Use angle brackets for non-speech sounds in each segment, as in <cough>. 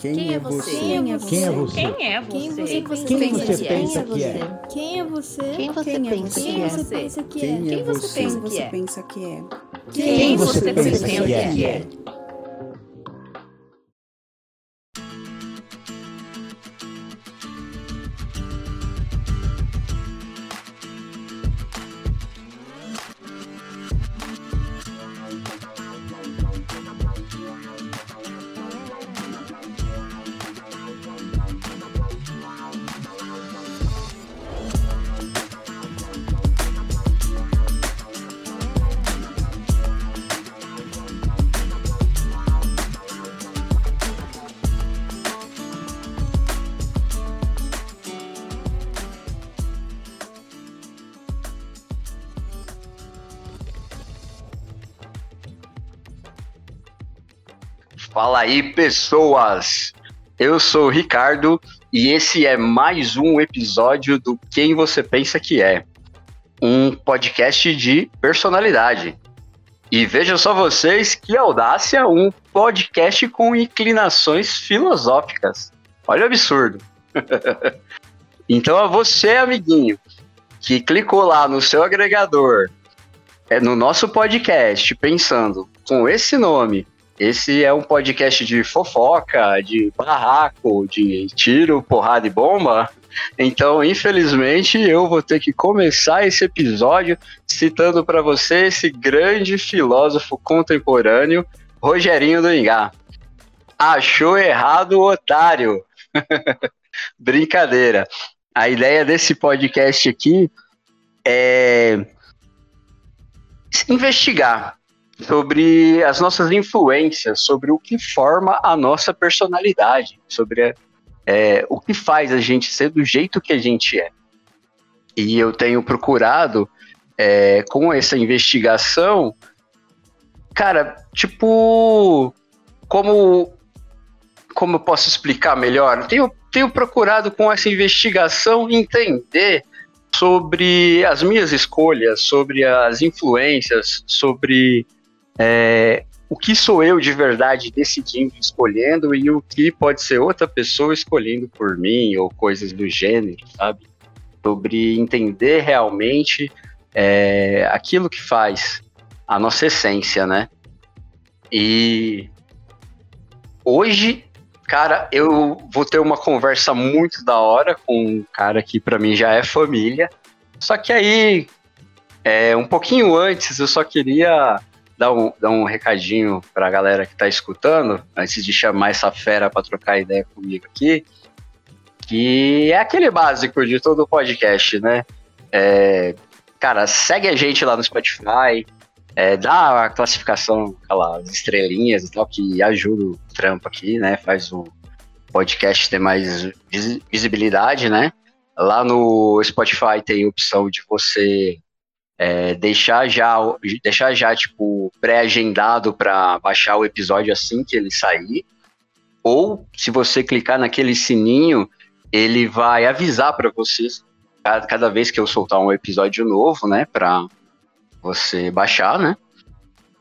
Quem, é você? Quem é você? Quem é você? Quem é você? Quem você pensa que é? Quem você pensa que é? Quem é você? Quem você Quem pensa que você é? pensa que Quem é? é você? Quem você é? pensa que é? Quem você pensa que é? Fala aí, pessoas! Eu sou o Ricardo e esse é mais um episódio do Quem Você Pensa Que É, um podcast de personalidade. E vejam só vocês que audácia, um podcast com inclinações filosóficas. Olha o absurdo. <laughs> então, a você, amiguinho, que clicou lá no seu agregador, é, no nosso podcast, pensando com esse nome, esse é um podcast de fofoca, de barraco, de tiro, porrada e bomba. Então, infelizmente, eu vou ter que começar esse episódio citando para você esse grande filósofo contemporâneo, Rogerinho do Ingá. Achou errado, otário. <laughs> Brincadeira. A ideia desse podcast aqui é investigar sobre as nossas influências, sobre o que forma a nossa personalidade, sobre é, o que faz a gente ser do jeito que a gente é. E eu tenho procurado, é, com essa investigação, cara, tipo, como, como eu posso explicar melhor? Tenho, tenho procurado com essa investigação entender sobre as minhas escolhas, sobre as influências, sobre é, o que sou eu de verdade decidindo, escolhendo e o que pode ser outra pessoa escolhendo por mim ou coisas do gênero, sabe? Sobre entender realmente é, aquilo que faz a nossa essência, né? E hoje, cara, eu vou ter uma conversa muito da hora com um cara que para mim já é família. Só que aí, é, um pouquinho antes, eu só queria dar um, dar um recadinho para a galera que está escutando, antes de chamar essa fera para trocar ideia comigo aqui, que é aquele básico de todo podcast, né? É, cara, segue a gente lá no Spotify, é, dá a classificação, aquelas estrelinhas e tal, que ajuda o trampo aqui, né? Faz o podcast ter mais visibilidade, né? Lá no Spotify tem a opção de você é, deixar já, deixar já tipo pré-agendado para baixar o episódio assim que ele sair. Ou se você clicar naquele sininho, ele vai avisar para vocês cada, cada vez que eu soltar um episódio novo, né, para você baixar, né?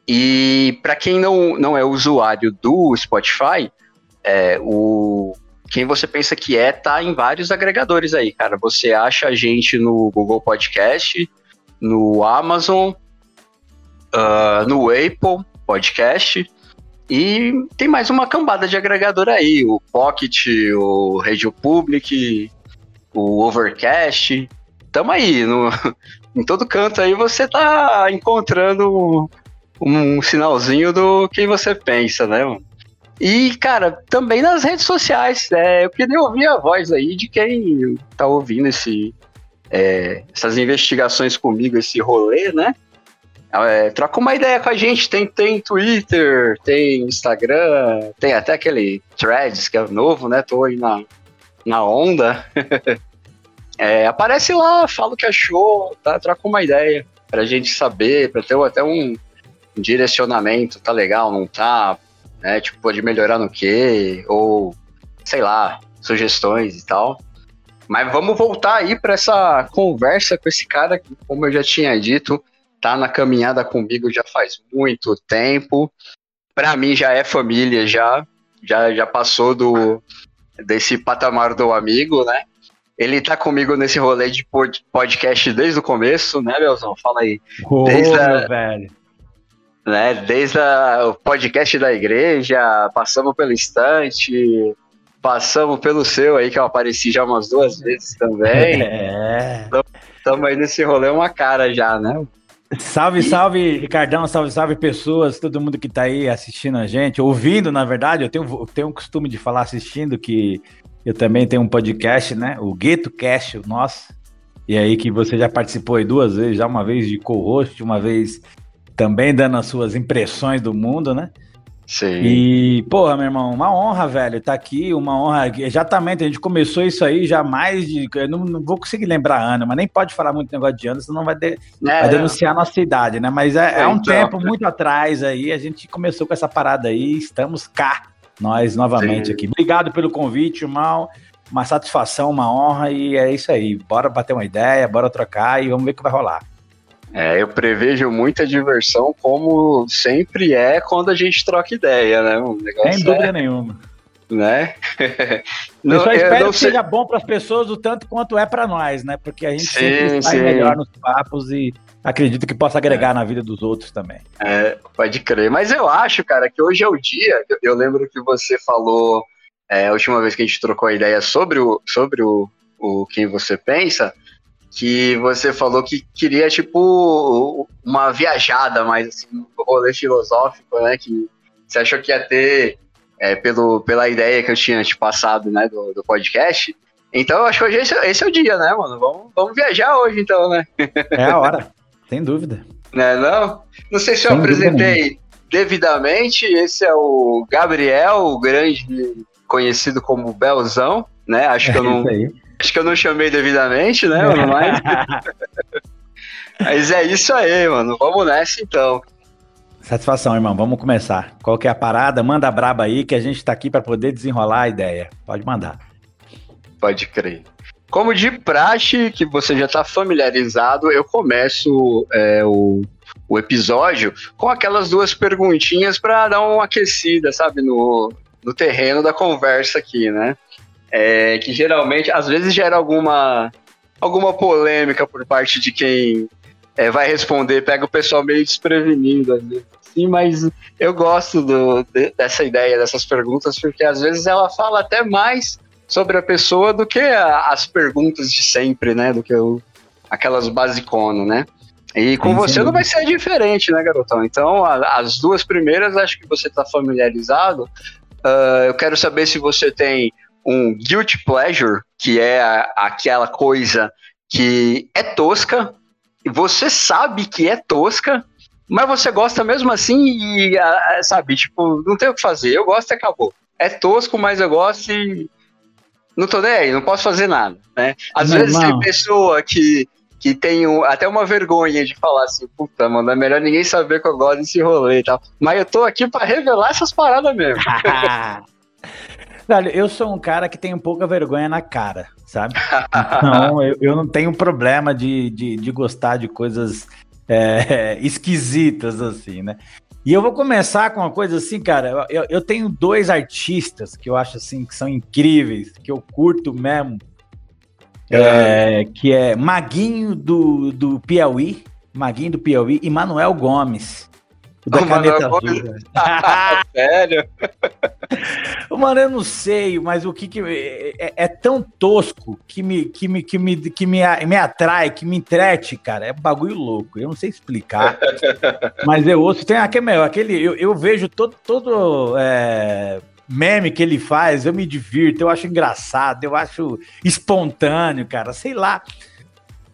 E para quem não, não é usuário do Spotify, é, o quem você pensa que é tá em vários agregadores aí, cara. Você acha a gente no Google Podcast, no Amazon, uh, no Apple Podcast. E tem mais uma cambada de agregador aí, o Pocket, o Radio Public, o Overcast. Tamo aí, no, <laughs> em todo canto aí você tá encontrando um sinalzinho do que você pensa, né? E, cara, também nas redes sociais. É, eu queria ouvir a voz aí de quem tá ouvindo esse, é, essas investigações comigo, esse rolê, né? É, troca uma ideia com a gente. Tem, tem Twitter, tem Instagram, tem até aquele Threads que é novo, né? Tô aí na, na onda. <laughs> é, aparece lá, fala o que achou, tá? troca uma ideia pra gente saber, pra ter até um, direcionamento, tá legal, não tá? Né? Tipo, pode melhorar no quê? Ou, sei lá, sugestões e tal. Mas vamos voltar aí para essa conversa com esse cara que, como eu já tinha dito, tá na caminhada comigo já faz muito tempo. Para mim já é família já. já, já passou do desse patamar do amigo, né? Ele tá comigo nesse rolê de podcast desde o começo, né, Belzão? Fala aí. Ô, Desde a- velho. né? Desde a- o podcast da igreja, passamos pelo instante, passamos pelo seu aí, que eu apareci já umas duas vezes também. <laughs> É. Estamos aí nesse rolê uma cara já, né? Salve, salve, Ricardão, salve, salve, pessoas, todo mundo que tá aí assistindo a gente, ouvindo, na verdade, eu tenho, eu tenho um costume de falar assistindo, que eu também tenho um podcast, né, o Gueto Cast, o nosso, e aí que você já participou aí duas vezes, já uma vez de co-host, uma vez também dando as suas impressões do mundo, né, Sim. e, porra, meu irmão, uma honra, velho, tá aqui, uma honra. Exatamente, a gente começou isso aí já mais de. Eu não, não vou conseguir lembrar ano, mas nem pode falar muito negócio de ano, senão vai, de- É, vai denunciar a nossa idade, né? Mas é, é um Então. tempo muito atrás aí, a gente começou com essa parada aí, estamos cá, nós novamente Sim. aqui. Obrigado pelo convite, irmão. Uma satisfação, uma honra, e é isso aí. Bora bater uma ideia, bora trocar e vamos ver o que vai rolar. É, eu prevejo muita diversão, como sempre é quando a gente troca ideia, né? Um Sem dúvida nenhuma. é, né? <laughs> eu só espero não que seja bom para as pessoas o tanto quanto é para nós, né? Porque a gente Sim, sempre sai sim. melhor nos papos e acredito que possa agregar na vida dos outros também. É, pode crer. Mas eu acho, cara, que hoje é o dia. Eu, eu lembro que você falou é, a última vez que a gente trocou a ideia sobre o, sobre o, o quem você pensa, que você falou que queria, tipo, uma viajada mais assim, um rolê filosófico, né? Que você achou que ia ter é, pelo, pela ideia que eu tinha te passado, né, do, do podcast. Então eu acho que hoje esse, esse é o dia, né, mano? Vamos, vamos viajar hoje, então, né? É a hora, sem dúvida. <laughs> Né, não? Não sei se eu Sem dúvida apresentei devidamente. Esse é o Gabriel, o grande conhecido como Belzão, né? Acho que eu É não, isso aí. Acho que eu não chamei devidamente, né, mano? Mas, <laughs> mas é isso aí, mano. Vamos nessa então. Satisfação, irmão. Vamos começar. Qual que é a parada? Manda a braba aí que a gente tá aqui para poder desenrolar a ideia. Pode mandar. Pode crer. Como de praxe, que você já está familiarizado, eu começo é, o, o episódio com aquelas duas perguntinhas para dar uma aquecida, sabe, no, no terreno da conversa aqui, né? É, que geralmente, às vezes, gera alguma, alguma polêmica por parte de quem é, vai responder, pega o pessoal meio desprevenido, às vezes, assim, mas eu gosto do- de- dessa ideia, dessas perguntas, porque às vezes ela fala até mais sobre a pessoa do que a- as perguntas de sempre, né? Do que o, aquelas basiconas, né? E com Sim, você não vai ser diferente, né, garotão? Então, a- as duas primeiras, acho que você está familiarizado. Ah, eu quero saber se você tem um guilty pleasure, que é a- aquela coisa que é tosca, e você sabe que é tosca, mas você gosta mesmo assim e, ah, sabe, tipo, não tem o que fazer. Eu gosto e acabou. É tosco, mas eu gosto e não tô nem aí, não posso fazer nada, né? Às Meu vezes tem irmão. pessoa que, que tem um- até uma vergonha de falar assim, puta, mano, é melhor ninguém saber que eu gosto desse rolê e tal. Mas eu tô aqui pra revelar essas paradas mesmo. <laughs> <laughs> Velho, eu sou um cara que tem pouca vergonha na cara, sabe? Então, eu, eu não tenho problema de, de, de gostar de coisas é, <laughs> esquisitas, assim, né? E eu vou começar com uma coisa assim, cara. Eu, eu tenho dois artistas que eu acho assim que são incríveis, que eu curto mesmo. é, que é Maguinho do, do Piauí, Maguinho do Piauí e Manuel Gomes. O da O caneta azul. <laughs> Sério? Mano, eu não sei, mas o que, que é, é- tão tosco que me que me que me que me, me atrai, que me entrete, cara. É bagulho louco. Eu não sei explicar. <laughs> mas eu ouço, tem aquele, meu, aquele eu, eu vejo todo todo é, meme que ele faz, eu me divirto, eu acho engraçado, eu acho espontâneo, cara. Sei lá.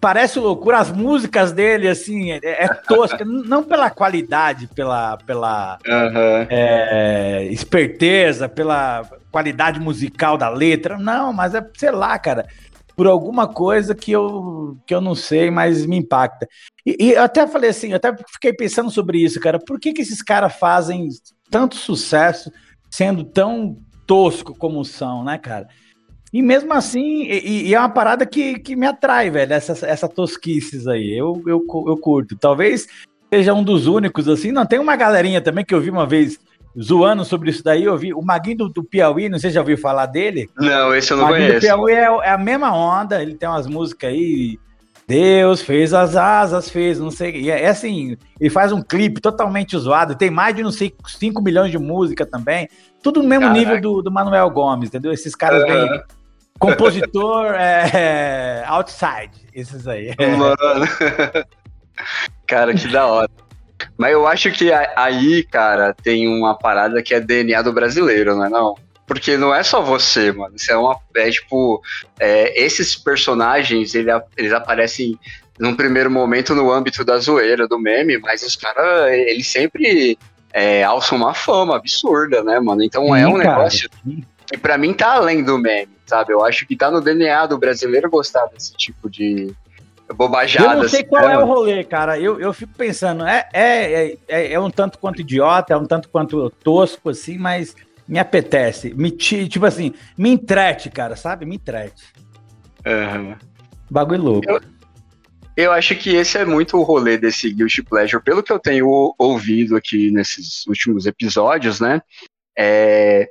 Parece loucura, as músicas dele, assim, é, é tosca, não pela qualidade, pela, pela, Aham. é, esperteza, pela qualidade musical da letra. Não, mas é, sei lá, cara, por alguma coisa que eu, que eu não sei, mas me impacta. E, e eu até falei assim, eu até fiquei pensando sobre isso, cara. Por que, que esses caras fazem tanto sucesso sendo tão tosco como são, né, cara? E mesmo assim, e, e é uma parada que, que me atrai, velho, essa, essa tosquices aí. Eu, eu, eu curto. Talvez seja um dos únicos, assim. Não, tem uma galerinha também que eu vi uma vez zoando sobre isso daí, eu vi o Maguinho do, do Piauí, não sei se já ouviu falar dele. Não, esse eu não Maguinho conheço. Piauí é, é a mesma onda, ele tem umas músicas aí. Deus fez as asas, fez não sei. E é, é assim, ele faz um clipe totalmente zoado, tem mais de não sei 5 milhões de música também. Tudo no mesmo Caraca. nível do, do Manuel Gomes, entendeu? Esses caras Aham. bem. Compositor <laughs> é, outside, esses aí. Mano. <laughs> cara, que da hora. Mas eu acho que aí, cara, tem uma parada que é DNA do brasileiro, não é não? Porque não é só você, mano. Isso é uma. É tipo. é, esses personagens, ele eles aparecem num primeiro momento no âmbito da zoeira, do meme, mas os caras, eles sempre é, alçam uma fama absurda, né, mano? Então é Sim, um cara. negócio que pra mim tá além do meme, sabe? Eu acho que tá no DNA do brasileiro gostar desse tipo de bobajada. Eu não sei assim, qual né, é o rolê, cara. Eu, eu fico pensando, é, é, é, é um tanto quanto idiota, é um tanto quanto tosco, assim, mas me apetece. Me, ti- tipo assim, me entrete, cara, sabe? Me entrete. Aham. Bagulho louco. Eu- Eu acho que esse é muito o rolê desse Guilty Pleasure. Pelo que eu tenho ouvido aqui nesses últimos episódios, né? É,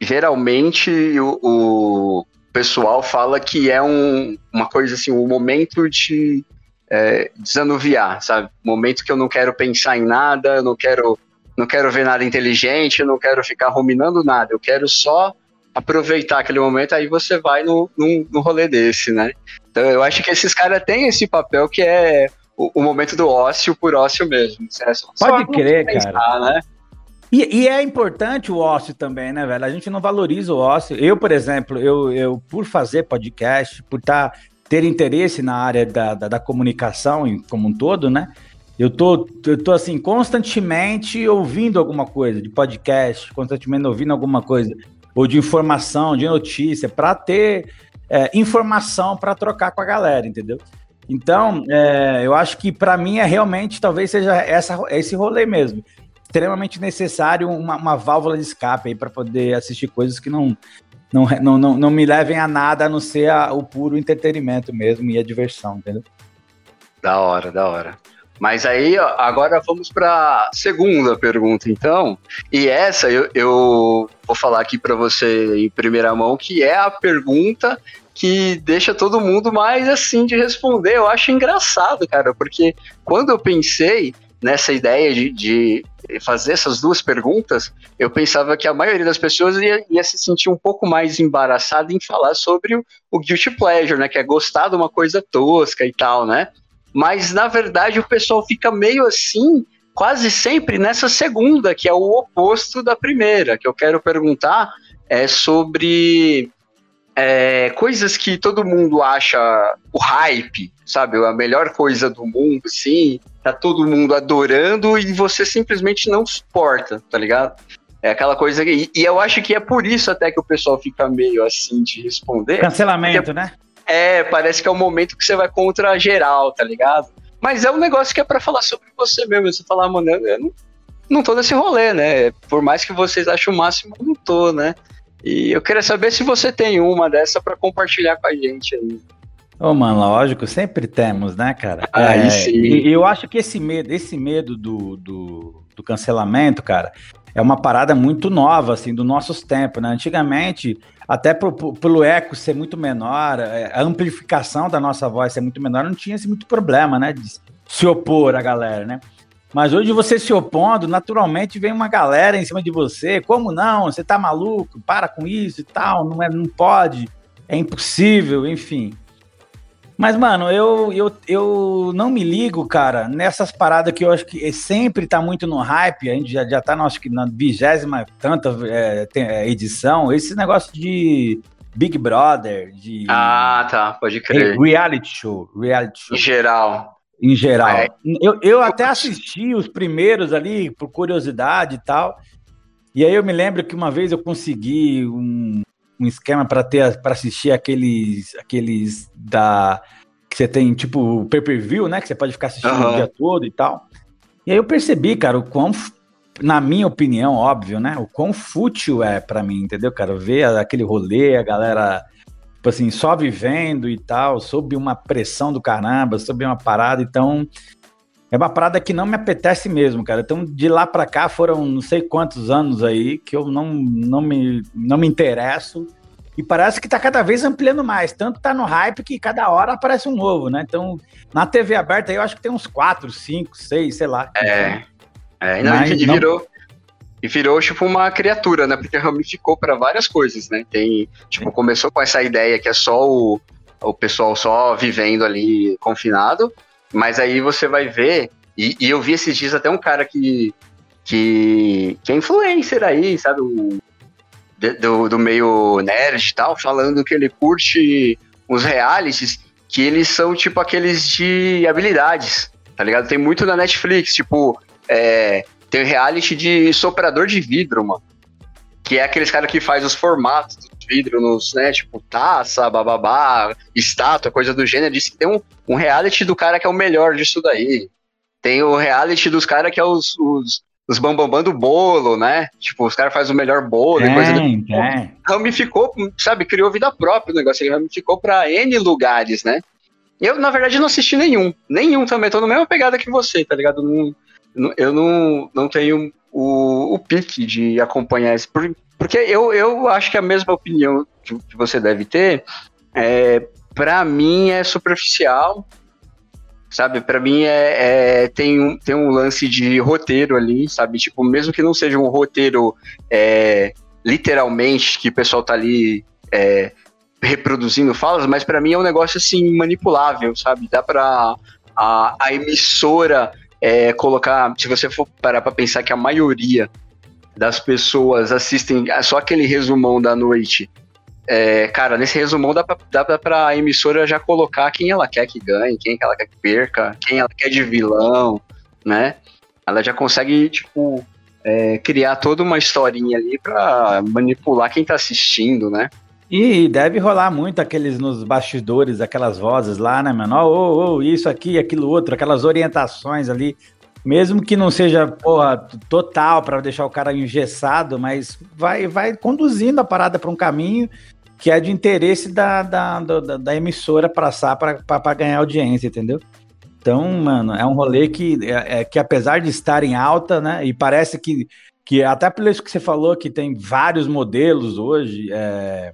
geralmente o, o pessoal fala que é um, uma coisa assim, um momento de é, desanuviar, sabe? Momento que eu não quero pensar em nada, eu não quero, não quero ver nada inteligente, eu não quero ficar ruminando nada, eu quero só aproveitar aquele momento, aí você vai no, no, no rolê desse, né? Então eu acho que esses caras têm esse papel que é o, o momento do ócio por ócio mesmo. É só- Pode só crer, pensar, cara. Né? E, e é importante o ócio também, né, velho? A gente não valoriza o ócio. Eu, por exemplo, eu, eu por fazer podcast, por tá, ter interesse na área da, da, da comunicação em- como um todo, né? Eu tô, eu tô, assim, constantemente ouvindo alguma coisa de podcast, constantemente ouvindo alguma coisa, ou de informação, de notícia, para ter é, informação para trocar com a galera, entendeu? Então, é, eu acho que para mim é realmente, talvez seja essa, esse rolê mesmo extremamente necessário uma, uma válvula de escape para poder assistir coisas que não, não, não, não, não me levem a nada a não ser a- o puro entretenimento mesmo e a diversão, entendeu? Da hora, da hora. Mas aí, ó, agora vamos para segunda pergunta, então. E essa eu, eu vou falar aqui para você em primeira mão, que é a pergunta que deixa todo mundo mais assim de responder. Eu acho engraçado, cara, porque quando eu pensei nessa ideia de, de fazer essas duas perguntas, eu pensava que a maioria das pessoas ia, ia se sentir um pouco mais embaraçada em falar sobre o, o guilty pleasure, né? Que é gostar de uma coisa tosca e tal, né? Mas na verdade o pessoal fica meio assim, quase sempre nessa segunda, que é o oposto da primeira, que eu quero perguntar é sobre é, coisas que todo mundo acha o hype, sabe? A melhor coisa do mundo, sim. Tá todo mundo adorando e você simplesmente não suporta, tá ligado? É aquela coisa que. E eu acho que é por isso até que o pessoal fica meio assim de responder. Cancelamento, né? É, parece que é o momento que você vai contra a geral, tá ligado? Mas é um negócio que é pra falar sobre você mesmo. Você falar, mano, eu não, não tô nesse rolê, né? Por mais que vocês achem o máximo, eu não tô, né? E eu queria saber se você tem uma dessa pra compartilhar com a gente aí. Ô, mano, lógico, sempre temos, né, cara? Aí sim. E eu acho que esse medo, esse medo do, do, do cancelamento, cara, é uma parada muito nova, assim, dos nossos tempos, né? Antigamente, até pro, pro- pelo eco ser muito menor, é, a amplificação da nossa voz ser muito menor, não tinha esse muito problema, né? De se opor à galera, né? Mas hoje você se opondo, naturalmente vem uma galera em cima de você. Como não? Você tá maluco? Para com isso e tal. Não, é, não pode. É impossível, enfim. Mas, mano, eu, eu, eu não me ligo, cara, nessas paradas que eu acho que sempre tá muito no hype. A gente já, já tá, no, acho que na vigésima tanta é, é, edição. Esse negócio de Big Brother, de Ah, tá, pode re- crer. reality show, reality show Em geral. em geral. É. Eu, eu até assisti os primeiros ali, por curiosidade e tal. E aí eu me lembro que uma vez eu consegui um, um esquema para ter para assistir aqueles aqueles da que você tem tipo pay-per-view, né, que você pode ficar assistindo Aham. o dia todo e tal. E aí eu percebi, cara, o quão na minha opinião, óbvio, né, o quão fútil é para mim, entendeu, cara? Ver aquele rolê, a galera tipo assim, só vivendo e tal, sob uma pressão do caramba, sob uma parada, então é uma parada que não me apetece mesmo, cara. Então, de lá pra cá foram não sei quantos anos aí que eu não, não, me, não me interesso. E parece que tá cada vez ampliando mais. Tanto tá no hype que cada hora aparece um novo, né? Então, na TV aberta aí eu acho que tem uns 4, 5, 6, sei lá. É. É, não, Mas e não- virou. E virou, tipo, uma criatura, né? Porque ramificou pra várias coisas, né? Tem, tipo, começou com essa ideia que é só o, o pessoal só vivendo ali confinado, mas aí você vai ver, e, e eu vi esses dias até um cara que, que, que é influencer aí, sabe? Do, do meio nerd e tal, falando que ele curte uns realities que eles são, tipo, aqueles de habilidades, tá ligado? Tem muito na Netflix, tipo, é, tem reality de soprador de vidro, mano. Que é aqueles caras que faz os formatos vidro nos, né, tipo, taça, bababá, estátua, coisa do gênero. Diz que tem um, um reality do cara que é o melhor disso daí. Tem o reality dos caras que é os, os, os bambambam do bolo, né? Tipo, os caras fazem o melhor bolo e coisa do Tem, tem. ramificou, sabe, criou vida própria o negócio, ele ramificou pra N lugares, né? Eu, na verdade, não assisti nenhum. Nenhum também, tô na mesma pegada que você, tá ligado? Não- eu não, não tenho o, o pique de acompanhar por- Porque eu, eu acho que a mesma opinião que, que você deve ter, é, pra mim é superficial, sabe? Pra mim é, é- tem, um, tem um lance de roteiro ali, sabe? Tipo, mesmo que não seja um roteiro é, literalmente que o pessoal tá ali é, reproduzindo falas, mas pra mim é um negócio assim manipulável, sabe? Dá pra a, a emissora é, colocar, se você for parar pra pensar que a maioria das pessoas assistem só aquele resumão da noite. é, cara, nesse resumão dá pra, pra emissora já colocar quem ela quer que ganhe, quem ela quer que perca, quem ela quer de vilão, né? Ela já consegue, tipo, é, criar toda uma historinha ali pra manipular quem tá assistindo, né? E deve rolar muito aqueles nos bastidores, aquelas vozes lá, né, mano? Ô, ô, isso aqui, aquilo outro, aquelas orientações ali. Mesmo que não seja, porra, total para deixar o cara engessado, mas vai, vai conduzindo a parada para um caminho que é de interesse da, da, da, da emissora passar para ganhar audiência, entendeu? Então, mano, é um rolê que, é, é, que apesar de estar em alta, né, e parece que, que até pelo isso que você falou, que tem vários modelos hoje, é,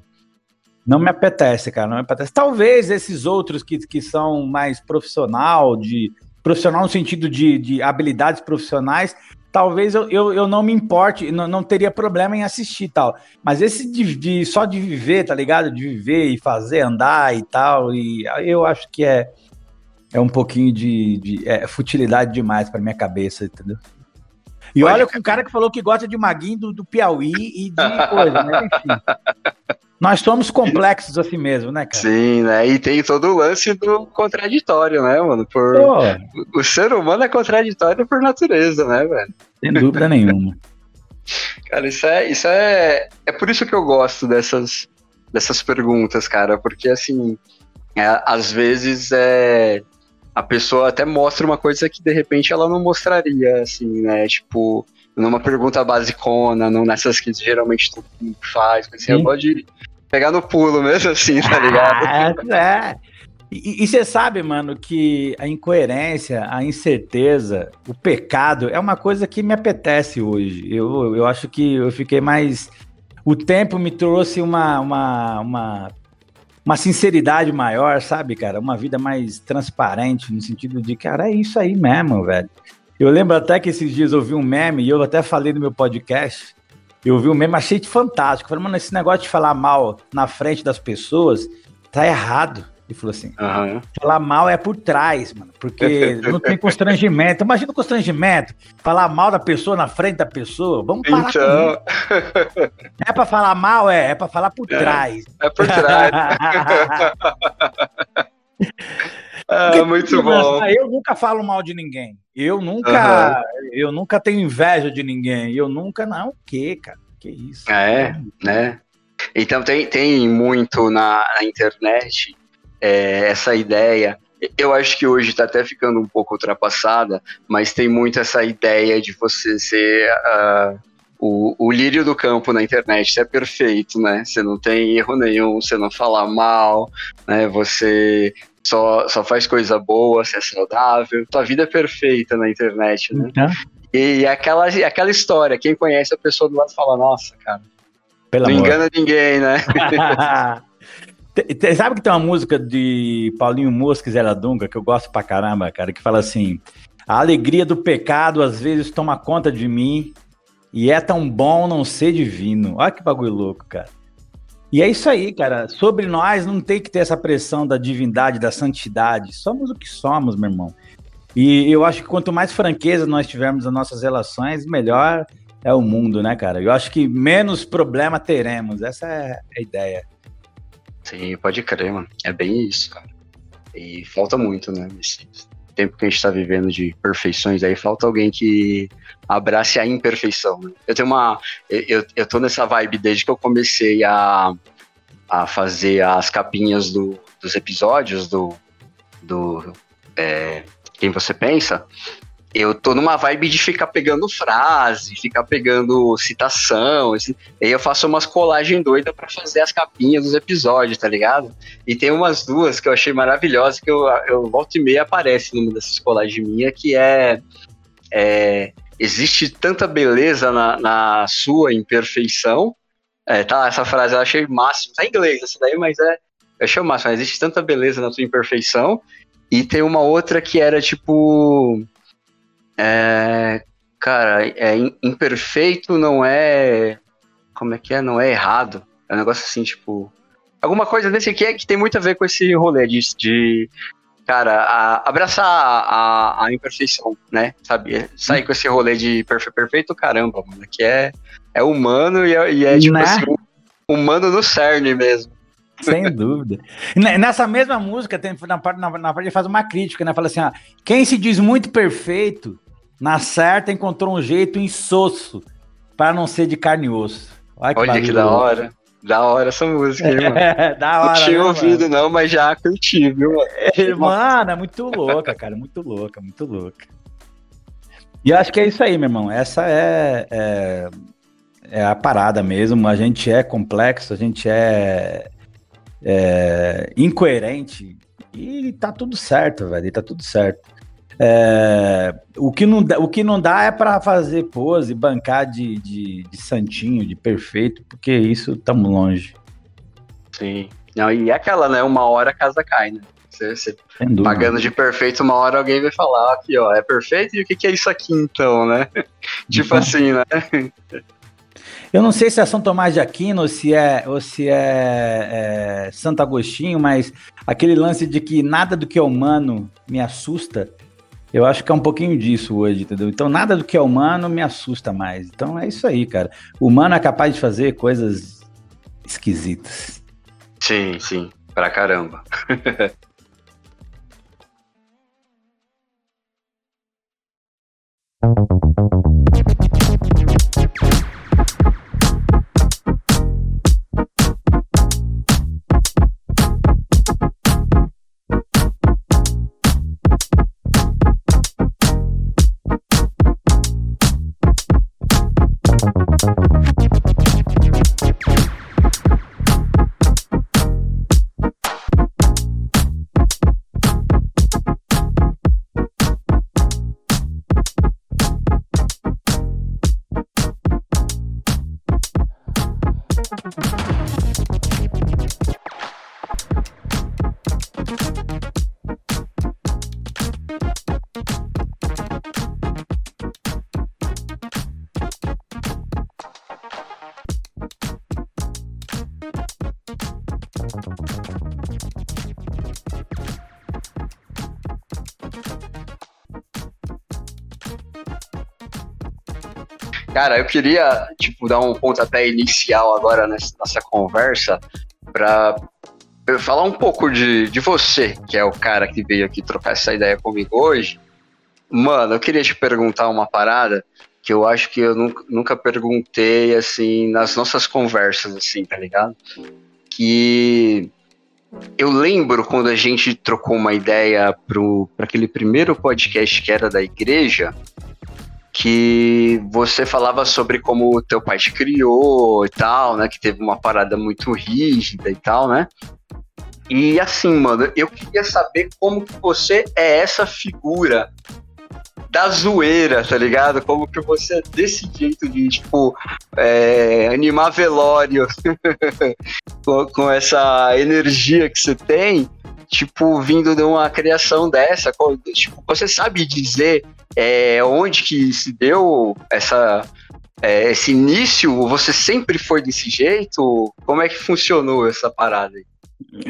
não me apetece, cara, não me apetece. Talvez esses outros que, que são mais profissional, de profissional no sentido de, de habilidades profissionais, talvez eu, eu, eu não me importe, não, não teria problema em assistir tal. Mas esse de, de- só de viver, tá ligado? De viver e fazer, andar e tal, e eu acho que é, é um pouquinho de, de é, futilidade demais pra minha cabeça, entendeu? E olha com o cara que falou que gosta de Maguinho do, do Piauí e de coisa, né? <laughs> Enfim. Nós somos complexos assim mesmo, né, cara? Sim, né? E tem todo o lance do contraditório, né, mano? Por... O ser humano é contraditório por natureza, né, velho? sem dúvida nenhuma. <laughs> Cara, isso é, isso é. É por isso que eu gosto dessas, dessas perguntas, cara. Porque assim, é, às vezes é. A pessoa até mostra uma coisa que de repente ela não mostraria, assim, né? Tipo, numa pergunta basicona, não nessas que geralmente todo mundo faz. Assim, eu Sim. gosto de pegar no pulo mesmo, assim, tá ligado? <laughs> Ah, é. E você sabe, mano, que a incoerência, a incerteza, o pecado é uma coisa que me apetece hoje. Eu, eu acho que eu fiquei mais. O tempo me trouxe uma, uma, uma, uma sinceridade maior, sabe, cara? Uma vida mais transparente, no sentido de, cara, é isso aí mesmo, velho. Eu lembro até que esses dias eu vi um meme, e eu até falei no meu podcast. Eu vi um meme, achei fantástico. Falei, mano, esse negócio de falar mal na frente das pessoas tá errado. Ele falou assim: Aham. falar mal é por trás, mano, porque <laughs> não tem constrangimento. Imagina o constrangimento, falar mal da pessoa na frente da pessoa. Vamos parar Então. É pra falar mal, é, é pra falar por É. trás. é por trás. <laughs> Ah, muito bom. Eu nunca falo mal de ninguém. Eu nunca, eu nunca tenho inveja de ninguém. Eu nunca, não, o quê, cara? Que isso? É, né? Então tem, tem muito na, na internet é, essa ideia. Eu acho que hoje está até ficando um pouco ultrapassada, mas tem muito essa ideia de você ser ah, o, o lírio do campo na internet. Você é perfeito, né? Você não tem erro nenhum, você não fala mal, né? Você só, só faz coisa boa, você é saudável, tua vida é perfeita na internet, né? Então, E aquela, aquela história, quem conhece a pessoa do lado fala, nossa, cara, pelo não amor. engana ninguém, né? <laughs> Sabe que tem uma música de Paulinho Mosca e Zé Dunga que eu gosto pra caramba, cara, que fala assim: A alegria do pecado às vezes toma conta de mim e é tão bom não ser divino. Olha que bagulho louco, cara. E é isso aí, cara. Sobre nós não tem que ter essa pressão da divindade, da santidade. Somos o que somos, meu irmão. E eu acho que quanto mais franqueza nós tivermos nas nossas relações, melhor é o mundo, né, cara? Eu acho que menos problema teremos. Essa é a ideia. Sim, pode crer, mano. É bem isso, cara. E falta muito, né? Nesse tempo que a gente tá vivendo de perfeições aí, falta alguém que abrace a imperfeição. Né? Eu tenho uma. Eu, eu tô nessa vibe desde que eu comecei a, a fazer as capinhas do, dos episódios do. do é, Quem Você Pensa. Eu tô numa vibe de ficar pegando frase, ficar pegando citação, assim, aí eu faço umas colagens doidas pra fazer as capinhas dos episódios, tá ligado? E tem umas duas que eu achei maravilhosas que eu, eu volta e meia aparece numa dessas colagens minha, que é, é, existe tanta beleza na, na sua imperfeição. É, tá, essa frase eu achei máximo. Tá em inglês essa daí, mas é. Eu achei o máximo. Existe tanta beleza na tua imperfeição. E tem uma outra que era tipo. É, cara, é im- imperfeito não é. Como é que é? Não é errado. É um negócio assim, tipo. Alguma coisa desse aqui é que tem muito a ver com esse rolê de. de cara, a- abraçar a, a, a imperfeição, né? Sabe? Sair com esse rolê de perfe, perfeito, caramba, mano. Que é, é humano e é, e é tipo Né? assim, humano no cerne mesmo. Sem <laughs> dúvida. Ne- Nessa mesma música, tem, na, parte, na, na parte ele faz uma crítica, né? Fala assim: ó, quem se diz muito perfeito, na certa encontrou um jeito insosso para não ser de carne e osso. Olha Olha que da hora. Da hora essa música, hein, mano. É, <laughs> da hora. Não tinha né, ouvido, não, mas já curti, viu, mano? mano? Mano, é muito louca, cara. Muito louca, muito louca. E acho que é isso aí, meu irmão. Essa é, é, é a parada mesmo. A gente é complexo, a gente é, é incoerente. E tá tudo certo, velho. E tá tudo certo. É, o, que não dá, o que não dá é pra fazer pose, bancar de, de, de santinho, de perfeito, porque isso estamos longe. Sim. Não, e é aquela, né? Uma hora a casa cai, né? Você, você pagando de perfeito, uma hora alguém vai falar aqui, ó, é perfeito? E o que, que é isso aqui então, né? <laughs> tipo Então. assim, né? Eu não sei se é São Tomás de Aquino ou se é, ou se é, é Santo Agostinho, mas aquele lance de que nada do que é humano me assusta, eu acho que é um pouquinho disso hoje, entendeu? Então nada do que é humano me assusta mais. Então é isso aí, cara. O humano é capaz de fazer coisas esquisitas. Sim, sim. Pra caramba. <laughs> <laughs> Cara, eu queria, tipo, dar um pontapé inicial agora nessa conversa eu falar um pouco de, de você, que é o cara que veio aqui trocar essa ideia comigo hoje. Mano, eu queria te perguntar uma parada que eu acho que eu nunca, nunca perguntei, assim, nas nossas conversas, assim, tá ligado? Que eu lembro quando a gente trocou uma ideia para aquele primeiro podcast que era da igreja, que você falava sobre como teu pai te criou e tal, né? Que teve uma parada muito rígida e tal, né? E assim, mano, eu queria saber como que você é essa figura da zoeira, tá ligado? Como que você é desse jeito de, tipo, é, animar velório <laughs> com, com, essa energia que você tem, tipo, vindo de uma criação dessa. Tipo, você sabe dizer é, onde que se deu essa, é, esse início? Você sempre foi desse jeito? Como é que funcionou essa parada aí?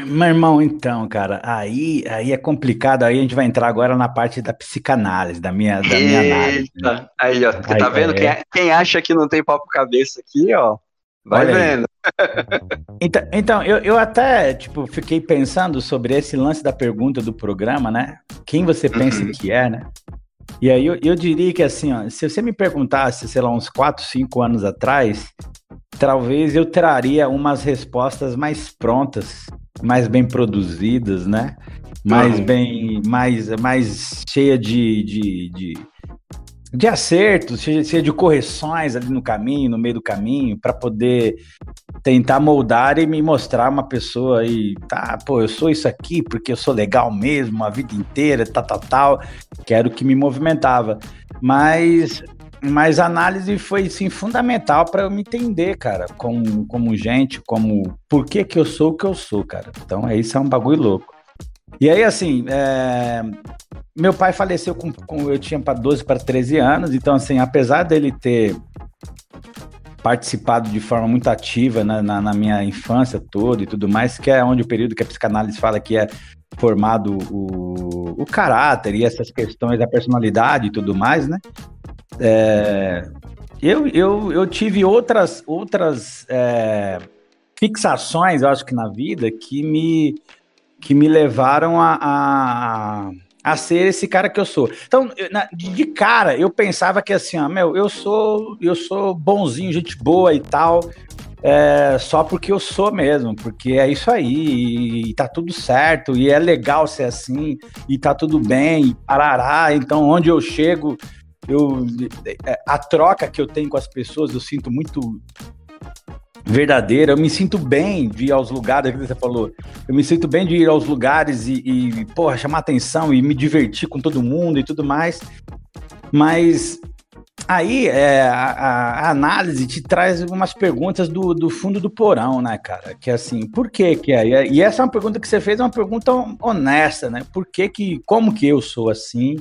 Meu irmão, então, cara, aí, aí é complicado. Aí a gente vai entrar agora na parte da psicanálise, da minha, da minha análise. Né? Aí, ó, aí, tá vendo? É... Quem, quem, acha que não tem papo cabeça aqui, ó, vai Olha vendo. então, então eu, eu até, tipo, fiquei pensando sobre esse lance da pergunta do programa, né? Quem você pensa uhum. que é, né? E aí eu, eu diria que assim, ó, se você me perguntasse, sei lá, uns 4, 5 anos atrás, talvez eu traria umas respostas mais prontas, mais bem produzidas, né? Mais uhum. bem, mais, mais cheia de, de, de, de acertos, cheia de correções ali no caminho, no meio do caminho, para poder tentar moldar e me mostrar uma pessoa aí, tá, pô, eu sou isso aqui porque eu sou legal mesmo, a vida inteira, tal, tal, tal, que era o que me movimentava. Mas mas a análise foi sim fundamental para eu me entender, cara, como, como gente, como por que que eu sou o que eu sou, cara. Então, é isso é um bagulho louco. E aí, assim, é... meu pai faleceu com, com eu tinha para 12 para 13 anos, então, assim, apesar dele ter participado de forma muito ativa na, na, na, minha infância toda e tudo mais, que é onde o período que a psicanálise fala que é formado o, o caráter e essas questões da personalidade e tudo mais, né? É, eu, eu, eu tive outras, outras é, fixações, eu acho que na vida, que me, que me levaram a, a, a ser esse cara que eu sou. Então, na, de cara, eu pensava que assim, ó, meu, eu sou, eu sou bonzinho, gente boa e tal, é, só porque eu sou mesmo, porque é isso aí, e, e tá tudo certo, e é legal ser assim, e tá tudo bem, e parará, então onde eu chego, eu é, a troca que eu tenho com as pessoas eu sinto muito verdadeira. Eu me sinto bem de ir aos lugares, que você falou. Eu me sinto bem de ir aos lugares e, e porra, chamar atenção e me divertir com todo mundo e tudo mais. Mas aí é, a, a, análise te traz algumas perguntas do, do fundo do porão, né, cara? Que é assim, por que que é? E essa é uma pergunta que você fez, é uma pergunta honesta, né? Por que que, como que eu sou assim?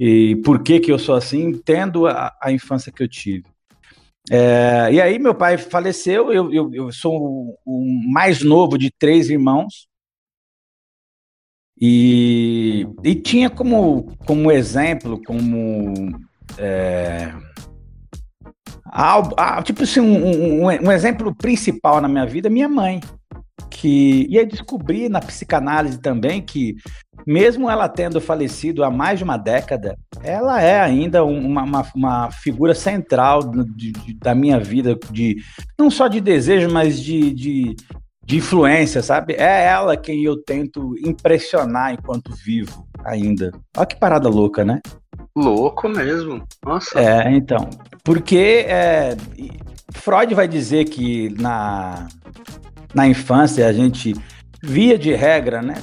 E por que que eu sou assim, tendo a, a infância que eu tive. É, e aí meu pai faleceu, eu, eu, eu sou o, o, mais novo de três irmãos, e, e tinha como, como exemplo, como é, tipo assim, um, um, um exemplo principal na minha vida, minha mãe que ia descobrir na psicanálise também que mesmo ela tendo falecido há mais de uma década, ela é ainda uma, uma, uma figura central de, de, da minha vida, de não só de desejo, mas de, de, de influência, sabe? É ela quem eu tento impressionar enquanto vivo ainda. Olha que parada louca, né? Louco mesmo. Nossa. É, então. Porque é, Freud vai dizer que na na infância a gente via de regra, né?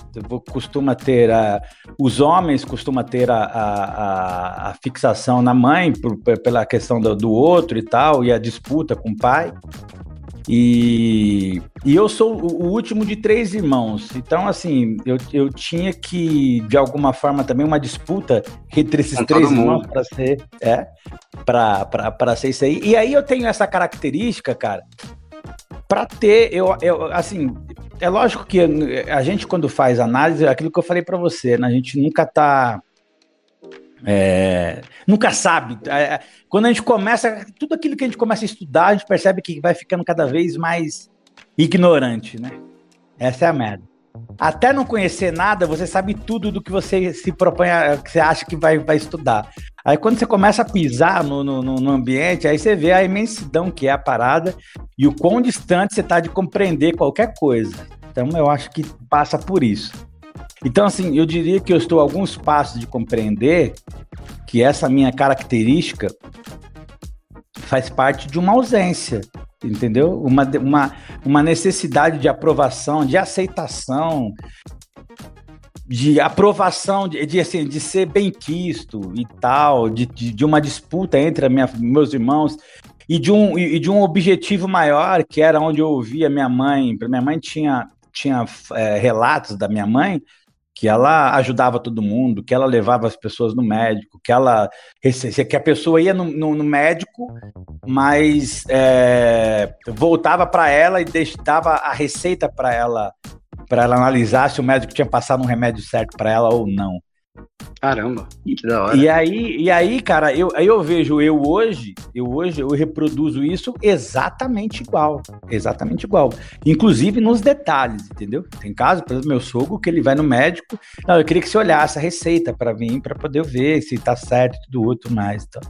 Costuma ter a, os homens costuma ter a, a, a fixação na mãe por, pela questão do, do, outro e tal e a disputa com o pai. E, e eu sou o, último de três irmãos, então assim eu, eu tinha que de alguma forma também uma disputa entre esses com três irmãos para ser é para ser isso aí. E aí eu tenho essa característica, cara, para ter, eu, eu, assim, é lógico que a gente quando faz análise, é aquilo que eu falei para você, né? A gente nunca tá é, nunca sabe. É, quando a gente começa, tudo aquilo que a gente começa a estudar, a gente percebe que vai ficando cada vez mais ignorante, né? Essa é a merda. Até não conhecer nada, você sabe tudo do que você se propõe, a, que você acha que vai, vai estudar. Aí quando você começa a pisar no, no, no, ambiente, aí você vê a imensidão que é a parada e o quão distante você está de compreender qualquer coisa. Então eu acho que passa por isso. Então, assim, eu diria que eu estou a alguns passos de compreender que essa minha característica faz parte de uma ausência, entendeu? Uma, uma, uma necessidade de aprovação, de aceitação, de aprovação, de, de, assim, de ser bem quisto e tal, de, de, de uma disputa entre minha, meus irmãos e de, um, e de um objetivo maior, que era onde eu ouvia minha mãe. Minha mãe tinha, tinha é, relatos da minha mãe que ela ajudava todo mundo, que ela levava as pessoas no médico, que ela que a pessoa ia no, no, no médico, mas é, voltava para ela e dava a receita para ela para ela analisar se o médico tinha passado um remédio certo para ela ou não. Caramba, que da hora. E aí, e aí cara, eu, aí eu vejo eu hoje, eu hoje eu reproduzo isso exatamente igual, exatamente igual. Inclusive nos detalhes, entendeu? Tem caso, por exemplo, meu sogro que ele vai no médico, não, eu queria que você olhasse a receita para mim, para poder ver se tá certo e tudo outro mais, então.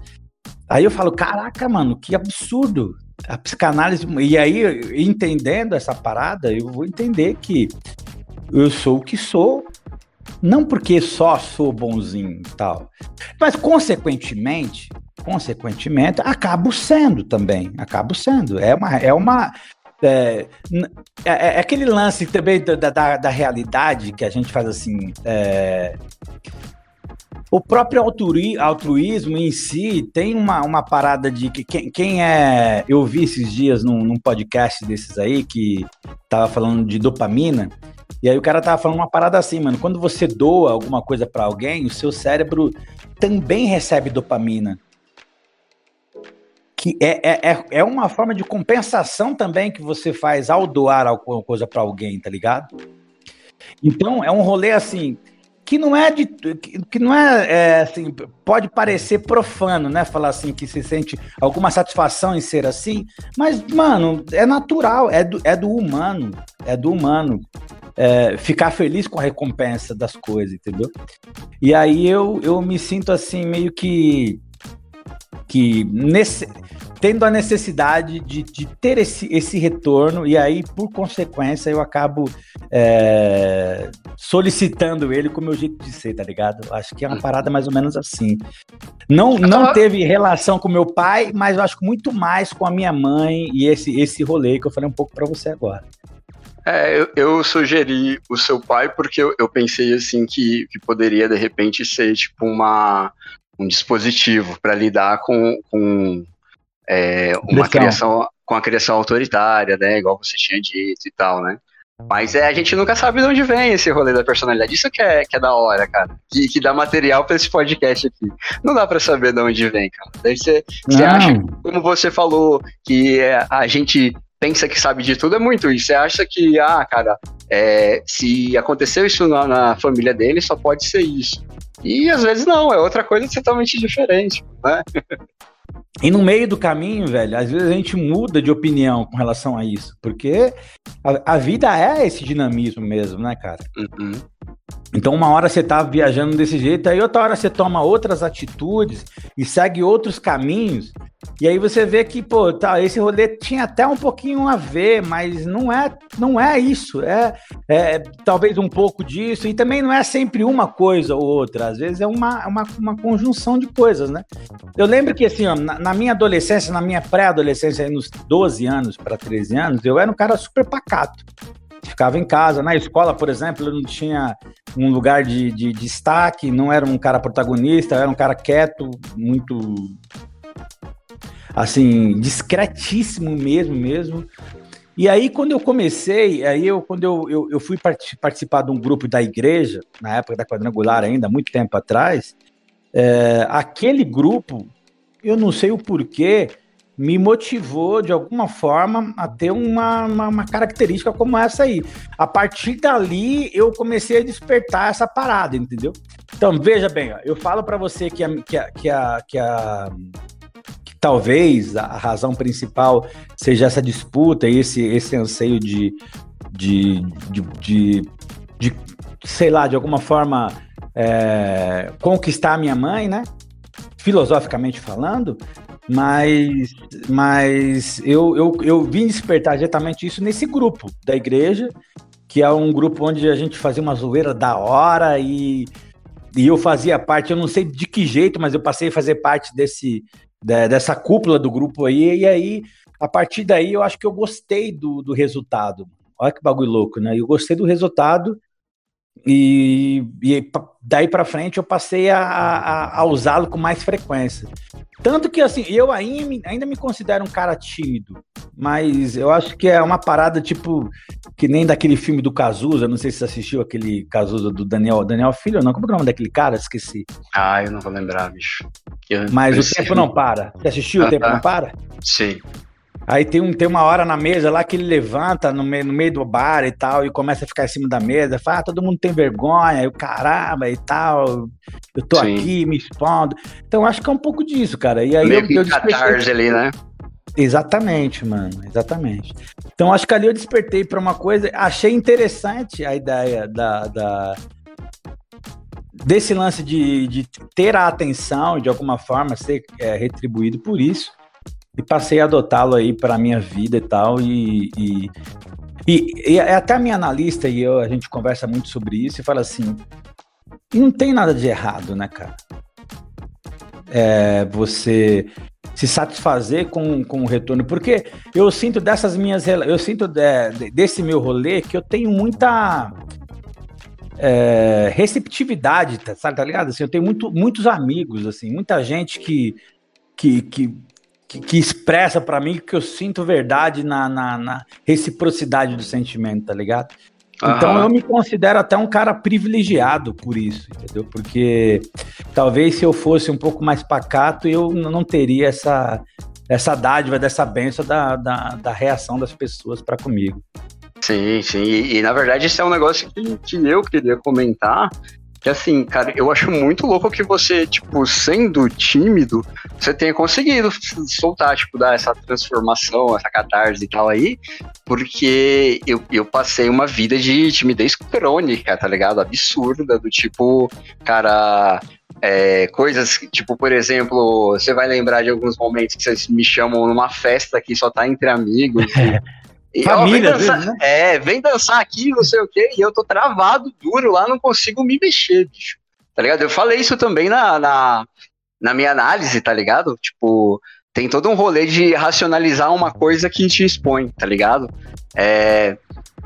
Aí eu falo, caraca, mano, que absurdo. A psicanálise. E aí, entendendo essa parada, eu vou entender que eu sou o que sou, não porque só sou bonzinho e tal, mas consequentemente, consequentemente, acabo sendo também, acabo sendo. É uma, é uma, é, é, é, aquele lance também da, da, da, realidade que a gente faz assim. É, o próprio altruísmo em si tem uma, uma parada de que quem, quem é. Eu vi esses dias num, num, podcast desses aí que tava falando de dopamina. E aí o cara tava falando uma parada assim, mano. Quando você doa alguma coisa para alguém, o seu cérebro também recebe dopamina. Que é, é, é, é uma forma de compensação também que você faz ao doar alguma coisa para alguém, tá ligado? Então é um rolê assim que não é de que não é, é, assim pode parecer profano né falar assim que se sente alguma satisfação em ser assim mas mano é natural é do, é do humano é do humano é, ficar feliz com a recompensa das coisas entendeu? E aí eu, eu me sinto assim meio que que nesse tendo a necessidade de, de ter esse, esse retorno, e aí, por consequência, eu acabo é, solicitando ele com o meu jeito de ser, tá ligado? Acho que é uma parada mais ou menos assim. Não, não teve relação com meu pai, mas eu acho que muito mais com a minha mãe e esse, esse rolê que eu falei um pouco para você agora. É, eu, eu, sugeri o seu pai porque eu, eu pensei assim que, que poderia de repente ser tipo uma, um dispositivo para lidar com, com é, uma criação com a criação autoritária, né? Igual você tinha dito e tal, né? Mas é, a gente nunca sabe de onde vem esse rolê da personalidade. Isso que é, que é da hora, cara. Que, que dá material para esse podcast aqui. Não dá para saber de onde vem, cara. Daí você, você acha, como você falou, que é, a gente pensa que sabe de tudo, é muito isso. Você acha que, ah, cara, é, se aconteceu isso na, na, família dele, só pode ser isso. E às vezes não, é outra coisa totalmente diferente, né? <laughs> E no meio do caminho, velho, às vezes a gente muda de opinião com relação a isso, porque a, a vida é esse dinamismo mesmo, né, cara? Uhum. Então, uma hora você tá viajando desse jeito, aí outra hora você toma outras atitudes e segue outros caminhos. E aí você vê que, pô, tá, esse rolê tinha até um pouquinho a ver, mas não é, não é isso. É, é talvez um pouco disso, e também não é sempre uma coisa ou outra. Às vezes é uma, uma, uma conjunção de coisas, né? Eu lembro que, assim, ó, na, na minha adolescência, na minha pré-adolescência, nos 12 anos para 13 anos, eu era um cara super pacato ficava em casa. Na escola, por exemplo, eu não tinha um lugar de, de, de destaque, não era um cara protagonista, era um cara quieto, muito assim, discretíssimo mesmo, mesmo. E aí, quando eu comecei, aí eu, quando eu, eu, eu fui part participar de um grupo da igreja, na época da quadrangular ainda, muito tempo atrás, é, aquele grupo, eu não sei o porquê, me motivou de alguma forma a ter uma, uma, uma, característica como essa aí. A partir dali eu comecei a despertar essa parada, entendeu? Então veja bem, ó, eu falo para você que a, que a, que a, que a que talvez a razão principal seja essa disputa esse, esse anseio de, de, de, de, de sei lá, de alguma forma é, conquistar a minha mãe, né? Filosoficamente falando, mas, mas eu, eu, eu vim despertar diretamente isso nesse grupo da igreja, que é um grupo onde a gente fazia uma zoeira da hora e, e eu fazia parte, eu não sei de que jeito, mas eu passei a fazer parte desse, de- dessa cúpula do grupo aí, e aí, a partir daí, eu acho que eu gostei do, do resultado. Olha que bagulho louco, né? Eu gostei do resultado e, e daí pra frente eu passei a, a- a usá-lo com mais frequência. Tanto que, assim, eu ainda, me- ainda me considero um cara tímido, mas eu acho que é uma parada, tipo, que nem daquele filme do Cazuza, não sei se você assistiu aquele Cazuza do Daniel, Daniel Filho, não, como é o nome daquele cara? Esqueci. Ah, eu não vou lembrar, bicho. Eu Mas o preciso- tempo não para. Você assistiu Ah, O Tempo tá. Não Para? Sim. Aí tem, um, tem uma hora na mesa lá que ele levanta no meio, no meio do bar e tal, e começa a ficar em cima da mesa, fala, ah, todo mundo tem vergonha, e o caramba e tal, eu tô Sim. aqui me expondo. Então acho que é um pouco disso, cara. E aí Meio eu, que eu despertei- catarse ali, né? Exatamente, mano, exatamente. Então acho que ali eu despertei para uma coisa, achei interessante a ideia da, da- desse lance de, de ter a atenção, de alguma forma ser é, retribuído por isso, e passei a adotá-lo aí para minha vida e tal, e, e, e- e até a minha analista e eu, a gente conversa muito sobre isso e fala assim, não tem nada de errado, né, cara? É, você se satisfazer com, com o retorno, porque eu sinto dessas minhas, eu sinto de- desse meu rolê que eu tenho muita é, receptividade, tá, sabe, tá ligado? Assim, eu tenho muito, muitos amigos, assim, muita gente que, que, que, que, que expressa pra mim que eu sinto verdade na, na, na reciprocidade do sentimento, tá ligado? Então Aham. eu me considero até um cara privilegiado por isso, entendeu? Porque talvez se eu fosse um pouco mais pacato, eu não teria essa, essa dádiva, dessa benção da, da, da reação das pessoas para comigo. Sim, sim. E, e, na verdade isso é um negócio que, que eu queria comentar. Que assim, cara, eu acho muito louco que você, tipo, sendo tímido, você tenha conseguido soltar, tipo, dar essa transformação, essa catarse e tal aí, porque eu, eu passei uma vida de timidez crônica, tá ligado? Absurda, do tipo, cara, é, coisas tipo, por exemplo, você vai lembrar de alguns momentos que vocês me chamam numa festa que só tá entre amigos. <laughs> e- e, ó, Família, vem dançar, né? É, vem dançar aqui, não sei o quê, e eu tô travado, duro lá, não consigo me mexer, bicho. Tá ligado? Eu falei isso também na, na, na minha análise, tá ligado? Tipo, tem todo um rolê de racionalizar uma coisa que te expõe, tá ligado? É,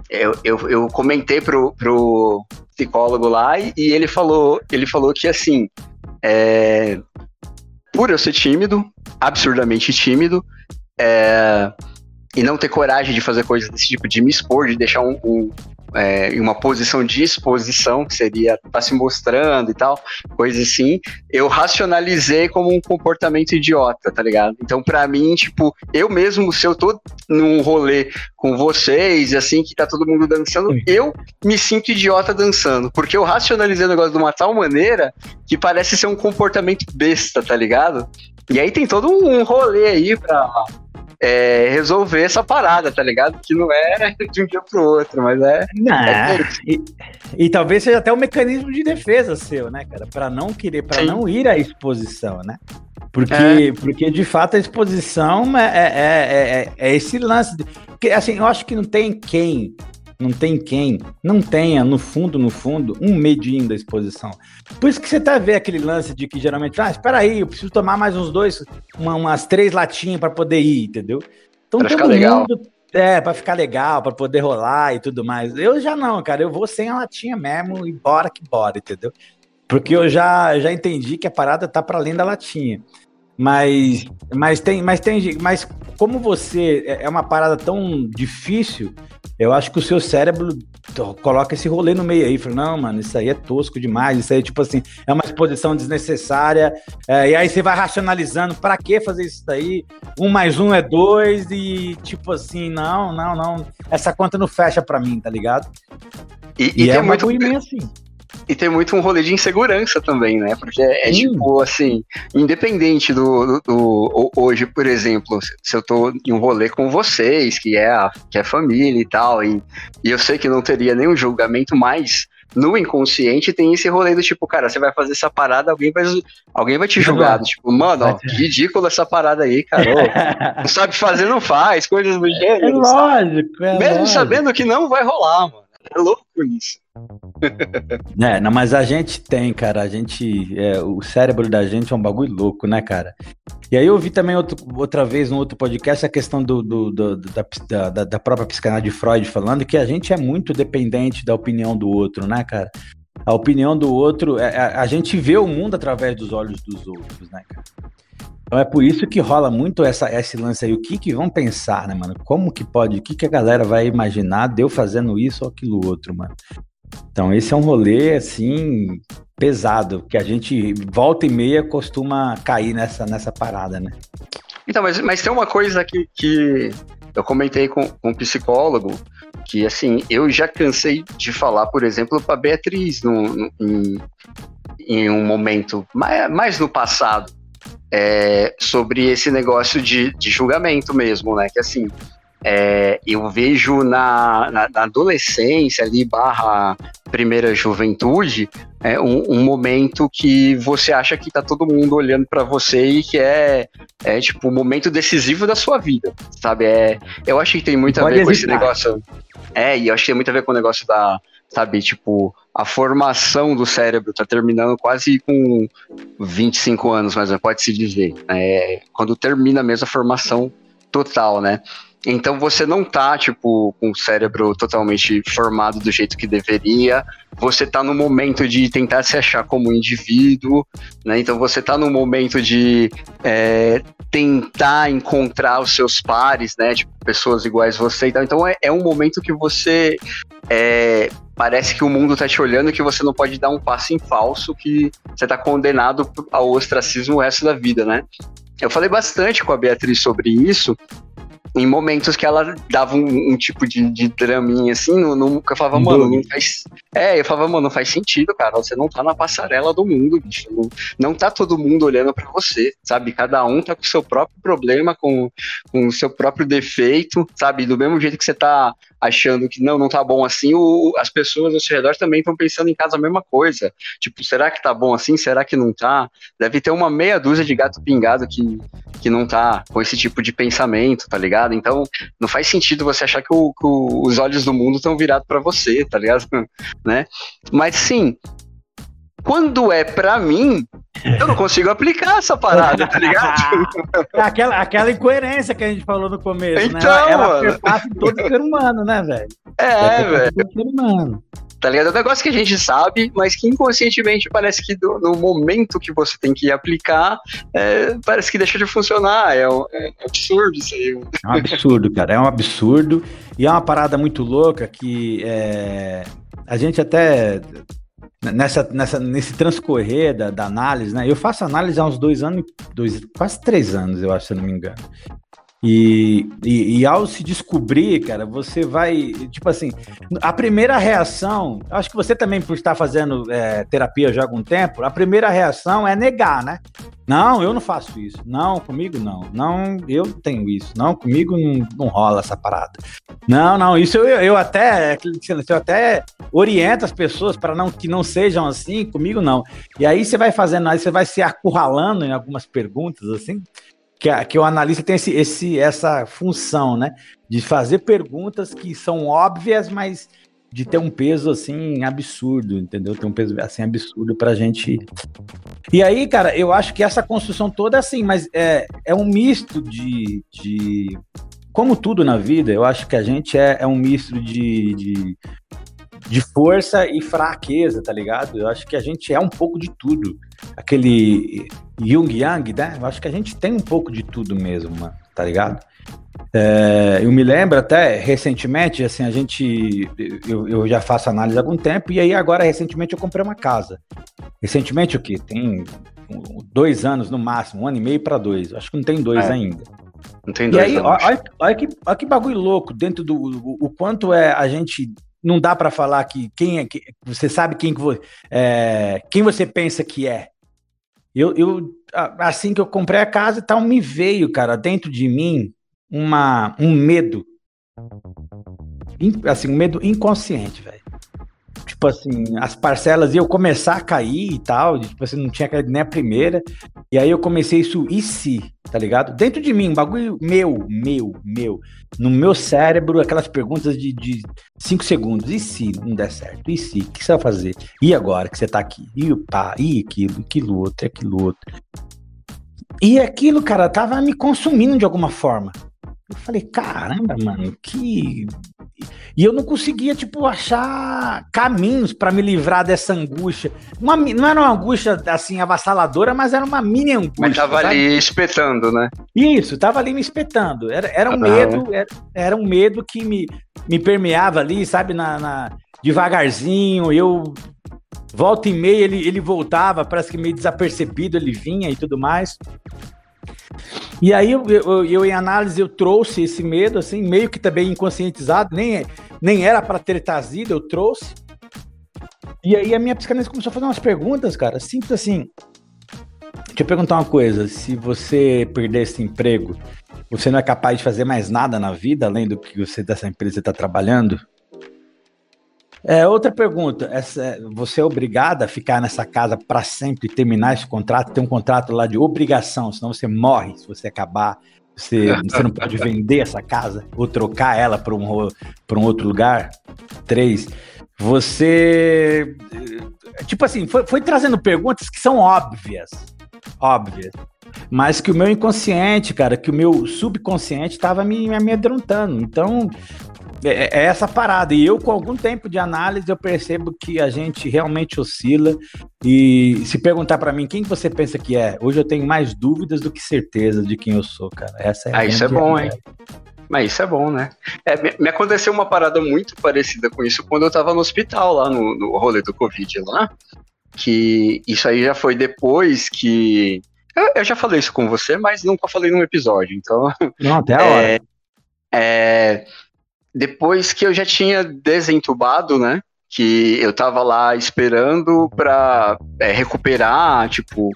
eu, eu, eu comentei pro, pro psicólogo lá e, e ele falou, ele falou que assim, é, por eu ser tímido, absurdamente tímido, é, e não ter coragem de fazer coisas desse tipo, de me expor, de deixar um, um, é, em uma posição de exposição, que seria estar tá se mostrando e tal, coisa assim, eu racionalizei como um comportamento idiota, tá ligado? Então, pra mim, tipo, eu mesmo, se eu tô num rolê com vocês, assim, que tá todo mundo dançando, Sim. eu me sinto idiota dançando, porque eu racionalizei o negócio de uma tal maneira que parece ser um comportamento besta, tá ligado? E aí tem todo um rolê aí pra é, resolver essa parada, tá ligado? Que não é de um dia pro outro, mas é. Não, é e, e talvez seja até um mecanismo de defesa seu, né, cara? Para não querer, para não ir à exposição, né? Porque, É. porque de fato a exposição é, é, é, é- é esse lance. de- Porque, assim, eu acho que não tem quem, não tem quem, não tenha, no fundo, no fundo, um medinho da exposição. Por isso que você tá vendo aquele lance de que geralmente, ah, espera aí, eu preciso tomar mais uns dois, uma- umas três latinhas para poder ir, entendeu? Então Pra todo ficar legal. mundo é, pra ficar legal, pra poder rolar e tudo mais. Eu já não, cara, eu vou sem a latinha mesmo e bora que bora, entendeu? Porque eu já, já entendi que a parada tá para além da latinha. Mas, mas tem, mas tem, mas como você é é uma parada tão difícil, eu acho que o seu cérebro coloca esse rolê no meio aí, fala, não, mano, isso aí é tosco demais, isso aí, tipo assim, é uma exposição desnecessária, é, e aí você vai racionalizando, pra que fazer isso daí? Um mais um é dois, e tipo assim, não, não, não, essa conta não fecha pra mim, tá ligado? E, E, e é muito meio assim. E tem muito um rolê de insegurança também, né? Porque é, é tipo assim, independente do, do- do- ho- Hoje, por exemplo, se- eu tô em um rolê com vocês, que é a, que é família e tal, e, e eu sei que não teria nenhum julgamento, mas. No inconsciente tem esse rolê do tipo, cara, você vai fazer essa parada, alguém vai, alguém vai te julgar. do Tipo, mano, ó, ridícula essa parada aí, cara. ô, <laughs> não sabe fazer, não faz, coisas do É gênero. sabe? lógico, é Mesmo lógico. sabendo que não vai rolar, mano. É louco isso. É, não, mas a gente tem, cara. A gente. É, o cérebro da gente é um bagulho louco, né, cara? E aí eu vi também outro, outra vez no outro podcast a questão do, do, do da, da, da, própria psicanálise de Freud falando que a gente é muito dependente da opinião do outro, né, cara? A opinião do outro, a, é, é, a gente vê o mundo através dos olhos dos outros, né, cara? Então é por isso que rola muito essa, esse lance aí. O que que vão pensar, né, mano? Como que pode? O que que a galera vai imaginar de eu fazendo isso ou aquilo outro, mano? Então esse é um rolê, assim, pesado, que a gente volta e meia costuma cair nessa, nessa parada, né? Então, mas, mas tem uma coisa que, que eu comentei com, com um psicólogo, que assim, eu já cansei de falar, por exemplo, para Beatriz no, no, em, em um momento mais, mais no passado, é, sobre esse negócio de, de julgamento mesmo, né? Que assim, é, eu vejo na, na, na, adolescência ali, barra primeira juventude, é um, um, momento que você acha que tá todo mundo olhando para você e que é, é tipo o um momento decisivo da sua vida, sabe? É, eu acho que tem muito a ver com esse negócio. É, e eu acho que tem muito a ver com o negócio da, sabe, tipo, a formação do cérebro tá terminando quase com 25 anos, mas pode-se dizer. É, quando termina mesmo a formação total, né? Então você não tá, tipo, com o cérebro totalmente formado do jeito que deveria. Você tá no momento de tentar se achar como indivíduo, né? Então você tá no momento de é, tentar encontrar os seus pares, né? Tipo, pessoas iguais a você. Então, é, é um momento que você é, parece que o mundo tá te olhando que você não pode dar um passo em falso, que você tá condenado ao ostracismo o resto da vida, né? Eu falei bastante com a Beatriz sobre isso, em momentos que ela dava um, um tipo de, de draminha assim, no, no, eu falava, mano, não faz. É, eu falava, mano, não faz sentido, cara. Você não tá na passarela do mundo, bicho. Não, não tá todo mundo olhando para você, sabe? Cada um tá com o seu próprio problema, com, com o seu próprio defeito, sabe? Do mesmo jeito que você tá achando que não, não tá bom assim, o, as pessoas ao seu redor também estão pensando em casa a mesma coisa. Tipo, será que tá bom assim? Será que não tá? Deve ter uma meia dúzia de gato pingado que, que não tá com esse tipo de pensamento, tá ligado? Então, não faz sentido você achar que, o, que os olhos do mundo estão virados para você, tá ligado? <laughs> né? Mas sim, quando é para mim, eu não consigo aplicar essa parada, tá ligado? <laughs> É aquela, aquela incoerência que a gente falou no começo, então, né? Ela, ela mano. todo ser humano, né, velho? É, velho. Todo ser humano. Tá ligado? É um negócio que a gente sabe, mas que inconscientemente parece que do, no momento que você tem que aplicar, é, parece que deixa de funcionar. É, um, é absurdo isso aí. É um absurdo, cara. É um absurdo. E é uma parada muito louca que é, a gente até nessa, nessa, nesse transcorrer da, da, análise, né? Eu faço análise há uns dois anos, dois, quase três anos, eu acho, se eu não me engano. E, e, e, ao se descobrir, cara, você vai. Tipo assim, a primeira reação, acho que você também, por estar fazendo é, terapia já há algum tempo, a primeira reação é negar, né? Não, eu não faço isso. Não, comigo não. Não, eu tenho isso. Não, comigo não, não rola essa parada. Não, não, isso eu, eu até. Eu até oriento as pessoas para não, que não sejam assim, comigo não. E aí você vai fazendo, aí você vai se acurralando em algumas perguntas, assim que, a, que o analista tem esse, esse, essa função, né? De fazer perguntas que são óbvias, mas de ter um peso assim absurdo, entendeu? Ter um peso assim absurdo pra gente. E aí, cara, eu acho que essa construção toda é assim, mas é, é um misto de, de. Como tudo na vida, eu acho que a gente é, é um misto de, de, de força e fraqueza, tá ligado? Eu acho que a gente é um pouco de tudo. Aquele Jung Yang, né? Eu acho que a gente tem um pouco de tudo mesmo, mano, tá ligado? É, eu me lembro até recentemente, assim, a gente. Eu, eu, já faço análise há algum tempo, e aí agora, recentemente, eu comprei uma casa. Recentemente, o quê? Tem dois anos no máximo, um ano e meio para dois. Acho que não tem dois é. ainda. Não tem dois. E aí, olha, olha, que, olha que bagulho louco dentro do. O, o quanto é a gente. Não dá para falar que quem é que. Você sabe quem, que, é, quem você pensa que é. Eu, eu, assim que eu comprei a casa e tal, me veio, cara, dentro de mim uma, um medo. Assim, um medo inconsciente, velho. Tipo assim, as parcelas iam começar a cair e tal, tipo assim, não tinha caído nem a primeira. E aí eu comecei isso, e se, tá ligado? Dentro de mim, um bagulho meu, meu, meu. No meu cérebro, aquelas perguntas de 5 segundos. E se não der certo? E se? O que você vai fazer? E agora que você tá aqui? E o pá? E aquilo? Aquilo outro? Aquilo outro? E aquilo, cara, tava me consumindo de alguma forma. Eu falei, caramba, mano, que. E eu não conseguia, tipo, achar caminhos para me livrar dessa angústia. Uma, não era uma angústia, assim, avassaladora, mas era uma mini angústia. Mas tava sabe? ali espetando, né? Isso, tava ali me espetando. Era, era um medo, era, era, um medo que me, me permeava ali, sabe, na, na devagarzinho. Eu volta e meia ele, ele voltava, parece que meio desapercebido ele vinha e tudo mais. E aí, eu, eu, eu, em análise, eu trouxe esse medo, assim, meio que também inconscientizado, nem, nem era para ter trazido, eu trouxe. E aí a minha psicanalista começou a fazer umas perguntas, cara, simples assim. Deixa eu perguntar uma coisa, se você perder esse emprego, você não é capaz de fazer mais nada na vida, além do que você dessa empresa está trabalhando? É, outra pergunta, essa, você é obrigada a ficar nessa casa para sempre, terminar esse contrato, ter um contrato lá de obrigação, senão você morre se você acabar. Você, você não pode vender essa casa ou trocar ela para um, um outro lugar. Três, você. Tipo assim, foi, foi trazendo perguntas que são óbvias. Óbvias. Mas que o meu inconsciente, cara, que o meu subconsciente estava me, me amedrontando. Então, é, é, é, essa parada. E eu, com algum tempo de análise, eu percebo que a gente realmente oscila. E se perguntar para mim quem você pensa que é, hoje eu tenho mais dúvidas do que certeza de quem eu sou, cara. Essa é ah, isso é bom, hein? Mas isso é bom, né? É, me aconteceu uma parada muito parecida com isso quando eu tava no hospital, lá no, no rolê do Covid lá. Que isso aí já foi depois que. Eu, eu já falei isso com você, mas nunca falei num episódio, então. Não, até a hora. <laughs> É, é, depois que eu já tinha desentubado, né? Que eu tava lá esperando pra é, recuperar, tipo,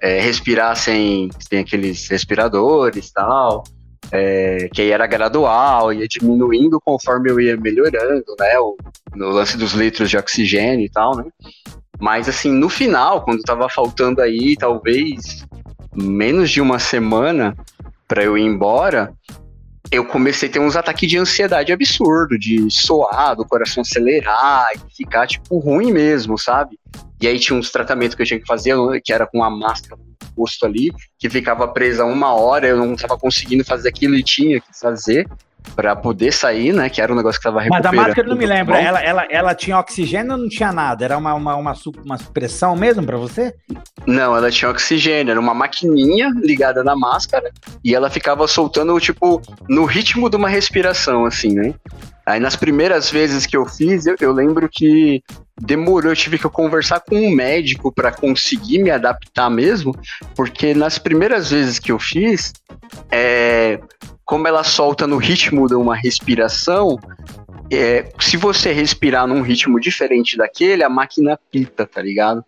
é, respirar sem, sem aqueles respiradores e tal. É, que aí era gradual, ia diminuindo conforme eu ia melhorando, né? O, no lance dos litros de oxigênio e tal, né? Mas assim, no final, quando tava faltando aí, talvez menos de uma semana para eu ir embora, eu comecei a ter uns ataques de ansiedade absurdo, de soar, do coração acelerar e ficar, tipo, ruim mesmo, sabe? E aí tinha uns tratamentos que eu tinha que fazer, que era com a máscara no rosto ali, que ficava presa uma hora, eu não estava conseguindo fazer aquilo e tinha que fazer para poder sair, né? Que era um negócio que tava recuperando. Mas a máscara não me lembra, ela, ela, ela tinha oxigênio ou não tinha nada? Era uma, uma, uma, uma pressão mesmo para você? Não, ela tinha oxigênio, era uma maquininha ligada na máscara e ela ficava soltando, tipo, no ritmo de uma respiração, assim, né? Aí nas primeiras vezes que eu fiz, eu, eu lembro que demorou, eu tive que conversar com um médico para conseguir me adaptar mesmo, porque nas primeiras vezes que eu fiz, é, como ela solta no ritmo de uma respiração, é, se você respirar num ritmo diferente daquele, a máquina pita, tá ligado?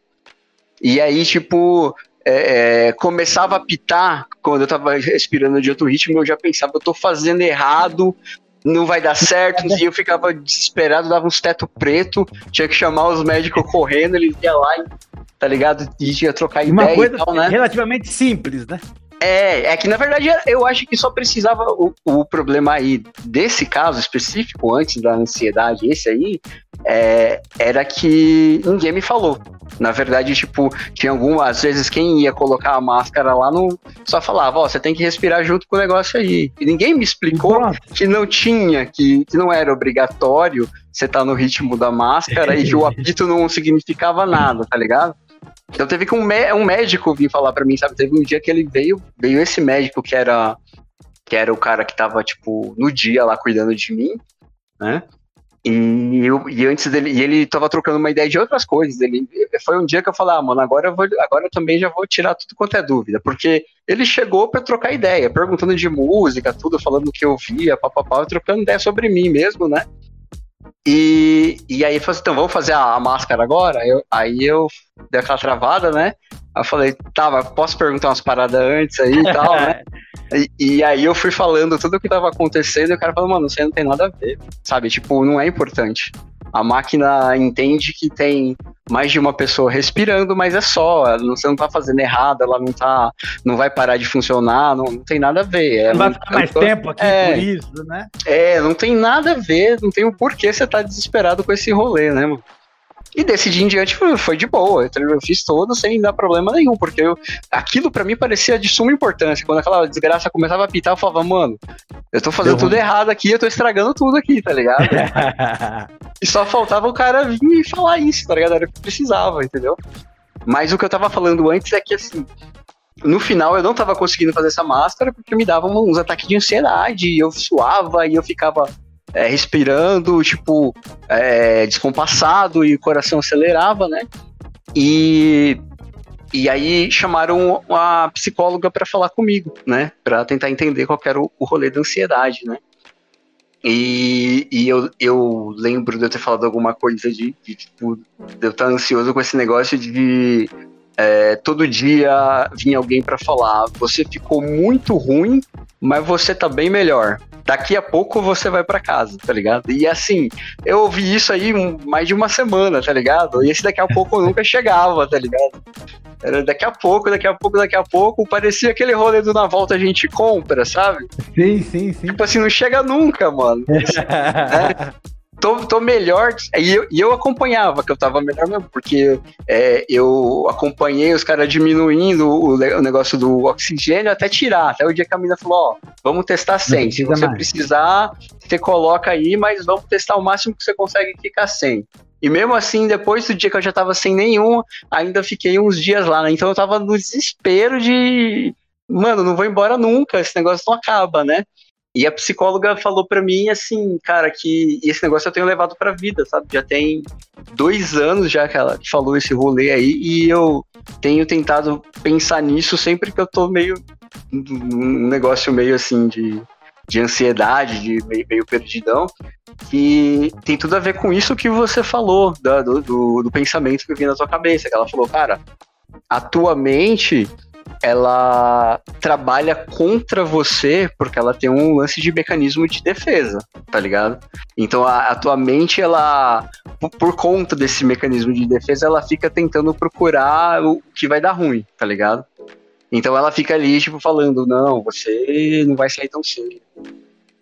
E aí, tipo, é, é, começava a pitar quando eu tava respirando de outro ritmo, eu já pensava, eu tô fazendo errado, não vai dar certo, e eu ficava desesperado, dava uns teto preto, tinha que chamar os médicos correndo, eles iam lá, tá ligado? E ia trocar Uma ideia coisa e tal, né? relativamente simples, né? É, é que na verdade eu acho que só precisava o, o problema aí desse caso específico, antes da ansiedade, esse aí, é, era que ninguém me falou. Na verdade, tipo, tinha algumas vezes quem ia colocar a máscara lá não só falava, ó, oh, você tem que respirar junto com o negócio aí. E ninguém me explicou Nossa. que não tinha, que, que não era obrigatório você estar tá no ritmo da máscara e que o apito não significava nada, tá ligado? Então teve que um, um médico vir falar para mim, sabe? Teve um dia que ele veio, veio esse médico que era que era o cara que tava, tipo, no dia lá cuidando de mim, né? E, eu, e antes dele, e ele tava trocando uma ideia de outras coisas. Ele, foi um dia que eu falei, ah, mano, agora eu, vou, agora eu também já vou tirar tudo quanto é dúvida. Porque ele chegou para trocar ideia, perguntando de música, tudo, falando o que eu via, papapá, trocando ideia sobre mim mesmo, né? E, e aí falou assim, então vamos fazer a, a máscara agora? Eu, aí eu dei aquela travada, né? Aí eu falei, tá, mas posso perguntar umas paradas antes aí e tal, né? <laughs> E, e, aí eu fui falando tudo o que tava acontecendo e o cara falou, mano, você não tem nada a ver, sabe? Tipo, não é importante. A máquina entende que tem mais de uma pessoa respirando, mas é só, não- você não tá fazendo errado, ela não tá, não vai parar de funcionar, não, não tem nada a ver. É, Não vai ficar mais tô- tempo aqui é. por isso, né? É, não tem nada a ver, não tem o porquê você tá desesperado com esse rolê, né, mano? E desse dia em diante foi- de boa, eu fiz todo sem dar problema nenhum, porque eu, aquilo pra mim parecia de suma importância. Quando aquela desgraça começava a apitar, eu falava, mano, eu tô fazendo Deu tudo errado aqui, eu tô estragando tudo aqui, tá ligado? <laughs> E só faltava o cara vir e falar isso, tá ligado? Era o que precisava, entendeu? Mas o que eu tava falando antes é que, assim, no final eu não tava conseguindo fazer essa máscara porque me davam uns ataques de ansiedade, e eu suava e eu ficava é, respirando, tipo, é, descompassado e o coração acelerava, né? E, e aí chamaram a psicóloga pra falar comigo, né? Pra tentar entender qual era o, o rolê da ansiedade, né? E, e eu, eu lembro de eu ter falado alguma coisa de, de, tipo, de eu estar ansioso com esse negócio de é, todo dia vinha alguém pra falar: você ficou muito ruim, mas você tá bem melhor. Daqui a pouco você vai pra casa, tá ligado? E assim, eu ouvi isso aí mais de uma semana, tá ligado? E esse daqui a pouco nunca chegava, tá ligado? Era daqui a pouco, daqui a pouco, daqui a pouco, parecia aquele rolê do na volta a gente compra, sabe? sim, sim, sim. Tipo assim, não chega nunca, mano. <laughs> tô, tô melhor. E eu, e eu acompanhava que eu tava melhor mesmo, porque é, eu acompanhei os caras diminuindo o, o negócio do oxigênio até tirar. Até o dia que a mina falou: Ó, vamos testar 100. Se você mais. precisar, você coloca aí, mas vamos testar o máximo que você consegue ficar sem. E mesmo assim, depois do dia que eu já tava sem nenhum, ainda fiquei uns dias lá, né? Então eu tava no desespero de. Mano, não vou embora nunca, esse negócio não acaba, né? E a psicóloga falou pra mim assim, cara, que esse negócio eu tenho levado pra vida, sabe? Já tem dois anos já que ela falou esse rolê aí e eu tenho tentado pensar nisso sempre que eu tô meio num negócio meio assim de, de ansiedade, de meio, meio perdidão, que tem tudo a ver com isso que você falou, da- do, do, do pensamento que vinha na sua cabeça, que ela falou, cara, a tua mente ela trabalha contra você porque ela tem um lance de mecanismo de defesa, tá ligado? Então a, a tua mente, ela, por, por conta desse mecanismo de defesa, ela fica tentando procurar o que vai dar ruim, tá ligado? Então ela fica ali, tipo, falando, não, você não vai sair tão cedo.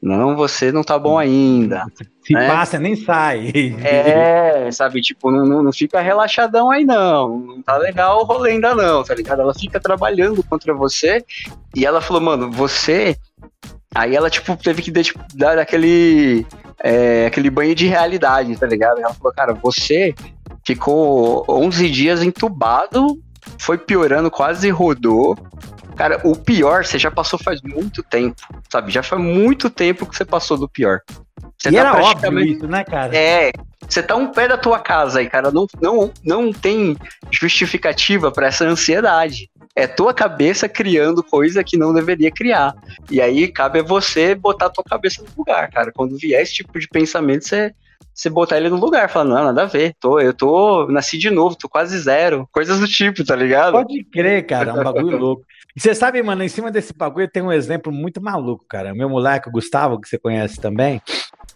Não, você não tá bom ainda. Se É. passa, nem sai. É, sabe, tipo, não, não, não fica relaxadão aí não, não tá legal o rolê ainda não, tá ligado? Ela fica trabalhando contra você e ela falou, mano, você... Aí ela, tipo, teve que dar, tipo, dar aquele, é, aquele banho de realidade, tá ligado? Ela falou, cara, você ficou 11 dias entubado, foi piorando, quase rodou. Cara, o pior você já passou faz muito tempo, sabe? Já faz muito tempo que você passou do pior. Você E tá era óbvio praticamente- isso, né, cara? é, você tá um pé da tua casa aí, cara. Não, não, não tem justificativa pra essa ansiedade. É tua cabeça criando coisa que não deveria criar. E aí cabe a você botar a tua cabeça no lugar, cara. Quando vier esse tipo de pensamento, você, você botar ele no lugar. Falar, não, nada a ver. Tô, eu tô, nasci de novo, tô quase zero. Coisas do tipo, tá ligado? Pode crer, cara, é um bagulho <laughs> louco. E você sabe, mano, em cima desse bagulho tem um exemplo muito maluco, cara. O meu moleque, o Gustavo, que você conhece também,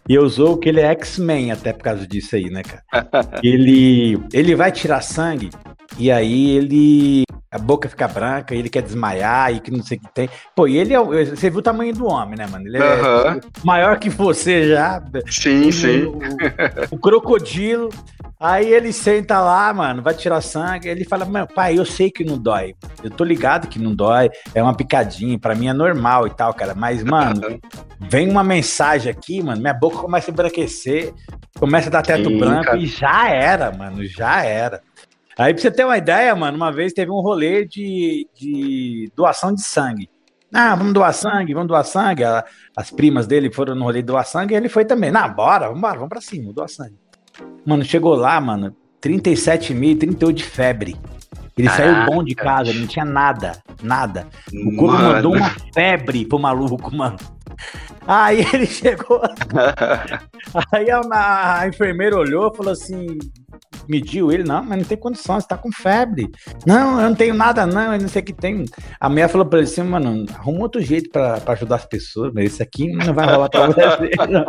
e eu usou que ele é X-Men até por causa disso aí, né, cara? <laughs> ele, ele vai tirar sangue e aí ele. A boca fica branca, ele quer desmaiar e que não sei o que tem. Pô, e ele é. Você viu o tamanho do homem, né, mano? Ele é Aham. maior que você já. Sim, sim. O, o- o crocodilo. Aí ele senta lá, mano, vai tirar sangue. Ele fala: Meu pai, eu sei que não dói. Eu tô ligado que não dói. É uma picadinha. Pra mim é normal e tal, cara. Mas, mano, vem uma mensagem aqui, mano. Minha boca começa a embranquecer. Começa a dar teto Sim, branco cara. e já era, mano. Já era. Aí, pra você ter uma ideia, mano, uma vez teve um rolê de, de doação de sangue. Ah, vamos doar sangue, vamos doar sangue. As primas dele foram no rolê doar sangue e ele foi também. Na, bora, vambora, vamos pra cima, doar sangue. Mano, chegou lá, mano, 37,5, 38 de febre. Ele saiu Caraca. bom de casa, não tinha nada, nada. O corpo Mano. mandou uma febre pro maluco, mano. Aí ele <laughs> chegou, <laughs> aí a, a enfermeira olhou e falou assim, mediu ele, não, mas não tem condição, você tá com febre. Não, eu não tenho nada não, eu não sei o que tem. A mulher falou pra ele assim, mano, arruma outro jeito pra, pra ajudar as pessoas, mas esse aqui não vai rolar pra <laughs> você. não."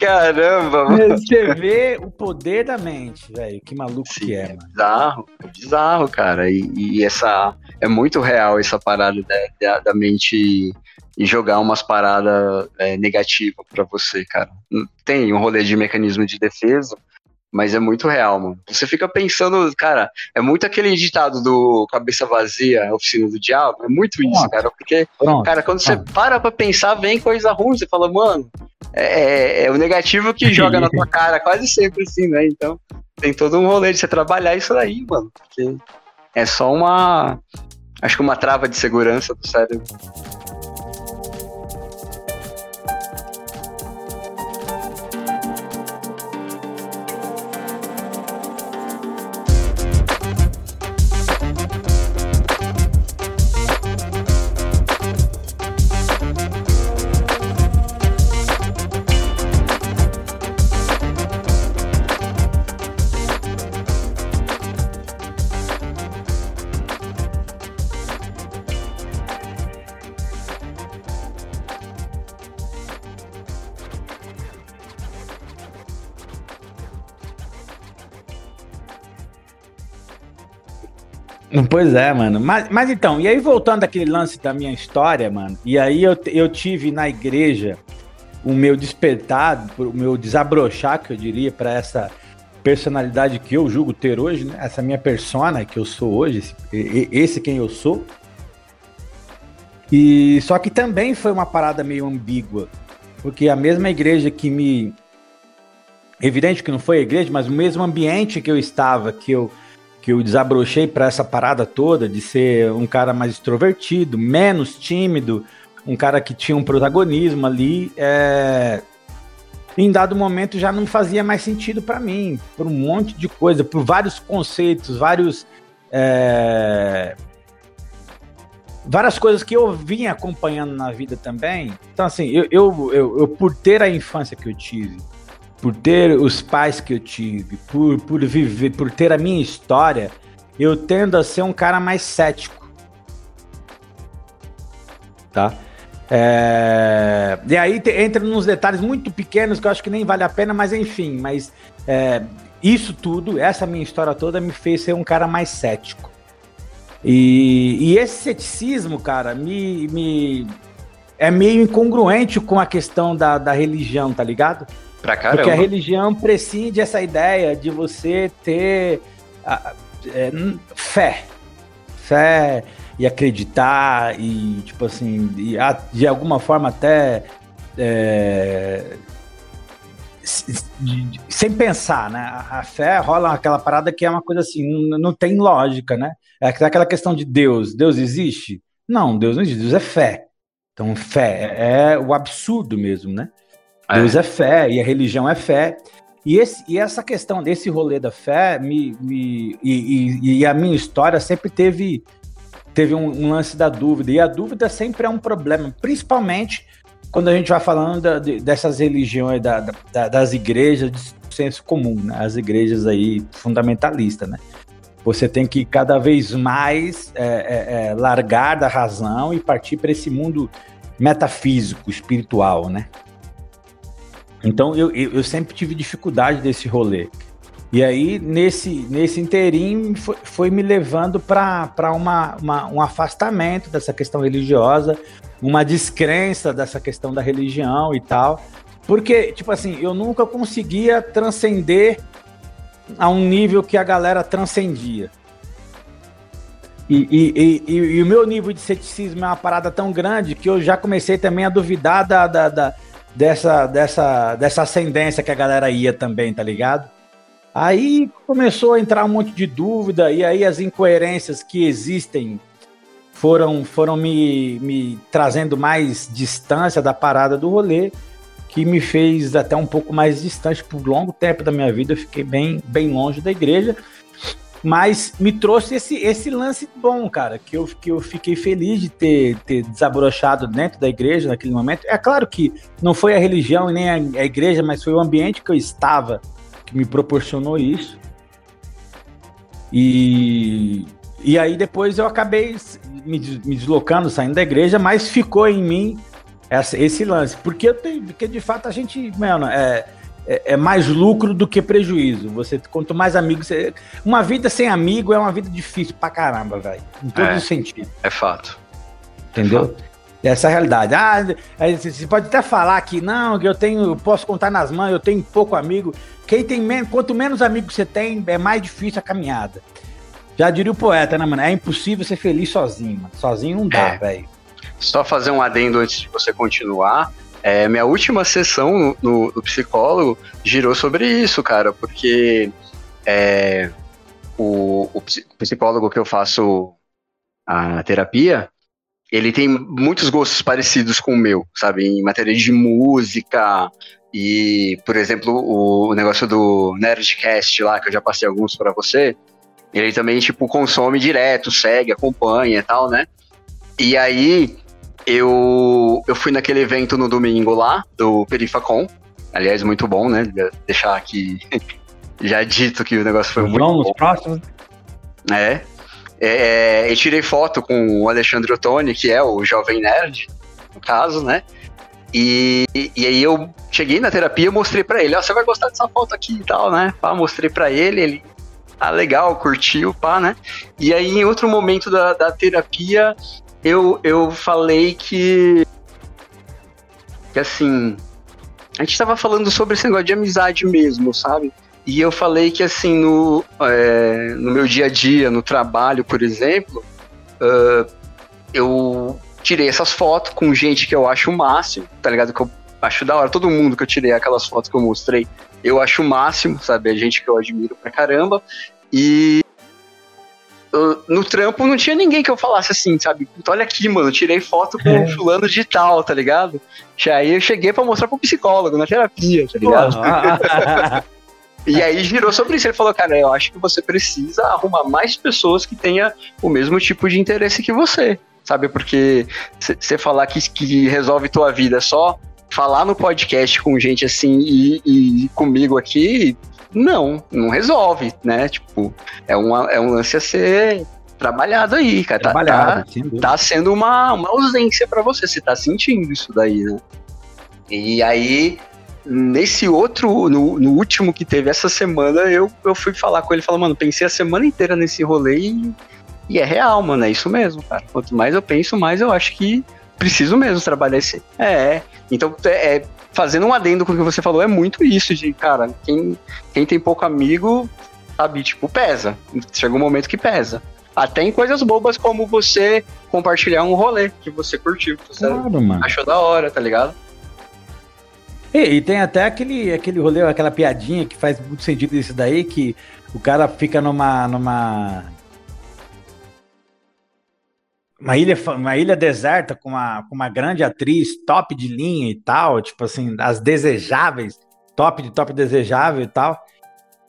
Caramba, mano. Você vê o poder da mente, velho. Que maluco Sim, que é, é mano. bizarro, é bizarro, cara. E, e essa é muito real essa parada da, da, da mente e jogar umas paradas é, negativas pra você, cara. Tem um rolê de mecanismo de defesa, mas é muito real, mano. Você fica pensando, cara, é muito aquele ditado do cabeça vazia, oficina do diabo, é muito isso, Pronto. cara, porque Pronto. Cara, quando você Ah. para pra pensar, vem coisa ruim, você fala, mano, é, é- é o negativo que joga na tua cara, quase sempre assim, né? Então, tem todo um rolê de você trabalhar isso daí, mano. Porque é só uma. Acho que uma trava de segurança do cérebro. Pois é, mano. Mas, mas então, e aí voltando àquele lance da minha história, mano, e aí eu, eu tive na igreja o meu despertar, o meu desabrochar, que eu diria, para essa personalidade que eu julgo ter hoje, né? Essa minha persona que eu sou hoje, esse, esse quem eu sou. E só que também foi uma parada meio ambígua, porque a mesma igreja que me evidente que não foi a igreja, mas o mesmo ambiente que eu estava, que eu que eu desabrochei para essa parada toda de ser um cara mais extrovertido, menos tímido, um cara que tinha um protagonismo ali, é... em dado momento já não fazia mais sentido para mim, por um monte de coisa, por vários conceitos, vários é, várias coisas que eu vinha acompanhando na vida também. Então assim, eu, eu, eu, eu por ter a infância que eu tive, por ter os pais que eu tive, por, por viver, por ter a minha história, eu tendo a ser um cara mais cético. Tá? É, E aí te- entra nos detalhes muito pequenos que eu acho que nem vale a pena, mas enfim, mas é, isso tudo, essa minha história toda me fez ser um cara mais cético. E, e esse ceticismo, cara, me, me é meio incongruente com a questão da, da religião, tá ligado? Pra Porque a caramba. religião prescinde essa ideia de você ter ah, é, fé. Fé e acreditar e, tipo assim, e a- de alguma forma até. é, sem pensar, né? A, a fé rola aquela parada que é uma coisa assim, não, não tem lógica, né? É aquela questão de Deus. Deus existe? Não, Deus não existe. Deus é fé. Então, fé é o absurdo mesmo, né? É. Deus é fé e a religião é fé. E, esse, e essa questão desse rolê da fé me, me- e, e- e a minha história sempre teve, teve um, um lance da dúvida. E a dúvida sempre é um problema, principalmente quando a gente vai falando da- de- dessas religiões, da- da- das igrejas de senso comum, né? as igrejas aí fundamentalistas, né? Você tem que cada vez mais é, é, é, largar da razão e partir para esse mundo metafísico, espiritual, né? Então eu, eu, sempre tive dificuldade desse rolê. E aí, nesse, nesse inteirinho, foi, foi me levando para uma, uma, um afastamento dessa questão religiosa, uma descrença dessa questão da religião e tal. Porque, tipo assim, eu nunca conseguia transcender a um nível que a galera transcendia. E, e, e, e- e o meu nível de ceticismo é uma parada tão grande que eu já comecei também a duvidar da, da, da- dessa, dessa, dessa ascendência que a galera ia também, tá ligado? Aí começou a entrar um monte de dúvida, e aí as incoerências que existem foram, foram me, me trazendo mais distância da parada do rolê, que me fez até um pouco mais distante por longo tempo da minha vida. Eu fiquei bem, bem longe da igreja, mas me trouxe esse, esse lance bom, cara, que eu, que eu fiquei feliz de ter, ter desabrochado dentro da igreja naquele momento. É claro que não foi a religião e nem a, a igreja, mas foi o ambiente que eu estava que me proporcionou isso. E, e aí depois eu acabei me, me deslocando, saindo da igreja, mas ficou em mim essa, esse lance. Porque eu tenho, porque de fato a gente, mano, é, é, é mais lucro do que prejuízo. Você, quanto mais amigos, você, uma vida sem amigo é uma vida difícil pra caramba, velho. Em todos É. os sentidos. É fato. Entendeu? Essa é a realidade. Ah, aí você pode até falar que não, que eu tenho, eu posso contar nas mãos, eu tenho pouco amigo. Quem tem menos, quanto menos amigos você tem, é mais difícil a caminhada. Já diria o poeta, né, mano? É impossível ser feliz sozinho, mano. Sozinho não dá, É. velho. Só fazer um adendo antes de você continuar. É, minha última sessão no, no- psicólogo girou sobre isso, cara, porque é, o, o psi- psicólogo que eu faço a terapia, ele tem muitos gostos parecidos com o meu, sabe? Em matéria de música e, por exemplo, o, negócio do Nerdcast lá, que eu já passei alguns pra você, ele também, tipo, consome direto, segue, acompanha e tal, né? E aí, eu, eu fui naquele evento no domingo lá, do Perifacom. Aliás, muito bom, né? Deixar aqui <laughs> já dito que o negócio foi muito Vamos bom. nos próximos. É. É, eu tirei foto com o Alexandre Ottoni, que é o Jovem Nerd, no caso, né? E, e aí eu cheguei na terapia e mostrei pra ele, ó, você vai gostar dessa foto aqui e tal, né? Pá, mostrei pra ele, ele, ah, legal, curtiu, pá, né? E aí em outro momento da, da terapia, eu, eu falei que, que assim, a gente tava falando sobre esse negócio de amizade mesmo, sabe? E eu falei que, assim, no, é, no meu dia a dia, no trabalho, por exemplo, ah, eu tirei essas fotos com gente que eu acho o máximo, tá ligado? Que eu acho da hora. Todo mundo que eu tirei aquelas fotos que eu mostrei, eu acho o máximo, sabe? É gente que eu admiro pra caramba. E no trampo não tinha ninguém que eu falasse assim, sabe? Puta, olha aqui, mano, tirei foto com É. o fulano de tal, tá ligado? Já aí eu cheguei pra mostrar pro psicólogo na terapia, tá ligado? <laughs> E aí girou sobre isso. Ele falou, cara, eu acho que você precisa arrumar mais pessoas que tenham o mesmo tipo de interesse que você. Sabe? Porque você falar que, que resolve tua vida só falar no podcast com gente assim e, e comigo aqui, não, não resolve, né? Tipo, é, uma, é um lance a ser trabalhado aí, cara. Tá- Tá, Trabalhado, dúvida. tá sendo uma, uma ausência pra você, você tá sentindo isso daí, né? E aí, nesse outro, no, no último que teve essa semana, eu, eu fui falar com ele, falando, mano, pensei a semana inteira nesse rolê e, e é real, mano, é isso mesmo, cara. Quanto mais eu penso, mais eu acho que preciso mesmo trabalhar esse. É, é. então, é, é, fazendo um adendo com o que você falou, é muito isso de, cara, quem, quem tem pouco amigo, sabe, tipo, pesa. Chega um momento que pesa. Até em coisas bobas como você compartilhar um rolê que você curtiu, que você Claro, mano. achou da hora, tá ligado? E, e tem até aquele, aquele rolê, aquela piadinha que faz muito sentido isso daí, que o cara fica numa. numa. Uma ilha, uma ilha deserta com uma, com uma grande atriz top de linha e tal, tipo assim, as desejáveis, top de top desejável e tal.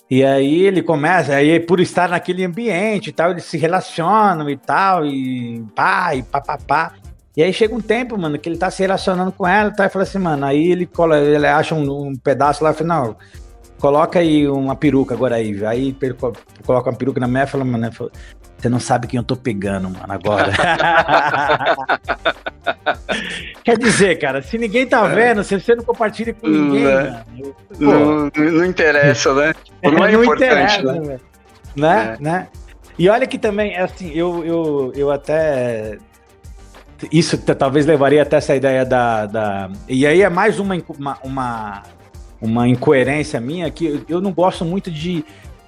E aí ele começa, aí por estar naquele ambiente e tal, eles se relacionam e tal, e pá, e pá, pá, pá. E aí chega um tempo, mano, que ele tá se relacionando com ela e tal, e fala assim, mano, aí ele, cola, ele acha um, um pedaço lá e fala, não, coloca aí uma peruca agora aí. Aí ele co- coloca uma peruca na mulher e fala, mano, você não sabe quem eu tô pegando, mano, agora. <laughs> Quer dizer, cara, se ninguém tá vendo, se você não compartilha com ninguém, É. mano, pô, Não, não, não interessa, né? Não é importante, interessa, né? velho. né? É. né? E olha que também, é assim, eu, eu, eu até. Isso talvez levaria até essa ideia da. da... E aí é mais uma, uma, uma, incoerência minha que eu não gosto muito de,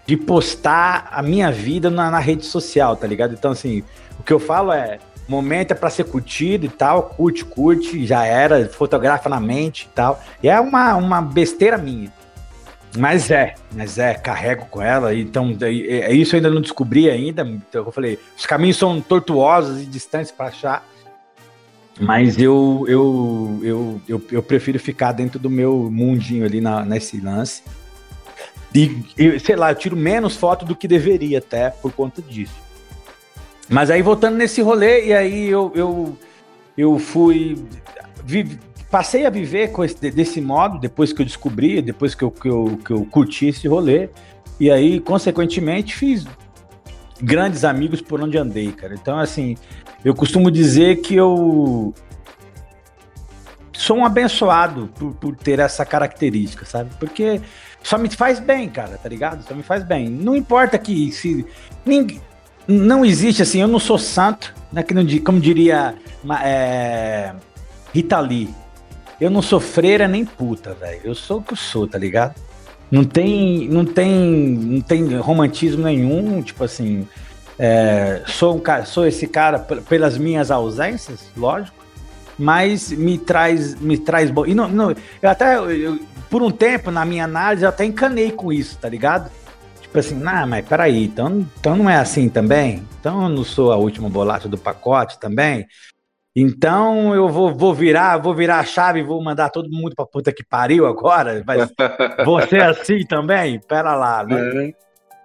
de postar a minha vida na, na rede social, tá ligado? Então, assim, o que eu falo é. Momento é pra ser curtido e tal, curte, curte, já era, fotografa na mente e tal. E é uma, uma besteira minha. Mas é, mas é, carrego com ela, então é, é isso eu ainda não descobri ainda. Então eu falei, os caminhos são tortuosos e distantes para achar. Mas eu, eu, eu, eu, eu prefiro ficar dentro do meu mundinho ali na, nesse lance. E, e, sei lá, eu tiro menos foto do que deveria até por conta disso. Mas aí voltando nesse rolê, e aí eu, eu, eu fui. vi- passei a viver com esse, desse modo, depois que eu descobri, depois que eu, que, eu, que eu curti esse rolê. E aí, consequentemente, fiz grandes amigos por onde andei, cara. Então, assim, eu costumo dizer que eu. sou um abençoado por, por ter essa característica, sabe? Porque só me faz bem, cara, tá ligado? Só me faz bem. Não importa que se. Ninguém, não existe assim, eu não sou santo, né? Que não, como diria é, Rita Lee. Eu não sou freira nem puta, velho. Eu sou o que eu sou, tá ligado? Não tem, não tem, não tem romantismo nenhum, tipo assim. É, sou um sou esse cara pelas minhas ausências, lógico, mas me traz, me traz bom. E não, não eu até eu, por um tempo na minha análise eu até encanei com isso, tá ligado? Tipo assim, nah, mas peraí, então, então não é assim também? Então eu não sou a última bolacha do pacote também? Então eu vou, vou virar, vou virar a chave e vou mandar todo mundo pra puta que pariu agora, mas <laughs> você assim também? Pera lá, né? É.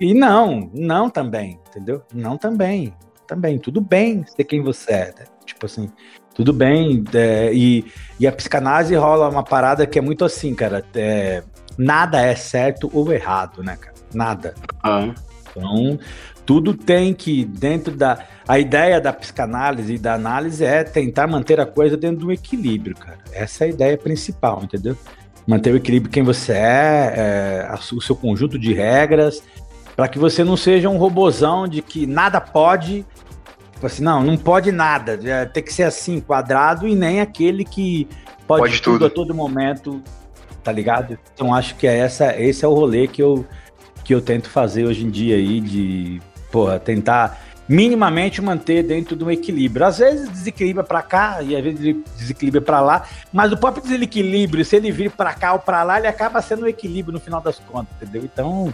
E não, não também, entendeu? Não também, também, tudo bem ser quem você é, né? tipo assim, tudo bem, é, e, e a psicanálise rola uma parada que é muito assim, cara, é, nada é certo ou errado, né, cara? Nada. Ah. Então, tudo tem que, dentro da. A ideia da psicanálise e da análise é tentar manter a coisa dentro de um equilíbrio, cara. Essa é a ideia principal, entendeu? Manter o equilíbrio quem você é, é o seu conjunto de regras, para que você não seja um robozão de que nada pode. Tipo assim, não, não pode nada. É, tem que ser assim, quadrado, e nem aquele que pode, pode tudo, tudo a todo momento, tá ligado? Então acho que é essa, esse é o rolê que eu, que eu tento fazer hoje em dia aí, de porra, tentar minimamente manter dentro de um equilíbrio. Às vezes desequilibra para cá e às vezes desequilibra para lá, mas o próprio desequilíbrio, se ele vir para cá ou para lá, ele acaba sendo um equilíbrio no final das contas, entendeu? Então,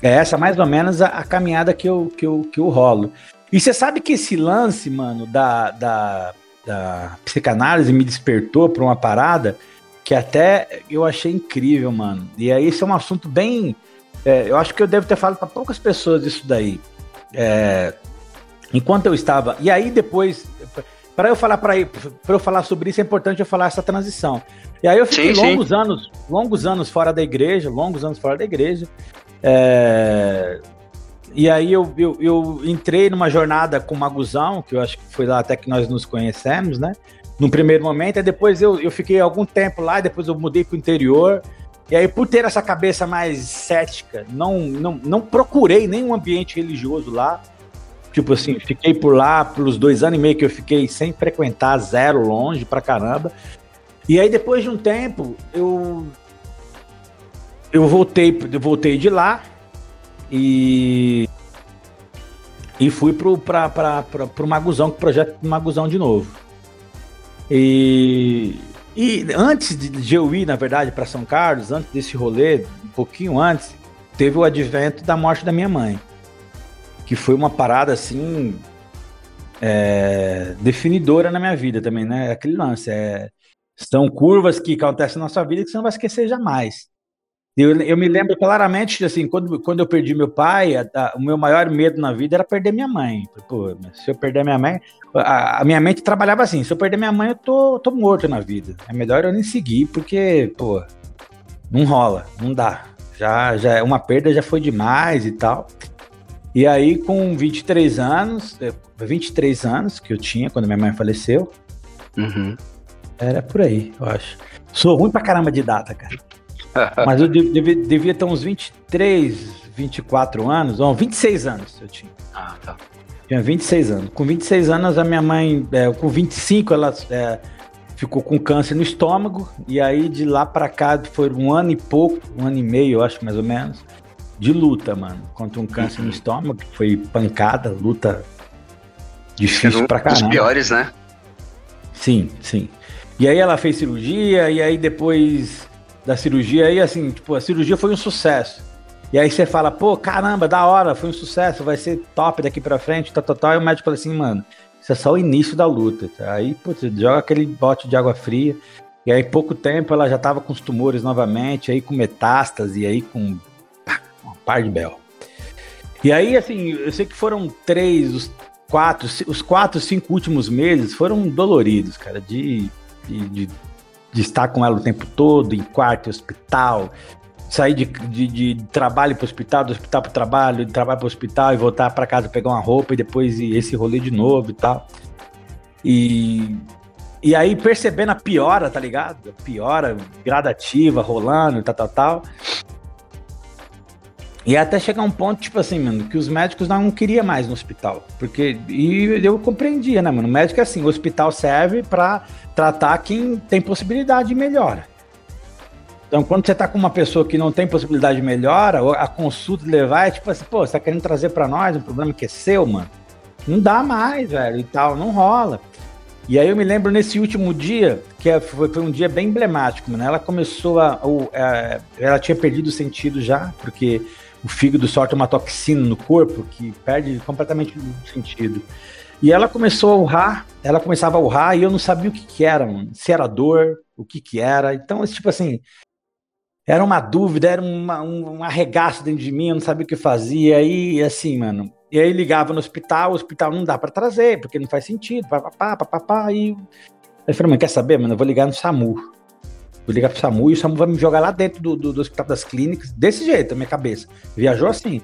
é essa mais ou menos a, a caminhada que eu, que, eu, que eu rolo. E você sabe que esse lance, mano, da, da, da psicanálise me despertou para uma parada que até eu achei incrível, mano. E aí esse é um assunto bem é, eu acho que eu devo ter falado para poucas pessoas isso daí. É, enquanto eu estava. E aí depois, para eu falar para eu falar sobre isso é importante eu falar essa transição. E aí eu fiquei sim, longos sim. anos, longos anos fora da igreja, longos anos fora da igreja. É, e aí eu, eu, eu, entrei numa jornada com o Maguzão, que eu acho que foi lá até que nós nos conhecemos, né? No primeiro momento, e depois eu, eu fiquei algum tempo lá, depois eu mudei para o interior. E aí, por ter essa cabeça mais cética, não, não, não procurei nenhum ambiente religioso lá. Tipo assim, fiquei por lá pelos dois anos e meio que eu fiquei sem frequentar, zero, longe pra caramba. E aí, depois de um tempo, eu. Eu voltei, eu voltei de lá e. E fui pro, pra, pra, pra, pro Maguzão, pro projeto Maguzão de novo. E e antes de eu ir, na verdade, para São Carlos, antes desse rolê, um pouquinho antes, teve o advento da morte da minha mãe. Que foi uma parada assim. É, definidora na minha vida também, né? Aquele lance. É, são curvas que acontecem na nossa vida que você não vai esquecer jamais. Eu, eu me lembro claramente, assim, quando, quando eu perdi meu pai, a, a, o meu maior medo na vida era perder minha mãe. Pô, se eu perder minha mãe, a, a, minha mente trabalhava assim: se eu perder minha mãe, eu tô, tô morto na vida. É melhor eu nem seguir, porque, pô, não rola, não dá. Já, já uma perda já foi demais e tal. E aí, com 23 anos, 23 é, anos que eu tinha quando minha mãe faleceu, uhum. era por aí, eu acho. Sou ruim pra caramba de data, cara. <laughs> Mas eu devia, devia ter uns 23, 24 anos, ou 26 anos eu tinha. Ah, tá. Tinha 26 anos. Com 26 anos, a minha mãe, é, com 25, ela é, ficou com câncer no estômago. E aí, de lá para cá, foi um ano e pouco, um ano e meio, eu acho, mais ou menos, de luta, mano, contra um câncer no estômago. Foi pancada, luta difícil pra caramba. Os piores, né? Sim, sim. E aí ela fez cirurgia, e aí depois da cirurgia, aí assim, tipo, a cirurgia foi um sucesso. E aí você fala, pô, caramba, da hora, foi um sucesso, vai ser top daqui pra frente, tal, tal, tal. E o médico fala assim, mano, isso é só o início da luta. Aí, putz, joga aquele bote de água fria. E aí, pouco tempo, ela já tava com os tumores novamente, aí com metástase, aí com pá, uma par de bel. E aí, assim, eu sei que foram três, os quatro, os quatro, cinco últimos meses foram doloridos, cara, de, de, de, de estar com ela o tempo todo, em quarto, em hospital, sair de, de, de trabalho para o hospital, do hospital para o trabalho, de trabalho para o hospital e voltar para casa pegar uma roupa e depois esse rolê de novo e tal. E, E aí, percebendo a piora, tá ligado? A piora gradativa, rolando, tal, tal, tal. E até chegar um ponto, tipo assim, mano, que os médicos não queriam mais no hospital. Porque. E eu compreendia, né, mano? O médico é assim: o hospital serve pra tratar quem tem possibilidade de melhora. Então, quando você tá com uma pessoa que não tem possibilidade de melhora, a consulta levar é tipo assim, pô, você tá querendo trazer para nós um problema que é seu, mano? Não dá mais, velho, e tal, não rola. E aí eu me lembro nesse último dia, que é, foi, foi um dia bem emblemático, mano. Ela começou a, a, Ela tinha perdido o sentido já, porque o fígado solta uma toxina no corpo que perde completamente o sentido. E ela começou a urrar, ela começava a urrar e eu não sabia o que, que era, mano. Se era dor, o que que era. Então, tipo assim, era uma dúvida, era uma, um, um arregaço dentro de mim, eu não sabia o que fazia. E assim, mano. E aí ligava no hospital, o hospital não dá para trazer, porque não faz sentido, papapá, papapá. E eu falei, mano, quer saber, mano? Eu vou ligar no SAMU. Vou ligar pro SAMU e o SAMU vai me jogar lá dentro do, do, do hospital das clínicas, desse jeito, a minha cabeça. Viajou assim.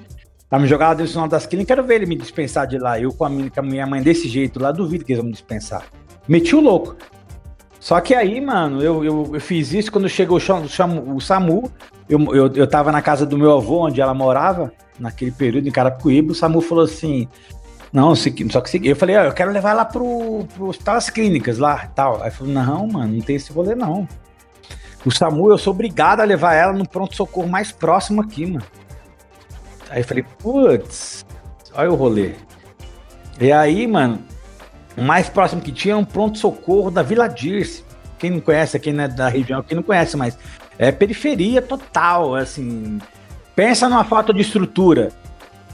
Pra me jogar lá dentro do hospital das clínicas, quero ver ele me dispensar de lá. Eu com a minha, com a minha mãe desse jeito lá, duvido que eles vão me dispensar. Meti o louco. Só que aí, mano, eu, eu, eu fiz isso quando chegou o, o SAMU. Eu, eu, eu tava na casa do meu avô, onde ela morava, naquele período em Carapicuíba. O SAMU falou assim: Não, só que eu falei, ah, eu quero levar ela pro, pro Hospital das Clínicas lá tal. Aí falou: Não, mano, não tem esse rolê não. O SAMU, eu sou obrigado a levar ela no pronto-socorro mais próximo aqui, mano. Aí eu falei: Putz, olha o rolê. E aí, mano, o mais próximo que tinha é um pronto-socorro da Vila Dirce. Quem não conhece aqui né, da região, quem não conhece, mas é periferia total, assim. Pensa numa falta de estrutura.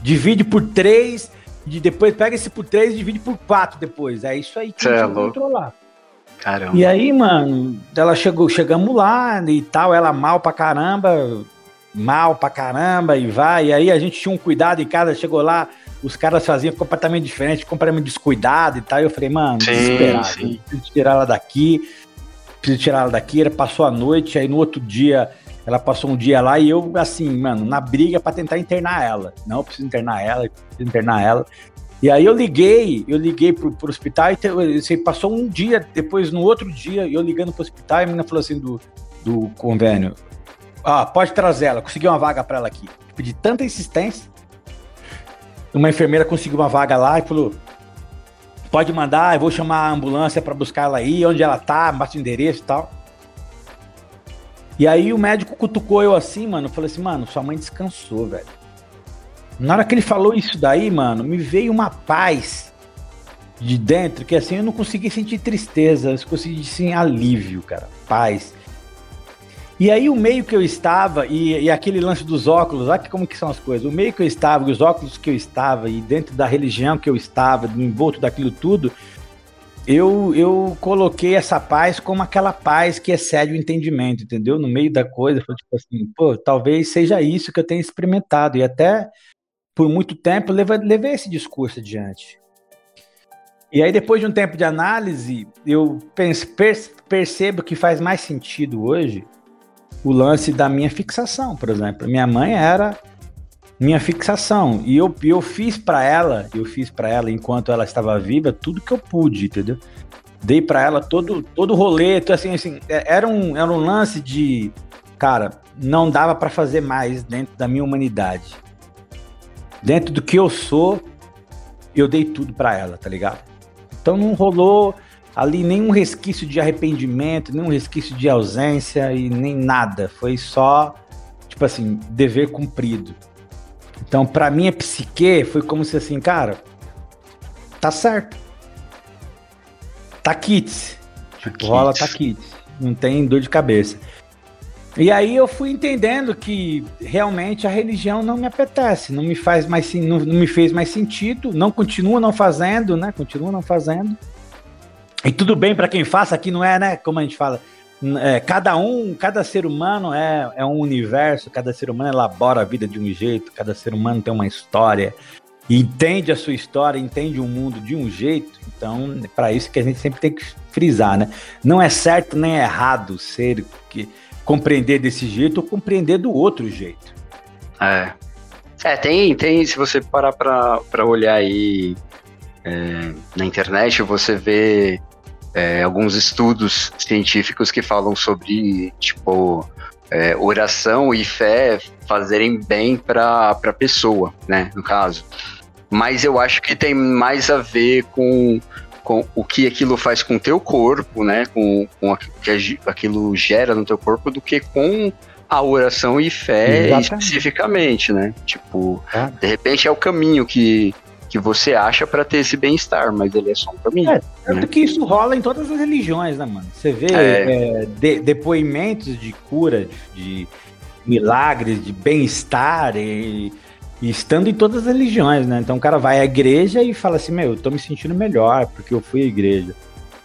Divide por três, de depois pega esse por três e divide por quatro depois. É isso aí que é controlar. Caramba. E aí, mano, ela chegou, chegamos lá e tal, ela mal pra caramba, mal pra caramba, e vai. E aí a gente tinha um cuidado em casa, chegou lá, os caras faziam completamente diferente, completamente descuidado e tal. E eu falei, mano, Sim, desesperado, sim. preciso tirar ela daqui, preciso tirar ela daqui. Ela passou a noite, aí no outro dia, ela passou um dia lá e eu, assim, mano, na briga pra tentar internar ela. Não, eu preciso internar ela, preciso internar ela. E aí eu liguei, eu liguei pro, pro hospital e você passou um dia, depois no outro dia, eu ligando pro hospital, e a menina falou assim do, do convênio. Ah, pode trazer ela, consegui uma vaga pra ela aqui. Pedi tanta insistência. Uma enfermeira conseguiu uma vaga lá e falou: pode mandar, eu vou chamar a ambulância pra buscar ela aí, onde ela tá, bate o endereço e tal. E aí o médico cutucou eu assim, mano. Falei assim, mano, sua mãe descansou, velho. Na hora que ele falou isso daí, mano, me veio uma paz de dentro que assim eu não consegui sentir tristeza, eu consegui sentir alívio, cara, paz. E aí o meio que eu estava e, e aquele lance dos óculos, olha como que são as coisas. O meio que eu estava, os óculos que eu estava e dentro da religião que eu estava, do envolto daquilo tudo, eu, eu coloquei essa paz como aquela paz que excede o entendimento, entendeu? No meio da coisa, foi tipo assim, pô, talvez seja isso que eu tenha experimentado. E até por muito tempo levei, levei esse discurso adiante. E aí, depois de um tempo de análise, eu penso, per- percebo que faz mais sentido hoje o lance da minha fixação, por exemplo. Minha mãe era minha fixação e eu, eu fiz para ela, eu fiz para ela enquanto ela estava viva tudo que eu pude, entendeu? Dei para ela todo todo rolê, então, assim, assim, é- era um era um lance de, cara, não dava para fazer mais dentro da minha humanidade. Dentro do que eu sou, eu dei tudo para ela, tá ligado? Então não rolou ali nenhum resquício de arrependimento, nenhum resquício de ausência e nem nada. Foi só, tipo assim, dever cumprido. Então, pra minha psique, foi como se assim, cara, tá certo. Tá kits. Tipo, kits. rola tá kits. Não tem dor de cabeça. E aí eu fui entendendo que realmente a religião não me apetece, não me faz mais não, não me fez mais sentido, não continua não fazendo, né? Continua não fazendo. E tudo bem para quem faça, aqui não é, né? Como a gente fala, é, cada um, cada ser humano é, é um universo, cada ser humano elabora a vida de um jeito, cada ser humano tem uma história, entende a sua história, entende o mundo de um jeito. Então, é para isso que a gente sempre tem que frisar, né? Não é certo nem errado ser que compreender desse jeito ou compreender do outro jeito. É. É, tem, tem, se você parar pra olhar aí é, na internet, você vê é, alguns estudos científicos que falam sobre, tipo, é, oração e fé fazerem bem para a pessoa, né, no caso. Mas eu acho que tem mais a ver com, com o que aquilo faz com o teu corpo, né, com, com o que aquilo gera no teu corpo, do que com a oração e fé Exatamente. especificamente, né? Tipo, é. de repente é o caminho que, que você acha para ter esse bem-estar, mas ele é só um caminho. É, tanto né? que isso rola em todas as religiões, né, mano? Você vê é. É, de, depoimentos de cura, de, de milagres, de bem-estar e, e, estando em todas as religiões, né? Então o cara vai à igreja e fala assim, meu, eu tô me sentindo melhor porque eu fui à igreja.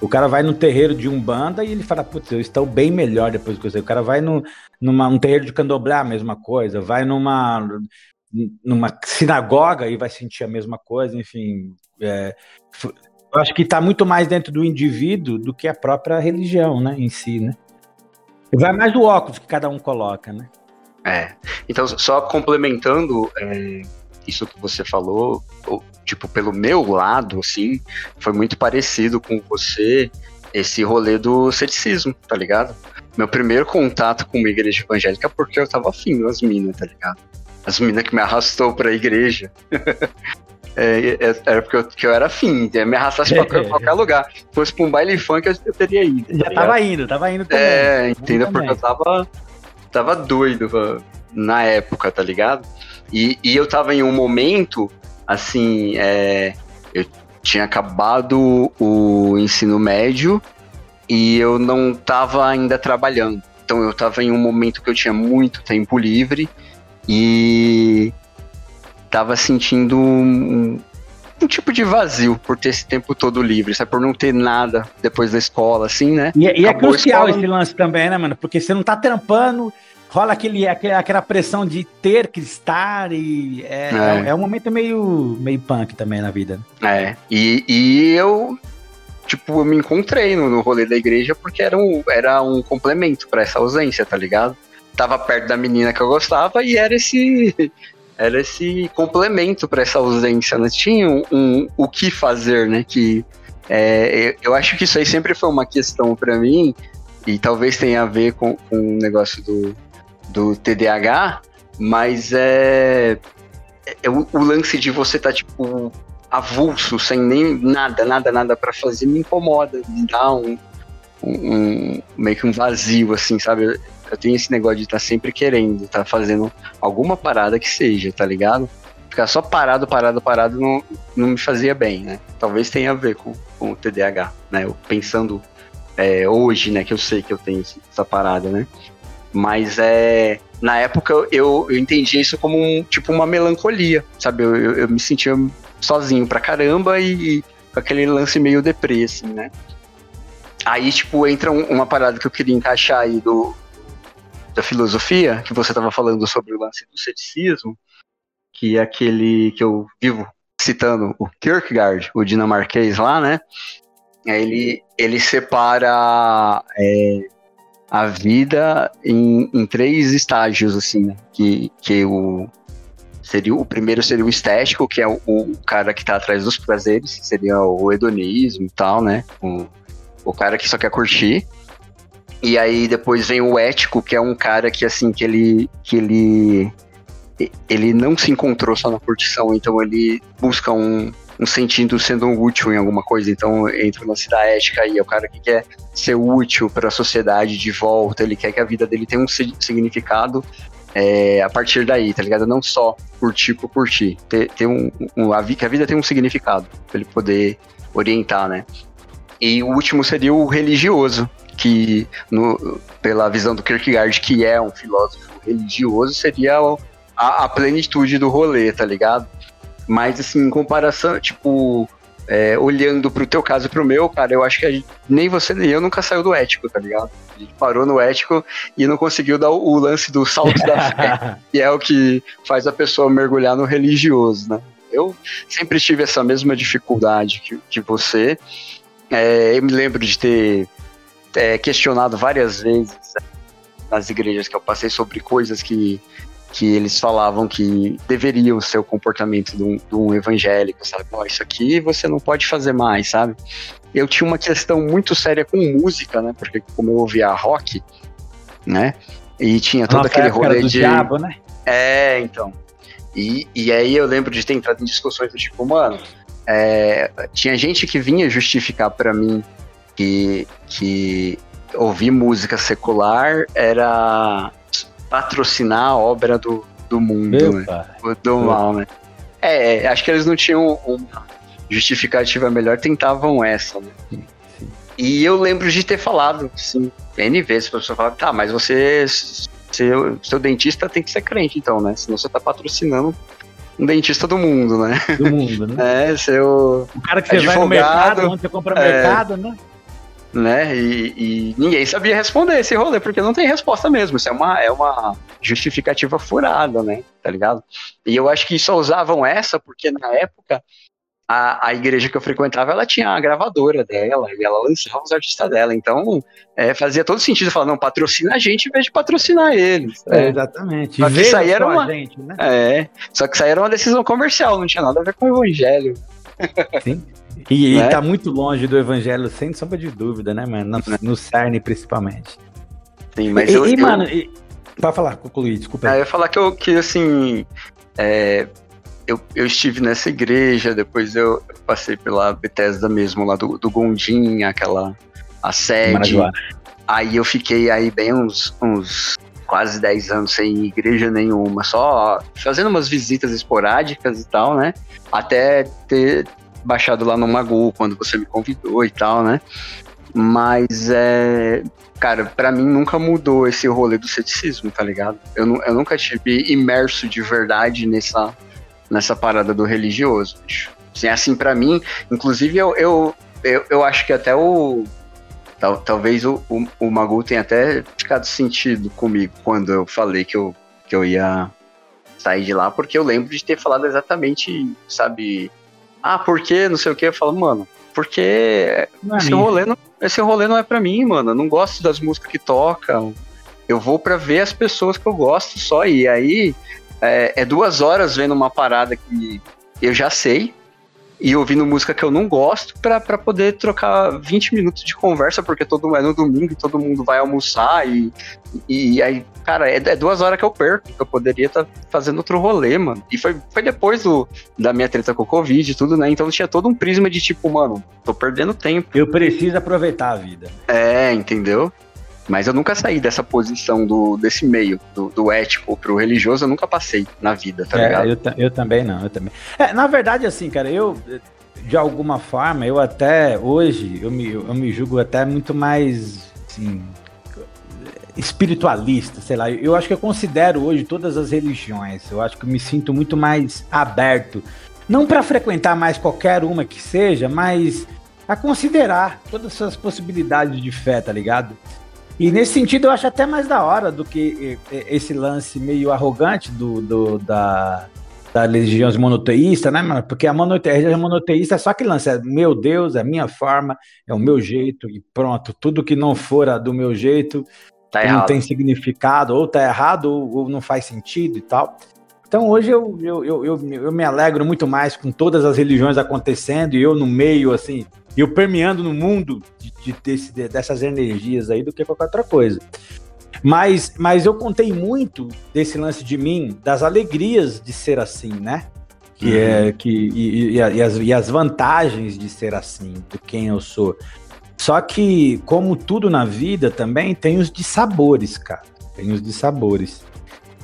O cara vai no terreiro de Umbanda e ele fala, putz, eu estou bem melhor depois que eu sei. O cara vai no, numa, um terreiro de candomblé, a mesma coisa. Vai numa numa sinagoga e vai sentir a mesma coisa, enfim. É, eu acho que está muito mais dentro do indivíduo do que a própria religião, né, em si, né? Vai mais do óculos que cada um coloca, né? É. Então, só complementando é, isso que você falou, tipo, pelo meu lado, assim, foi muito parecido com você esse rolê do ceticismo, tá ligado? Meu primeiro contato com uma igreja evangélica é porque eu tava afim das minas, tá ligado? as meninas que me arrastou pra igreja. <laughs> É, é, era porque eu, que eu era afim, me arrastasse pra <laughs> qualquer lugar. Se fosse pra um baile funk, eu teria ido. Tá Já tava indo, tava indo também. É, entendeu? Porque eu tava, tava doido na época, tá ligado? E, e eu tava em um momento, assim, é, eu tinha acabado o ensino médio e eu não tava ainda trabalhando. Então eu tava em um momento que eu tinha muito tempo livre e tava sentindo um, tipo de vazio por ter esse tempo todo livre, sabe? Por não ter nada depois da escola, assim, né? E, e é crucial esse lance também, né, mano? Porque você não tá trampando, rola aquele, aquela pressão de ter que estar e é, é. é, é um momento meio, meio punk também na vida. É, e, e eu tipo, eu me encontrei no, no rolê da igreja porque era um, era um complemento para essa ausência, tá ligado? tava perto da menina que eu gostava e era esse era esse complemento para essa ausência, né? Tinha um, um, o que fazer, né? Que é, eu acho que isso aí sempre foi uma questão para mim e talvez tenha a ver com, com o negócio do, do TDAH, mas é, é o, o, lance de você estar tá, tipo avulso, sem nem nada, nada, nada para fazer me incomoda, me dá um, um, meio que um vazio assim, sabe? Eu tenho esse negócio de estar tá sempre querendo, estar tá fazendo alguma parada que seja, tá ligado? Ficar só parado, parado, parado não, não me fazia bem, né? Talvez tenha a ver com, com o TDAH, né? Eu pensando é, hoje, né, que eu sei que eu tenho essa parada, né? Mas é. Na época eu, eu entendi isso como um, tipo uma melancolia, sabe? Eu, eu, eu me sentia sozinho pra caramba e, e com aquele lance meio deprê, assim, né? Aí, tipo, entra um, uma parada que eu queria encaixar aí do, da filosofia, que você estava falando sobre o lance do ceticismo, que é aquele que eu vivo citando, o Kierkegaard, o dinamarquês lá, né? Ele, ele separa é, a vida em, em, três estágios, assim, né? que, que o, seria, o primeiro seria o estético, que é o, o cara que está atrás dos prazeres, seria o hedonismo e tal, né? O, o cara que só quer curtir. E aí depois vem o ético, que é um cara que assim, que ele que ele ele não se encontrou só na curtição, então ele busca um, um sentido sendo útil em alguma coisa. Então entra o lance da ética aí, é o cara que quer ser útil para a sociedade de volta, ele quer que a vida dele tenha um significado é, a partir daí, tá ligado? Não só curtir por curtir, ter, ter um, um a, que a vida tem um significado para ele poder orientar, né? E o último seria o religioso, que, no, pela visão do Kierkegaard, que é um filósofo religioso, seria a, a plenitude do rolê, tá ligado? Mas, assim, em comparação, tipo, é, olhando pro teu caso e pro meu, cara, eu acho que gente, nem você nem eu nunca saiu do ético, tá ligado? A gente parou no ético e não conseguiu dar o, o lance do salto da fé, <laughs> que é o que faz a pessoa mergulhar no religioso, né? Eu sempre tive essa mesma dificuldade que, que você. É, eu me lembro de ter é, questionado várias vezes nas igrejas que eu passei sobre coisas que que eles falavam que deveria ser o comportamento de um, de um evangélico, sabe? Ó, isso aqui você não pode fazer mais, sabe? Eu tinha uma questão muito séria com música, né? Porque como eu ouvia rock, né? E tinha todo Nossa, aquele rolê de. diabo, né? É, então. E, e aí eu lembro de ter entrado em discussões do tipo, mano, é, tinha gente que vinha justificar pra mim que, que ouvir música secular era patrocinar a obra do, do mundo, né? Do mal, né? É, é, acho que eles não tinham uma justificativa melhor, tentavam essa, né? Sim, sim. E eu lembro de ter falado, assim, N vezes, a pessoa fala, tá, mas você, seu, seu dentista tem que ser crente, então, né? Senão você tá patrocinando um dentista do mundo, né? Do mundo, né? <laughs> É, seu, O cara que você vai no Advogado, mercado, onde você compra é. mercado, né? Né? E, e ninguém sabia responder esse rolê, porque não tem resposta mesmo. Isso é uma, é uma justificativa furada, né? Tá ligado? E eu acho que só usavam essa porque na época a, a igreja que eu frequentava, ela tinha a gravadora dela e ela lançava os artistas dela. Então é, fazia todo sentido falar, não, patrocina a gente em vez de patrocinar eles. É, É. exatamente. Só que isso aí era uma- gente, né? É, só que isso aí era uma decisão comercial, não tinha nada a ver com o evangelho. Sim. E, Né? tá muito longe do evangelho, sem sombra de dúvida, né, mano? No, no cerne, principalmente. Sim, mas e, eu, e, eu- mano, e... falar, concluir, desculpa. Ah, eu ia falar que, eu, que assim, é, eu, eu estive nessa igreja, depois eu, passei pela Bethesda mesmo, lá do, do Gondim, aquela a sede. Marajoara. Aí eu fiquei aí bem uns, uns quase 10 anos sem igreja nenhuma, só fazendo umas visitas esporádicas e tal, né? Até ter baixado lá no Magu quando você me convidou e tal, né? Mas é. Cara, pra mim nunca mudou esse rolê do ceticismo, tá ligado? Eu, eu nunca tive imerso de verdade nessa, nessa parada do religioso, bicho. Assim, assim para mim, inclusive eu, eu, eu, eu acho que até o. Tal, talvez o, o, o Magu tenha até ficado sentido comigo quando eu falei que eu, que eu ia sair de lá, porque eu lembro de ter falado exatamente, sabe? Ah, por quê? Não sei o que. Eu falo, mano, porque Não é esse minha. rolê, não, esse rolê não é pra mim, mano. Eu não gosto das músicas que tocam. Eu vou pra ver as pessoas que eu gosto só. E aí é, é duas horas vendo uma parada que eu já sei e ouvindo música que eu não gosto pra, pra poder trocar 20 minutos de conversa, porque todo é no domingo e todo mundo vai almoçar. E, e aí, cara, é, é duas horas que eu perco. que Eu poderia estar fazendo outro rolê, mano. E foi, foi depois do, da minha treta com o Covid e tudo, né? Então tinha todo um prisma de tipo, mano, tô perdendo tempo. Eu preciso aproveitar a vida. É, entendeu? Mas eu nunca saí dessa posição do, desse meio, do, do ético pro religioso, eu nunca passei na vida, tá É, ligado? eu, eu também não, eu também. É, na verdade, assim, cara, eu, de alguma forma, eu até, hoje, eu me, eu me julgo até muito mais, assim, espiritualista, sei lá. Eu acho que eu considero hoje todas as religiões, eu acho que eu me sinto muito mais aberto. Não para frequentar mais qualquer uma que seja, mas a considerar todas essas possibilidades de fé, tá ligado? E nesse sentido eu acho até mais da hora do que eh, eh, esse lance meio arrogante do, do- da, da religião monoteísta, né, mano? Porque a, monote, a religião monoteísta é só aquele lance, é meu Deus, é a minha forma, é o meu jeito e pronto. Tudo que não for do meu jeito Tá não tem significado, ou tá errado, ou, ou não faz sentido e tal. Então hoje eu, eu, eu, eu, me alegro muito mais com todas as religiões acontecendo e eu no meio, assim, eu permeando no mundo de, de- dessas energias aí do que qualquer outra coisa. Mas, mas eu contei muito desse lance de mim, das alegrias de ser assim, né? Que é que e, e- e as, e as vantagens de ser assim, de quem eu sou. Só que, como tudo na vida, também tem os dissabores, cara. Tem os dissabores.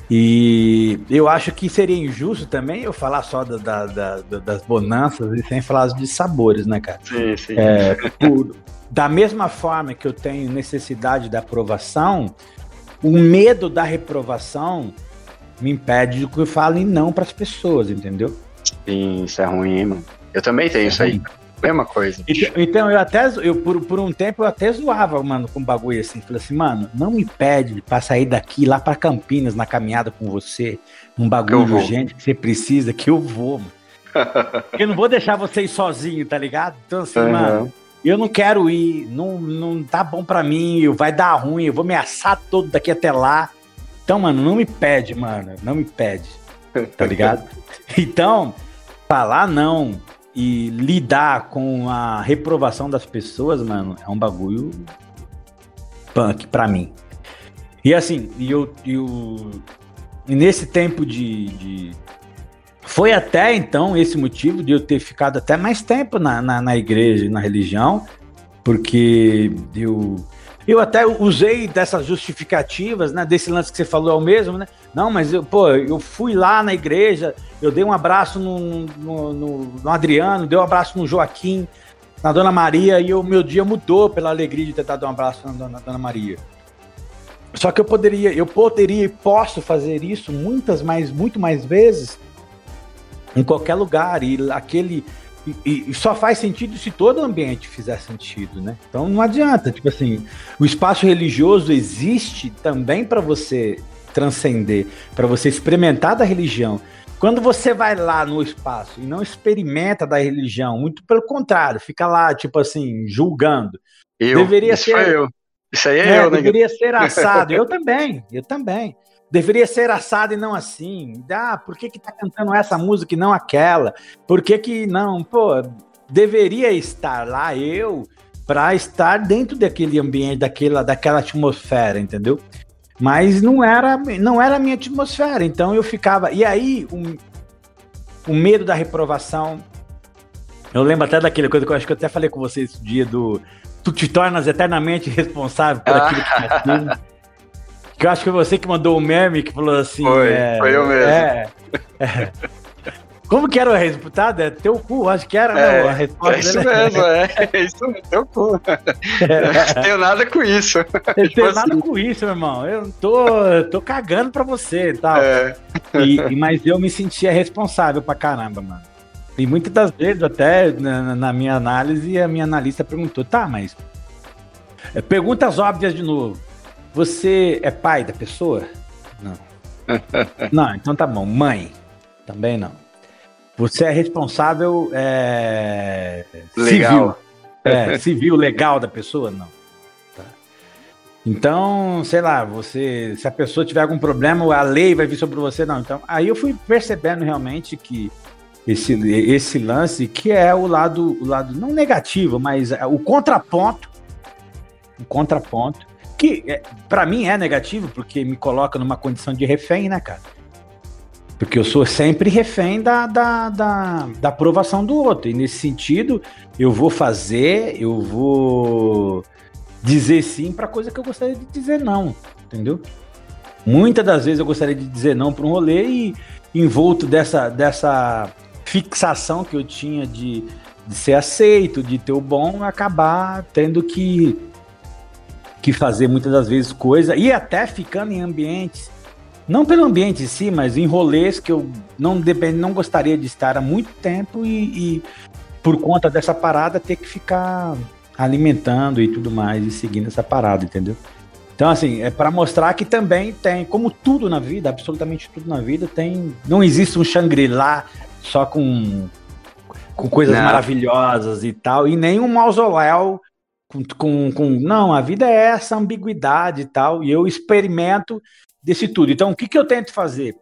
E eu acho que seria injusto também eu falar só da- da- da- da- das bonanças e sem falar dos dissabores, né, cara? Sim, sim. É, por- da mesma forma que eu tenho necessidade da aprovação, o medo da reprovação me impede de que eu fale não para as pessoas, entendeu? Sim, isso é ruim, mano. Eu também tenho isso aí. Mesma coisa. Então, então eu até, eu, por, por um tempo, eu até zoava, mano, com bagulho assim. Falei assim, mano, não me pede pra sair daqui lá pra Campinas na caminhada com você, num bagulho urgente que você precisa, que eu vou, mano. <laughs> eu não vou deixar vocês sozinhos, tá ligado? Então, assim, Aham. mano, eu não quero ir, não, não tá bom pra mim, vai dar ruim, eu vou me assar todo daqui até lá. Então, mano, não me pede, mano. Não me pede. Tá <laughs> ligado? Então, falar não e lidar com a reprovação das pessoas, mano, é um bagulho punk pra mim. E assim, e eu, eu e nesse tempo de, de, Foi até então esse motivo de eu ter ficado até mais tempo na, na, na igreja, na religião, porque eu eu até usei dessas justificativas, né? Desse lance que você falou é o mesmo, né? Não, mas eu, pô, eu fui lá na igreja, eu dei um abraço no, no, no, no Adriano, dei um abraço no Joaquim, na Dona Maria, e o meu dia mudou pela alegria de ter dado um abraço na Dona, na Dona Maria. Só que eu poderia, eu poderia e posso fazer isso muitas mais, muito mais vezes em qualquer lugar. E aquele e, e, só faz sentido se todo o ambiente fizer sentido, né? Então não adianta, tipo assim, o espaço religioso existe também para você transcender, para você experimentar da religião. Quando você vai lá no espaço e não experimenta da religião, muito pelo contrário, fica lá, tipo assim, julgando. Eu, deveria isso ser eu. Isso aí é, é eu, né? Deveria ser <laughs> assado. eu também, eu também. Deveria ser assado e não assim. Ah, por que que tá cantando essa música e não aquela? Por que que não? Pô, deveria estar lá eu para estar dentro daquele ambiente, daquela, daquela atmosfera, entendeu? Mas não era, não era a minha atmosfera, então eu ficava. E aí, o, o medo da reprovação. Eu lembro até daquela coisa que eu acho que eu até falei com vocês esse dia do. Tu te tornas eternamente responsável por aquilo que tu <laughs> Que eu acho que foi você que mandou o meme que falou assim. Foi, é, foi eu mesmo. É, é. Como que era o resultado? É teu cu, acho que era, é, não, a resposta. É isso dele. mesmo, é. É isso mesmo, teu cu. É. Não <laughs> tenho nada com isso. Eu tipo tenho assim. nada com isso, meu irmão. Eu tô, tô cagando pra você e tal. É. E, mas eu me sentia responsável pra caramba, mano. E muitas das vezes, até na, na minha análise, a minha analista perguntou: tá, mas. É, perguntas óbvias de novo. Você é pai da pessoa? Não. <laughs> não, então tá bom. Mãe? Também não. Você é responsável é, legal. civil. É, civil, legal da pessoa? Não. Tá. Então, sei lá, você, se a pessoa tiver algum problema, a lei vai vir sobre você, não. Então, aí eu fui percebendo realmente que esse, esse lance, que é o lado, o lado não negativo, mas o contraponto, o contraponto que é, para mim é negativo, porque me coloca numa condição de refém, né, cara? Porque eu sou sempre refém da, da, da, da aprovação do outro. E nesse sentido, eu vou fazer, eu vou dizer sim para coisa que eu gostaria de dizer não, entendeu? Muitas das vezes eu gostaria de dizer não para um rolê e envolto dessa, dessa fixação que eu tinha de, de ser aceito, de ter o bom, acabar tendo que que fazer muitas das vezes coisa e até ficando em ambientes não pelo ambiente em si, mas em rolês que eu não depend, não gostaria de estar há muito tempo e, e, por conta dessa parada ter que ficar alimentando e tudo mais e seguindo essa parada, entendeu? Então assim, é para mostrar que também tem, como tudo na vida, absolutamente tudo na vida tem, não existe um Shangri-La só com com coisas não. maravilhosas e tal, e nem um mausoléu com, com, não, a vida é essa ambiguidade e tal, e eu experimento desse tudo. Então, o que, que eu tento fazer?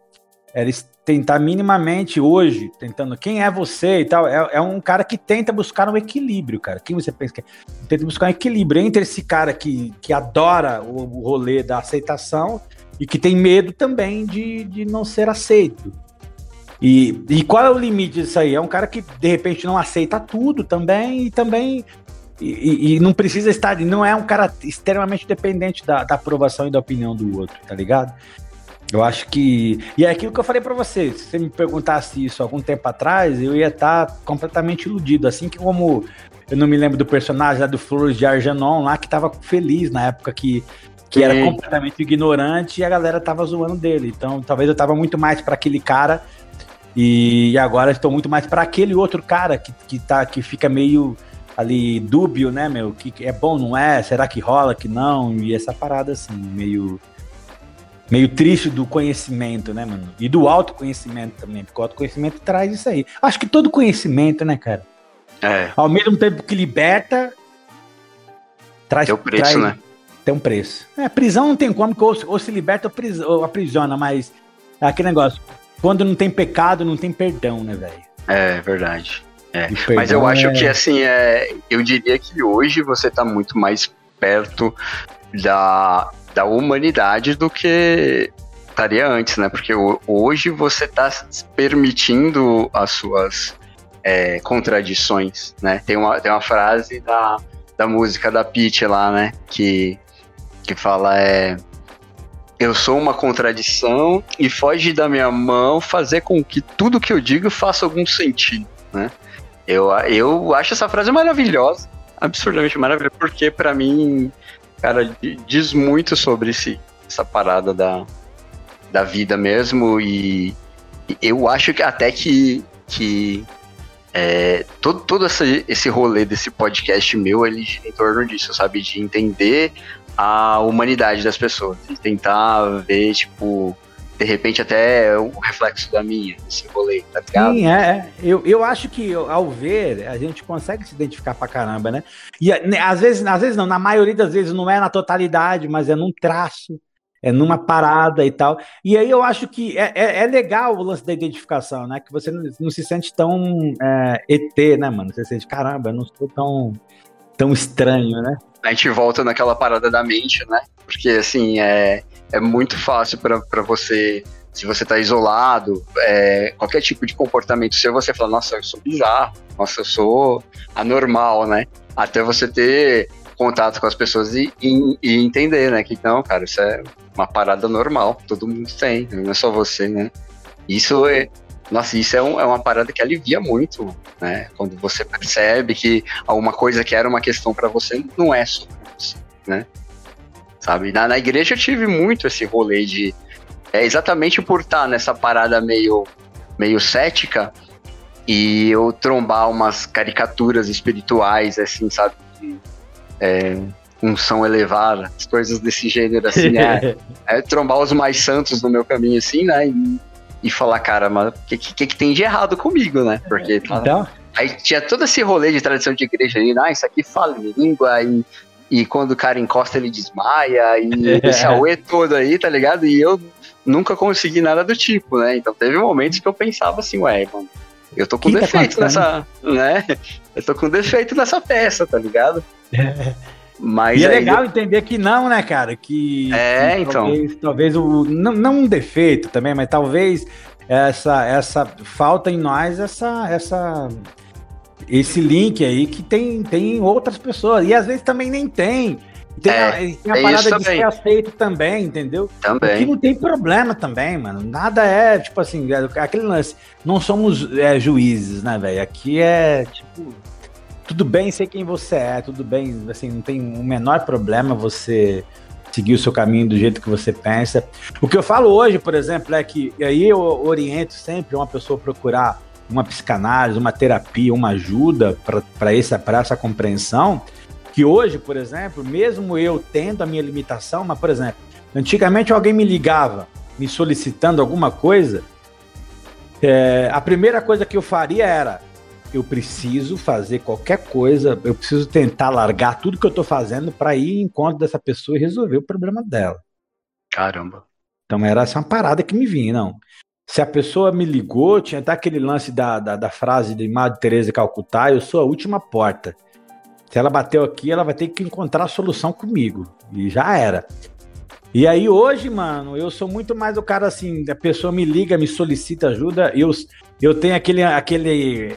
É tentar minimamente hoje, tentando quem é você e tal, é, é, um cara que tenta buscar um equilíbrio, cara. Quem você pensa que é? Tenta buscar um equilíbrio entre esse cara que, que adora o, o rolê da aceitação e que tem medo também de, de não ser aceito. E, e qual é o limite disso aí? É um cara que de repente não aceita tudo também e também e, e, não precisa estar, não é um cara extremamente dependente da, da, aprovação e da opinião do outro, tá ligado? Eu acho que. E é aquilo que eu falei para você. Se você me perguntasse isso algum tempo atrás, eu ia estar tá completamente iludido. Assim que como eu não me lembro do personagem lá do Flores de Argenon lá, que tava feliz na época que, que era completamente ignorante e a galera tava zoando dele. Então talvez eu tava muito mais para aquele cara. E agora estou muito mais para aquele outro cara que, que, tá, que fica meio ali dúbio, né, meu? Que é bom, não é? Será que rola, que não? E essa parada assim, meio meio triste do conhecimento, né, mano? E do autoconhecimento também, porque o autoconhecimento traz isso aí. Acho que todo conhecimento, né, cara? É. Ao mesmo tempo que liberta, traz, Tem o preço, traz, né? tem um preço. É, prisão não tem como, que ou, ou se liberta ou, pris, ou aprisiona, mas é aquele negócio. Quando não tem pecado, não tem perdão, né, velho? É verdade. É. Mas eu acho é... que assim, é, eu diria que hoje você tá muito mais perto da, da humanidade do que estaria antes, né? Porque hoje você está permitindo as suas é, contradições, né? Tem uma, tem uma frase da, da música da Peach lá, né? Que, que fala é... Eu sou uma contradição e foge da minha mão fazer com que tudo que eu digo faça algum sentido, né? Eu, eu acho essa frase maravilhosa, absurdamente maravilhosa, porque para mim, cara, diz muito sobre esse, essa parada da, da vida mesmo e eu acho que até que, que é, todo, todo esse, rolê desse podcast meu, ele gira em torno disso, sabe? De entender a humanidade das pessoas e tentar ver, tipo, de repente até o reflexo da minha, esse rolê, tá ligado? Sim, é. é. Eu, eu acho que ao ver, a gente consegue se identificar pra caramba, né? E né, às vezes, às vezes não, na maioria das vezes não é na totalidade, mas é num traço é numa parada e tal. E aí eu acho que é, é, é legal o lance da identificação, né? Que você não, não se sente tão é, ET, né, mano? Você sente, caramba, eu não sou tão, tão estranho, né? A gente volta naquela parada da mente, né? Porque, assim, é, é muito fácil para você, se você tá isolado, é, qualquer tipo de comportamento seu, você fala, nossa, eu sou bizarro, nossa, eu sou anormal, né? Até você ter contato com as pessoas e, e, e, entender, né? Que não, cara, isso é uma parada normal, todo mundo tem, não é só você, né? Isso é. Nossa, isso é, um, é uma parada que alivia muito, né? Quando você percebe que alguma coisa que era uma questão para você não é só você, né? Sabe? Na, na igreja eu tive muito esse rolê de. É exatamente por estar nessa parada meio, meio cética e eu trombar umas caricaturas espirituais, assim, sabe? De, é, unção elevada, as coisas desse gênero, assim, é, <laughs> é, trombar os mais santos no meu caminho, assim, né? E, e falar, cara, mas o que, que, que, tem de errado comigo, né? Porque tá, então... aí tinha todo esse rolê de tradição de igreja ali, ah, isso aqui fala em língua, e, e quando o cara encosta ele desmaia, e <laughs> esse auê todo aí, tá ligado? E eu nunca consegui nada do tipo, né? Então teve momentos que eu pensava assim, ué, mano, eu tô com que defeito tá nessa, né? Eu tô com defeito nessa peça, tá ligado? <laughs> Mas e é legal entender que não, né, cara? Que, é, que então. Talvez, talvez o. Não, não um defeito também, mas talvez essa, essa falta em nós, essa, essa, esse link aí que tem, tem outras pessoas. E às vezes também nem tem. Tem, é, a, tem a parada de ser aceito também, entendeu? Também. Que não tem problema também, mano. Nada é, tipo assim, é, aquele lance. Não somos é, juízes, né, velho? Aqui é, tipo, tudo bem ser quem você é, tudo bem, assim, não tem o menor problema você seguir o seu caminho do jeito que você pensa. O que eu falo hoje, por exemplo, é que aí eu oriento sempre uma pessoa procurar uma psicanálise, uma terapia, uma ajuda para essa, essa compreensão, que hoje, por exemplo, mesmo eu tendo a minha limitação, mas, por exemplo, antigamente alguém me ligava me solicitando alguma coisa, é, a primeira coisa que eu faria era eu preciso fazer qualquer coisa, eu preciso tentar largar tudo que eu tô fazendo para ir em encontro dessa pessoa e resolver o problema dela. Caramba. Então era essa uma parada que me vinha, não. Se a pessoa me ligou, tinha até aquele lance da, da, da frase de Madre Teresa de Calcutá, eu sou a última porta. Se ela bateu aqui, ela vai ter que encontrar a solução comigo. E já era. E aí hoje, mano, eu sou muito mais o cara assim, a pessoa me liga, me solicita ajuda, eu, eu tenho aquele, aquele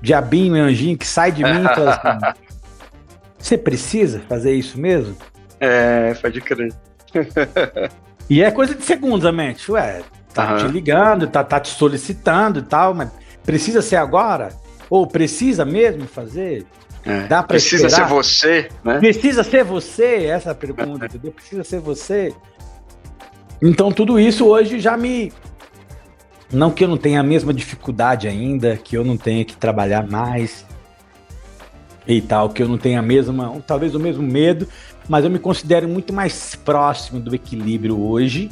diabinho anjinho que sai de mim e fala assim: <laughs> Você precisa fazer isso mesmo? É, pode crer. <laughs> e é coisa de segundos, a mente. Ué, tá uhum. te ligando, tá, tá te solicitando e tal, mas precisa ser agora? Ou precisa mesmo fazer? É, Dá pra precisa esperar? ser você, né? Precisa ser você? Essa é a pergunta, <laughs> entendeu? Precisa ser você? Então tudo isso hoje já me não que eu não tenha a mesma dificuldade ainda, que eu não tenha que trabalhar mais e tal, que eu não tenha a mesma, talvez o mesmo medo, mas eu me considero muito mais próximo do equilíbrio hoje,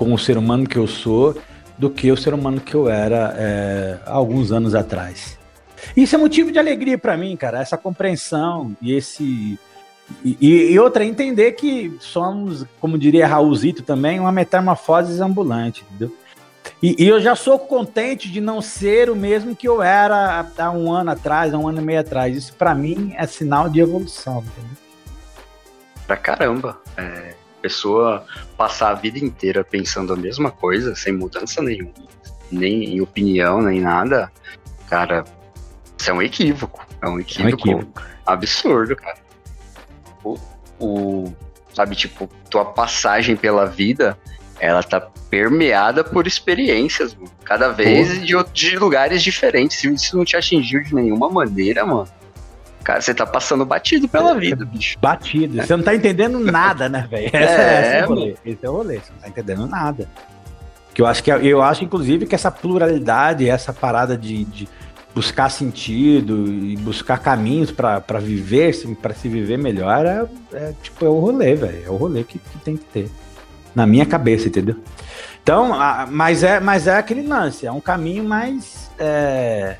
com o ser humano que eu sou, do que o ser humano que eu era é, alguns anos atrás. Isso é motivo de alegria para mim, cara, essa compreensão e esse E, e outra, entender que somos, como diria Raulzito também, uma metamorfose ambulante, entendeu? E, e, eu já sou contente de não ser o mesmo que eu era há um ano atrás, há um ano e meio atrás. Isso para mim é sinal de evolução, entendeu? Pra caramba. É, pessoa passar a vida inteira pensando a mesma coisa, sem mudança nenhuma, nem em opinião, nem nada, cara, isso é um equívoco. É um equívoco, é um equívoco. absurdo, cara. O, o, sabe, tipo, tua passagem pela vida ela tá permeada por experiências, mano. Cada vez de, de, lugares diferentes. Se isso não te atingiu de nenhuma maneira, mano. Cara, você tá passando batido pela vida, bicho. Batido. Você não tá entendendo nada, né, velho? <laughs> É, é, é o rolê. Esse é o rolê. Você não tá entendendo nada. Que eu acho que eu acho, inclusive, que essa pluralidade, essa parada de, de buscar sentido e buscar caminhos para viver, para se viver melhor, é, é, tipo, é o rolê, velho. É o rolê que, que tem que ter na minha cabeça, entendeu? Então, a, mas é, mas é aquele lance, é um caminho mais é,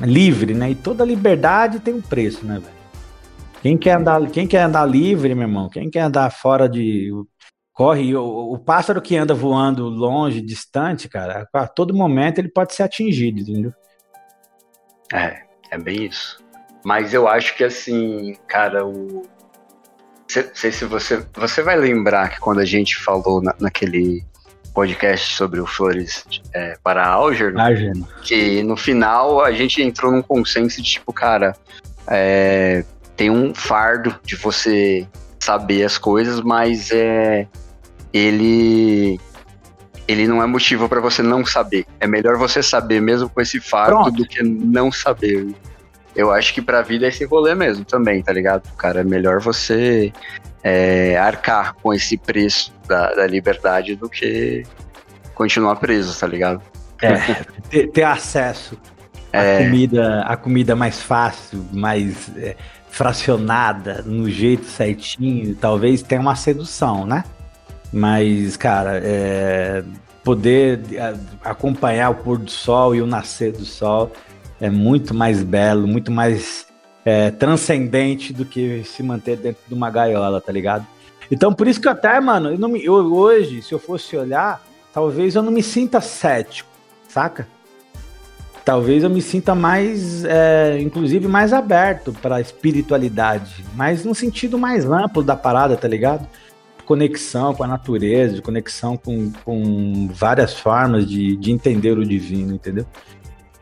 livre, né? E toda liberdade tem um preço, né, velho? Quem quer andar, quem quer andar livre, meu irmão? Quem quer andar fora de corre o, o pássaro que anda voando longe, distante, cara, a todo momento ele pode ser atingido, entendeu? É, é bem isso. Mas eu acho que assim, cara, o sei se você. Você vai lembrar que quando a gente falou na, naquele podcast sobre o Flores é, para Algernon, Algernon, que no final a gente entrou num consenso de tipo, cara, é, tem um fardo de você saber as coisas, mas é, ele ele não é motivo para você não saber. É melhor você saber mesmo com esse fardo Pronto. do que não saber eu acho que pra vida é esse rolê mesmo também, tá ligado? Cara, é melhor você é, arcar com esse preço da, da, liberdade do que continuar preso, tá ligado? É, <laughs> ter, ter acesso é. à comida, a comida mais fácil, mais é, fracionada, no jeito certinho, talvez tenha uma sedução, né? Mas, cara, é, poder é, acompanhar o pôr do sol e o nascer do sol é muito mais belo, muito mais é, transcendente do que se manter dentro de uma gaiola, tá ligado? Então, por isso que até, mano, eu me, eu, hoje, se eu fosse olhar, talvez eu não me sinta cético, saca? Talvez eu me sinta mais, é, inclusive, mais aberto para espiritualidade, mas no sentido mais amplo da parada, tá ligado? Conexão com a natureza, conexão com, com várias formas de, de entender o divino, entendeu?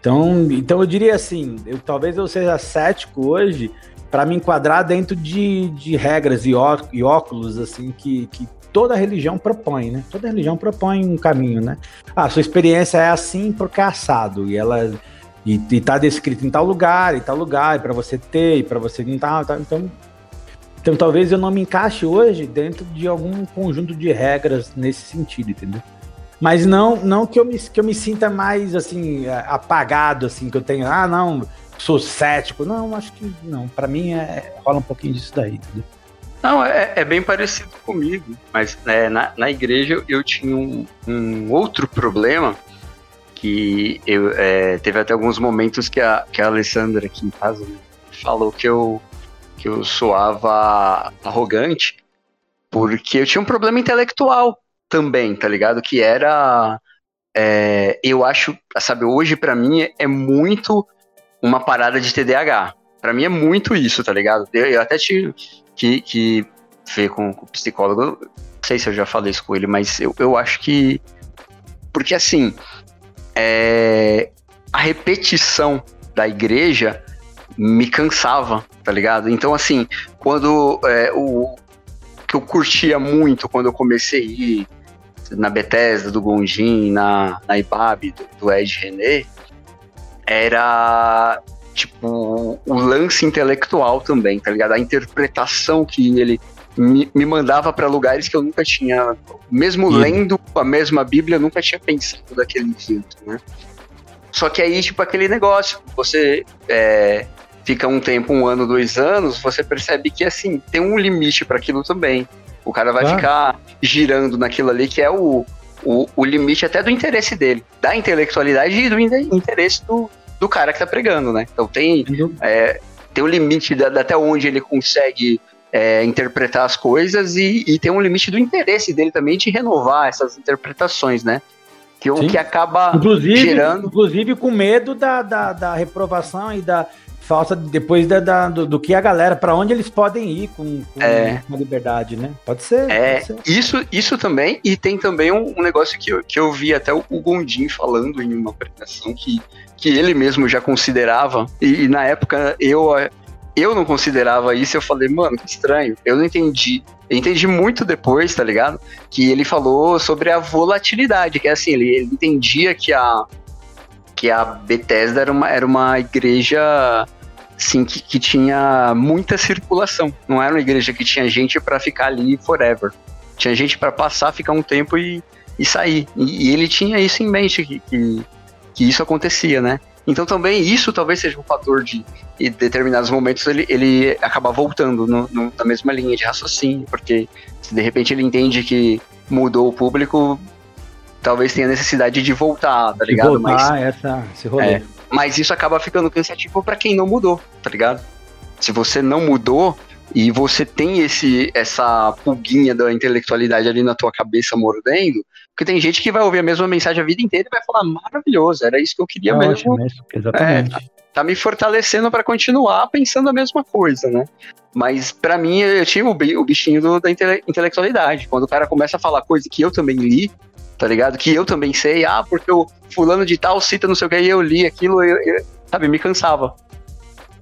Então, então eu diria assim, eu, talvez eu seja cético hoje para me enquadrar dentro de, de regras e, ó, e óculos assim que, que toda religião propõe, né? Toda religião propõe um caminho, né? Ah, sua experiência é assim porque é assado e ela e, e tá descrito em tal lugar, em tal lugar, para você ter, e para você não tal, tal, então então talvez eu não me encaixe hoje dentro de algum conjunto de regras nesse sentido, entendeu? Mas não, não que eu me, que eu me sinta mais assim apagado assim que eu tenho, ah, não, sou cético. Não, acho que não. Para mim é, rola um pouquinho disso daí? Não, é, é bem parecido comigo, mas é, na, na igreja eu tinha um, um outro problema que eu é, teve até alguns momentos que a, que a Alessandra aqui em casa falou que eu que eu soava arrogante porque eu tinha um problema intelectual também, tá ligado? Que era. É, eu acho, sabe, hoje para mim é muito uma parada de TDAH. Para mim é muito isso, tá ligado? Eu, eu até tive que, que ver com, com o psicólogo, não sei se eu já falei isso com ele, mas eu, eu acho que. Porque assim, é, a repetição da igreja me cansava, tá ligado? Então, assim, quando é, o que eu curtia muito quando eu comecei na Bethesda, do Gonjin, na, na IBAB, do, do Ed René, era tipo o lance intelectual também, tá ligado? A interpretação que ele me, me mandava para lugares que eu nunca tinha, mesmo lendo a mesma Bíblia, eu nunca tinha pensado daquele jeito, né? Só que aí, tipo, aquele negócio, você é, fica um tempo, um ano, dois anos, você percebe que, assim, tem um limite para aquilo também. O cara vai ah. ficar girando naquilo ali que é o, o, o, limite até do interesse dele, da intelectualidade e do interesse do, do cara que tá pregando, né? Então tem, é, tem um limite da, até onde ele consegue é, interpretar as coisas e, e tem um limite do interesse dele também de renovar essas interpretações, né? Que o Sim. que acaba Inclusive, gerando. inclusive com medo da, da, da reprovação e da falta depois da, da- do, do que a galera, para onde eles podem ir com, com É. a liberdade, né? Pode ser. É, pode ser. isso, isso também, e tem também um, um negócio que eu, que eu vi até o, o Gondim falando em uma apresentação que, que ele mesmo já considerava, e, e na época eu, eu não considerava isso, eu falei, mano, que estranho, eu não entendi. Eu entendi muito depois, tá ligado? Que ele falou sobre a volatilidade, que é assim, ele, ele entendia que a, que a Bethesda era uma, era uma igreja assim, que, que tinha muita circulação. Não era uma igreja que tinha gente pra ficar ali forever. Tinha gente pra passar, ficar um tempo e, e sair. E, e ele tinha isso em mente, que, que, que isso acontecia, né? Então também isso talvez seja um fator de, em determinados momentos, ele, ele acabar voltando no- no- na mesma linha de raciocínio, porque se de repente ele entende que mudou o público, talvez tenha necessidade de voltar, tá ligado? Mas voltar essa, esse rolê. É. mas isso acaba ficando cansativo pra quem não mudou, tá ligado? Se você não mudou e você tem esse essa pulguinha da intelectualidade ali na tua cabeça mordendo, porque tem gente que vai ouvir a mesma mensagem a vida inteira e vai falar maravilhoso, era isso que eu queria É mesmo. ótimo. Exatamente. Tá me fortalecendo pra continuar pensando a mesma coisa, né? Mas pra mim eu tinha o bichinho do- da intele- intelectualidade. Quando o cara começa a falar coisa que eu também li, tá ligado? Que eu também sei, ah, porque o fulano de tal cita não sei o que, e eu li aquilo, eu, eu- sabe, me cansava.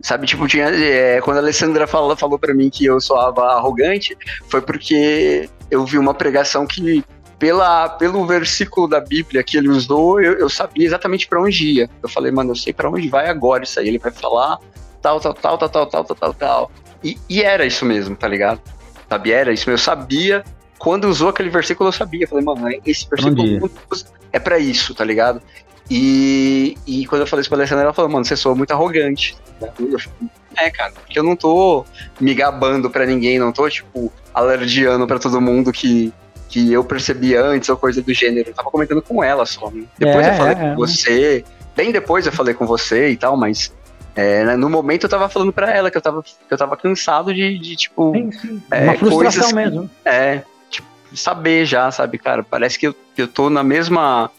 Sabe, tipo, tinha, é, quando a Alessandra falou, falou para mim que eu soava arrogante, foi porque eu vi uma pregação que, pela, pelo versículo da Bíblia que ele usou, eu, eu sabia exatamente para onde ia. Eu falei, mano, eu sei para onde vai agora isso aí. Ele vai falar tal, tal, tal, tal, tal, tal, tal, tal, tal. E, e era isso mesmo, tá ligado? Sabe, era isso. Eu sabia, quando usou aquele versículo, eu sabia. Eu falei, mano, esse onde ia? versículo é para isso, tá ligado? E, e quando eu falei isso pra Alessandra, ela falou, mano, você soa muito arrogante. Eu falei, é, cara, porque eu não tô me gabando pra ninguém, não tô, tipo, alardeando pra todo mundo que, que eu percebi antes ou coisa do gênero. Eu tava comentando com ela só. né? Depois É, eu falei é, com é. você, bem depois eu falei com você e tal, mas é, né, no momento eu tava falando pra ela que eu tava, que eu tava cansado de, de tipo, Sim, sim. É, Uma frustração coisas que- mesmo. é, saber já, sabe, cara? Parece que eu, que eu tô na mesma,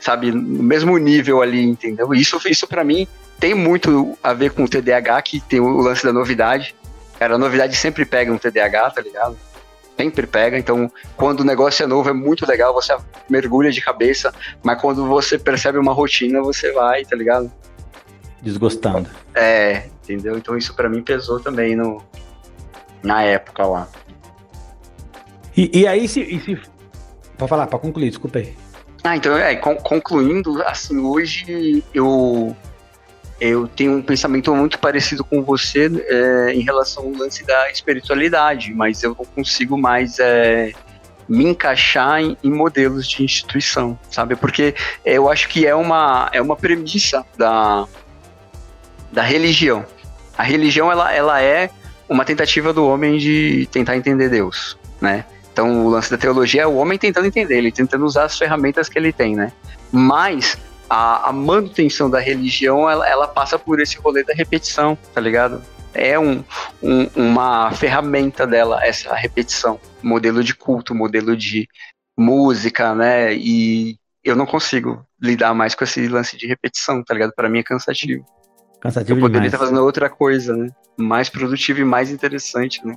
sabe, no mesmo nível ali, entendeu? Isso, isso para mim tem muito a ver com o TDAH, que tem o lance da novidade. Cara, a novidade sempre pega um TDAH, tá ligado? Sempre pega, então quando o negócio é novo é muito legal, você mergulha de cabeça, mas quando você percebe uma rotina, você vai, tá ligado? Desgostando. É, entendeu? Então isso pra mim pesou também no, na época lá. E, e aí, se, e se. Pra falar, pra concluir, desculpa aí. Ah, então, é, con- concluindo, assim, hoje eu eu tenho um pensamento muito parecido com você é, em relação ao lance da espiritualidade, mas eu não consigo mais é, me encaixar em, em modelos de instituição, sabe? Porque eu acho que é uma, é uma premissa da, da religião. A religião, ela, ela é uma tentativa do homem de tentar entender Deus, né? Então, o lance da teologia é o homem tentando entender, ele tentando usar as ferramentas que ele tem, né? Mas a, a manutenção da religião, ela, ela passa por esse rolê da repetição, tá ligado? É um, um- uma ferramenta dela, essa repetição. Modelo de culto, modelo de música, né? E eu não consigo lidar mais com esse lance de repetição, tá ligado? Pra mim é cansativo. Cansativo Eu poderia demais. estar fazendo outra coisa, né? Mais produtivo e mais interessante, né?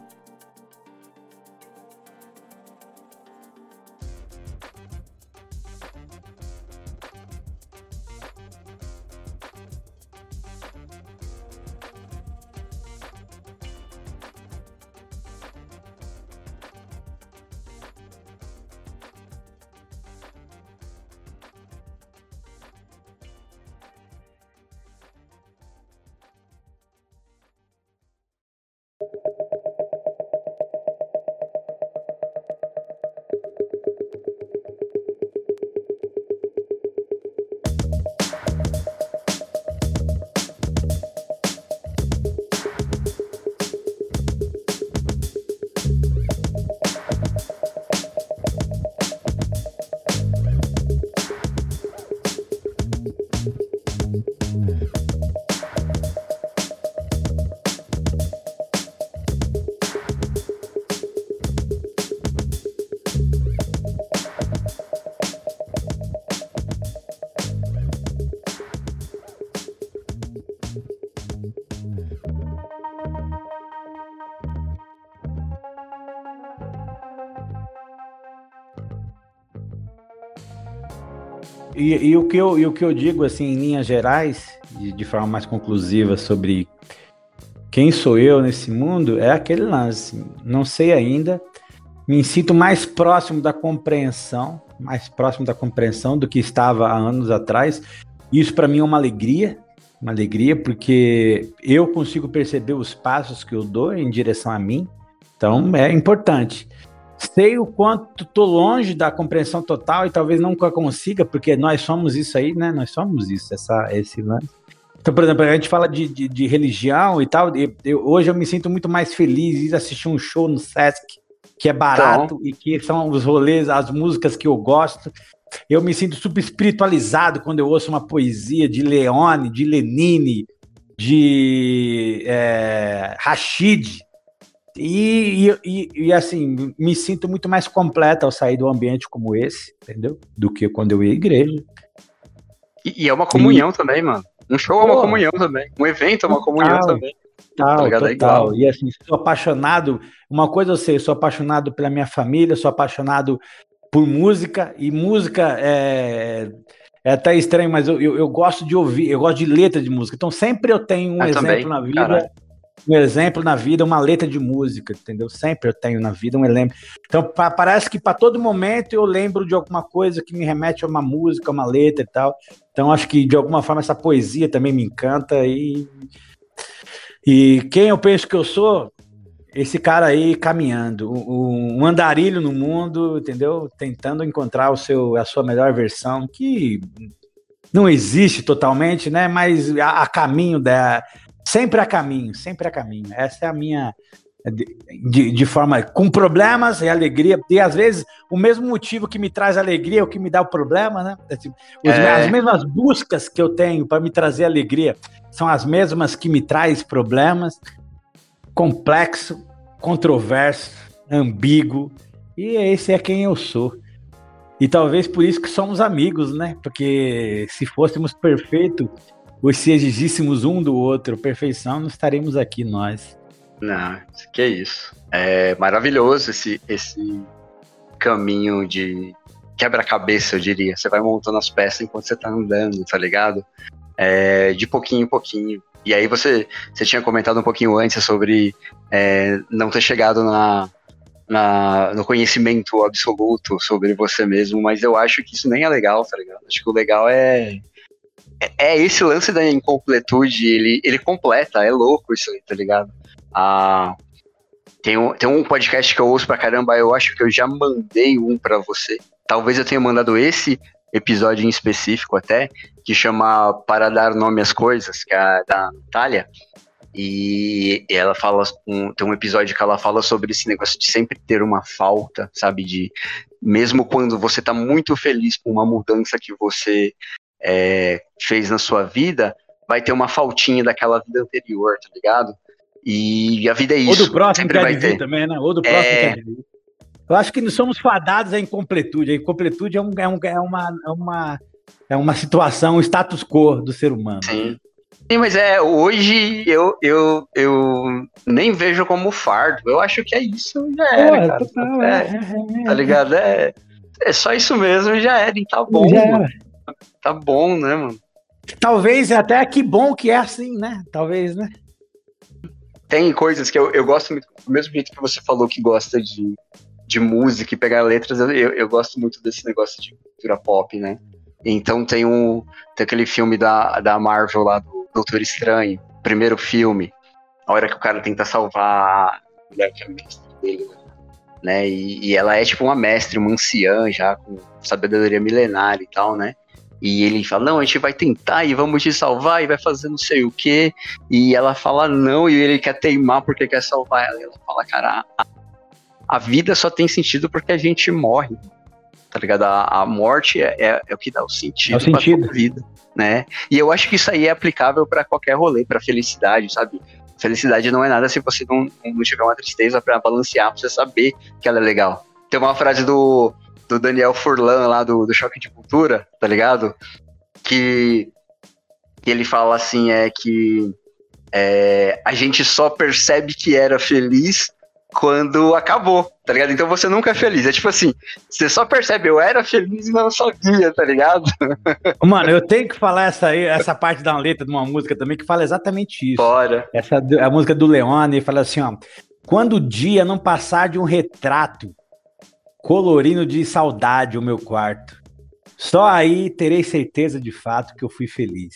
E, e o que eu, e o que eu digo, assim, em linhas gerais, de, de forma mais conclusiva sobre quem sou eu nesse mundo, é aquele lance. Não sei ainda, me sinto mais próximo da compreensão, mais próximo da compreensão do que estava há anos atrás. Isso para mim é uma alegria, uma alegria, porque eu consigo perceber os passos que eu dou em direção a mim. Então é importante. Sei o quanto estou longe da compreensão total e talvez nunca consiga, porque nós somos isso aí, né? Nós somos isso, essa, esse lance. Então, por exemplo, a gente fala de, de, de religião e tal. E eu, hoje eu me sinto muito mais feliz de assistir um show no Sesc, que é barato então... e que são os rolês, as músicas que eu gosto. Eu me sinto super espiritualizado quando eu ouço uma poesia de Leone, de Lenine, de é, Rashid. E, e, e, assim, me sinto muito mais completa ao sair do ambiente como esse, entendeu? Do que quando eu ia à igreja. E, e é uma comunhão e... também, mano. Um show Pô, é uma comunhão também. Um evento é uma comunhão também. Tá total. É e assim, sou apaixonado. Uma coisa eu sei, sou apaixonado pela minha família, sou apaixonado por música, e música é, é até estranho, mas eu, eu, eu, gosto de ouvir, eu gosto de letra de música. Então sempre eu tenho um eu exemplo também. na vida. Caralho. Um exemplo na vida, uma letra de música, entendeu? Sempre eu tenho na vida um exemplo. Então parece que para todo momento eu lembro de alguma coisa que me remete a uma música, uma letra e tal. Então acho que de alguma forma essa poesia também me encanta e e quem eu penso que eu sou, esse cara aí caminhando, um andarilho no mundo, entendeu? Tentando encontrar o seu, a sua melhor versão, que não existe totalmente, né? Mas a, a caminho da. Sempre a caminho, sempre a caminho. Essa é a minha. De, de, forma com problemas e alegria, e às vezes o mesmo motivo que me traz alegria é o que me dá o problema, né? Assim, é. As mesmas buscas que eu tenho para me trazer alegria são as mesmas que me traz problemas complexo, controverso, ambíguo, e esse é quem eu sou. E talvez por isso que somos amigos, né? Porque se fôssemos perfeitos, ou se exigíssemos um do outro perfeição, não estaríamos aqui nós. Não, que é isso. É maravilhoso esse, esse caminho de quebra-cabeça, eu diria. Você vai montando as peças enquanto você tá andando, tá ligado? É, de pouquinho em pouquinho. E aí você, você tinha comentado um pouquinho antes sobre é, não ter chegado na, na, no conhecimento absoluto sobre você mesmo, mas eu acho que isso nem é legal, tá ligado? Acho que o legal é, é, é esse lance da incompletude, ele, ele completa, é louco isso aí, tá ligado? Ah, tem, um, tem um podcast que eu ouço pra caramba, eu acho que eu já mandei um para você. Talvez eu tenha mandado esse episódio em específico até, que chama Para Dar Nome às Coisas, que é da Natália. E ela fala, um, tem um episódio que ela fala sobre esse negócio de sempre ter uma falta, sabe? De mesmo quando você tá muito feliz com uma mudança que você é, fez na sua vida, vai ter uma faltinha daquela vida anterior, tá ligado? E a vida é isso. Ou do próximo sempre vai ter. também, né? Ou do próximo é... Eu acho que não somos fadados à incompletude. A incompletude é, um, é, um, é, uma, é uma é uma situação, um status quo do ser humano. Sim. Sim, mas é, hoje eu, eu, eu nem vejo como fardo. Eu acho que é isso, já era, Pô, cara. Total, é, é, é, tá ligado? É, é só isso mesmo, já era, e tá bom, mano. Tá bom, né, mano? Talvez até que bom que é assim, né? Talvez, né? Tem coisas que eu, eu gosto muito, do mesmo jeito que você falou que gosta de, de música e pegar letras, eu, eu, gosto muito desse negócio de cultura pop, né? Então tem um tem aquele filme da, da Marvel lá do Doutor Estranho, primeiro filme, a hora que o cara tenta salvar a mulher que é mestre dele, né? E, e, ela é tipo uma mestre, uma anciã já com sabedoria milenar e tal, né? E ele fala, não, a gente vai tentar e vamos te salvar e vai fazer não sei o quê. E ela fala não, e ele quer teimar porque quer salvar ela. E ela fala, cara, a, a vida só tem sentido porque a gente morre tá ligado? A, a morte é, é, é, o que dá o sentido, é o sentido. vida, né? E eu acho que isso aí é aplicável para qualquer rolê, para felicidade, sabe? Felicidade não é nada se você não, não tiver uma tristeza para balancear, pra você saber que ela é legal. Tem uma frase do, do Daniel Furlan lá do, do Choque de Cultura, tá ligado? Que, que ele fala assim, é que é, a gente só percebe que era feliz quando acabou, tá ligado? Então você nunca é feliz. É tipo assim, você só percebe, eu era feliz e não sabia, tá ligado? <laughs> Mano, eu tenho que falar essa aí, essa parte da letra de uma música também que fala exatamente isso. Bora. Essa a música do Leone fala assim, ó. Quando o dia não passar de um retrato colorindo de saudade o meu quarto, só aí terei certeza de fato que eu fui feliz.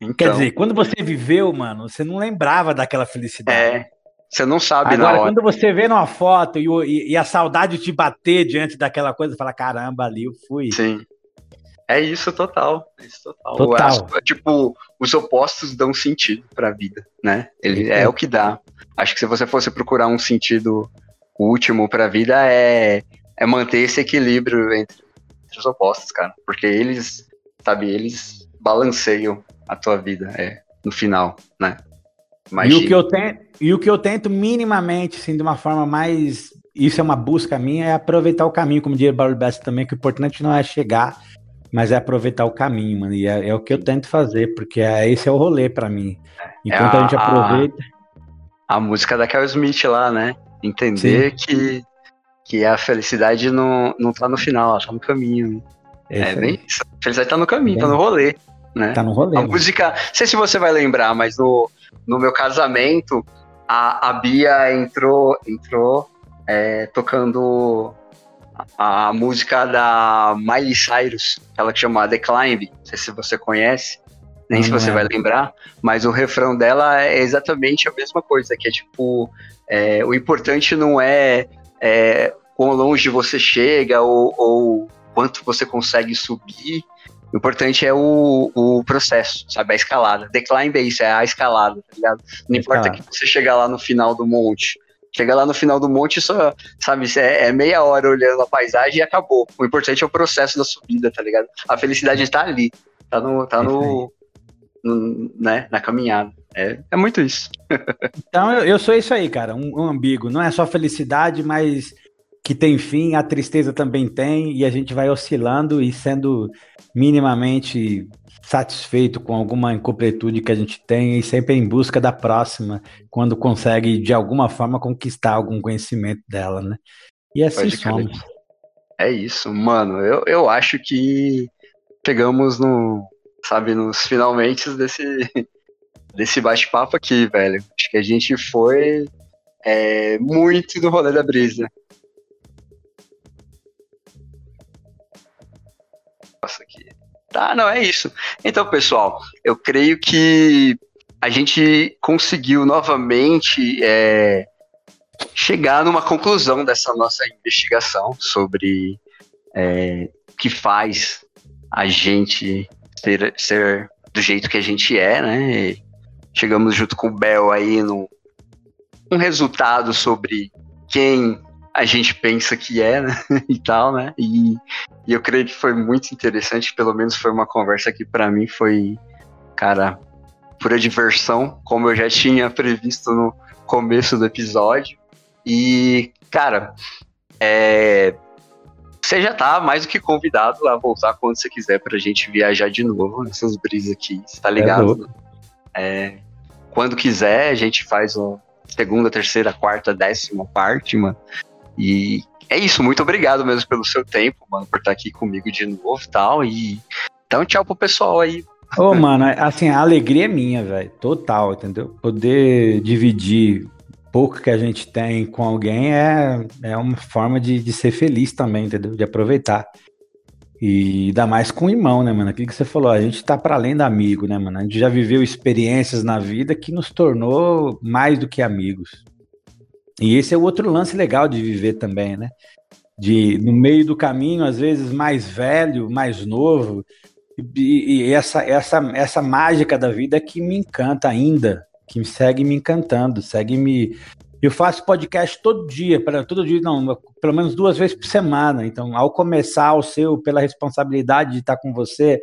Então, Quer dizer, quando você viveu, mano, você não lembrava daquela felicidade. é, você não sabe Agora, quando você vê numa foto e, e- e a saudade te bater diante daquela coisa, fala, caramba, ali eu fui. Sim. É isso total. É isso total. Total. As- tipo, os opostos dão sentido pra vida, né? Ele é o que dá. Acho que se você fosse procurar um sentido último pra vida é, é manter esse equilíbrio entre, entre os opostos, cara. Porque eles, sabe, eles balanceiam a tua vida, é, no final, né? E o, que eu tento, e o que eu tento minimamente, assim, de uma forma mais. Isso é uma busca minha, é aproveitar o caminho, como diria Barry Best também, que o importante não é chegar, mas é aproveitar o caminho, mano. E é, é o que eu tento fazer, porque é, esse é o rolê pra mim. Enquanto É a, gente a- aproveita. a música da Carol Smith lá, né? Entender que, que a felicidade não, não tá no final, ela tá no caminho. é É bem aí. isso. A felicidade tá no caminho, tá Bem. no rolê, né? Tá no rolê. A mano. música, não sei se você vai lembrar, mas no, no meu casamento, a, a Bia entrou, entrou é, tocando a, a música da Miley Cyrus, aquela que chama The Climb, não sei se você conhece, nem se você é. vai lembrar, mas o refrão dela é exatamente a mesma coisa, que é tipo, é, o importante não é, é quão longe você chega ou, ou quanto você consegue subir, o importante é o, o processo, sabe? A escalada. Decline é isso, é a escalada, tá ligado? Não importa que você chegar lá no final do monte. Chegar lá no final do monte, só, sabe, é, é meia hora olhando a paisagem e acabou. O importante é o processo da subida, tá ligado? A felicidade tá ali. Tá no. Tá no- né, na caminhada. É, é muito isso. Então eu, eu sou isso aí, cara, um, um ambíguo. Não é só felicidade, mas que tem fim, a tristeza também tem, e a gente vai oscilando e sendo minimamente satisfeito com alguma incompletude que a gente tem e sempre em busca da próxima, quando consegue de alguma forma conquistar algum conhecimento dela, né? E assim somos. É isso, mano. Eu, eu acho que pegamos no, sabe, nos finalmente desse, <laughs> desse bate-papo aqui, velho. Acho que a gente foi é, muito no rolê da brisa. Nossa, aqui. Tá, não, é isso. Então, pessoal, eu creio que a gente conseguiu novamente é, chegar numa conclusão dessa nossa investigação sobre é, o que faz a gente ser, ser do jeito que a gente é, né? E chegamos junto com o Bel aí no um resultado sobre quem a gente pensa que é, né? <laughs> e tal, né? E, e eu creio que foi muito interessante, pelo menos foi uma conversa que para mim foi, cara, pura diversão, como eu já tinha previsto no começo do episódio. E, cara, é, você já tá mais do que convidado a voltar quando você quiser pra gente viajar de novo nessas brisas aqui, você tá ligado? louco. É, quando quiser, a gente faz uma segunda, terceira, quarta, décima parte, mano. E é isso, muito obrigado mesmo pelo seu tempo, mano, por estar aqui comigo de novo e tal. E então, tchau pro pessoal aí. Ô, mano, assim, a alegria é minha, velho. Total, entendeu? Poder dividir pouco que a gente tem com alguém é, é uma forma de, de ser feliz também, entendeu? De aproveitar. E ainda mais com o irmão, né, mano? Aquilo que você falou, a gente tá para além da amigo, né, mano? A gente já viveu experiências na vida que nos tornou mais do que amigos. E esse é o outro lance legal de viver também, né? De, no meio do caminho, às vezes mais velho, mais novo, e, e essa, essa, essa mágica da vida que me encanta ainda, que me segue me encantando, segue me. Eu faço podcast todo dia, para todo dia, não, pelo menos duas vezes por semana. Então, ao começar o seu, pela responsabilidade de estar com você,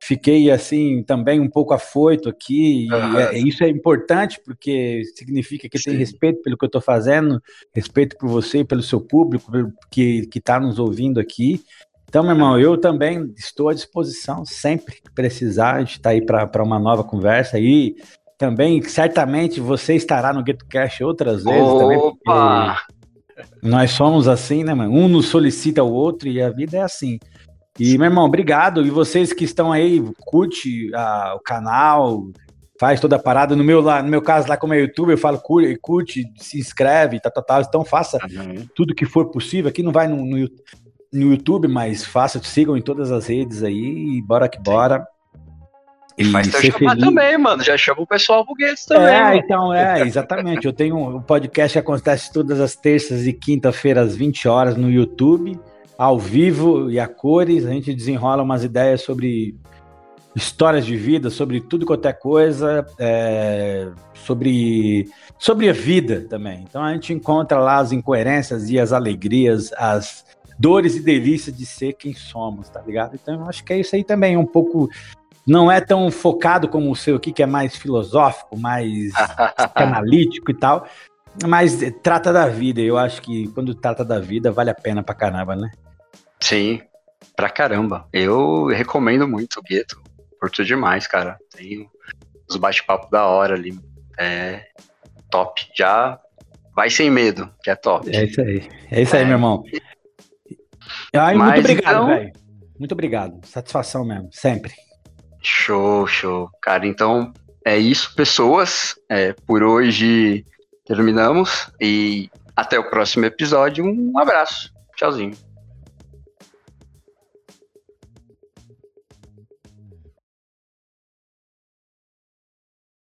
fiquei assim também um pouco afoito aqui. E é- isso é importante porque significa que tem Sim. respeito pelo que eu estou fazendo, respeito por você e pelo seu público pelo que que está nos ouvindo aqui. Então, meu irmão, eu também estou à disposição sempre que precisar. A gente está aí para uma nova conversa aí. Também, certamente você estará no GetCast outras vezes também. Opa! Nós somos assim, né, mano? Um nos solicita o outro e a vida é assim. E, meu irmão, obrigado. E vocês que estão aí, curte ah, o canal, faz toda a parada. No meu, lá, no meu caso, lá como é YouTube, eu falo curte, curte se inscreve, tal, tal, tal. Então faça Uhum. tudo que for possível. Aqui não vai no, no, no YouTube, mas faça, sigam em todas as redes aí e bora que bora. E faz teu chamar feliz. também, mano. Já chama o pessoal Guedes também. É, mano. então, é, exatamente. Eu tenho um podcast que acontece todas as terças e quinta-feiras, às 20 horas, no YouTube, ao vivo e a cores. A gente desenrola umas ideias sobre histórias de vida, sobre tudo quanto é coisa, é, sobre, sobre a vida também. Então a gente encontra lá as incoerências e as alegrias, as dores e delícias de ser quem somos, tá ligado? Então eu acho que é isso aí também, um pouco. Não é tão focado como o seu aqui, que é mais filosófico, mais <laughs> analítico e tal, mas trata da vida. Eu acho que quando trata da vida, vale a pena pra caramba, né? Sim, pra caramba. Eu recomendo muito o Gueto. Curto demais, cara. Tem os bate-papos da hora ali. É top. Já vai sem medo, que é top. É isso aí. É isso aí, É. meu irmão. Ai, Mas muito obrigado, então- velho. Muito obrigado. Satisfação mesmo, sempre. Show, show. Cara, então é isso, pessoas. É, por hoje terminamos e até o próximo episódio. Um abraço. Tchauzinho.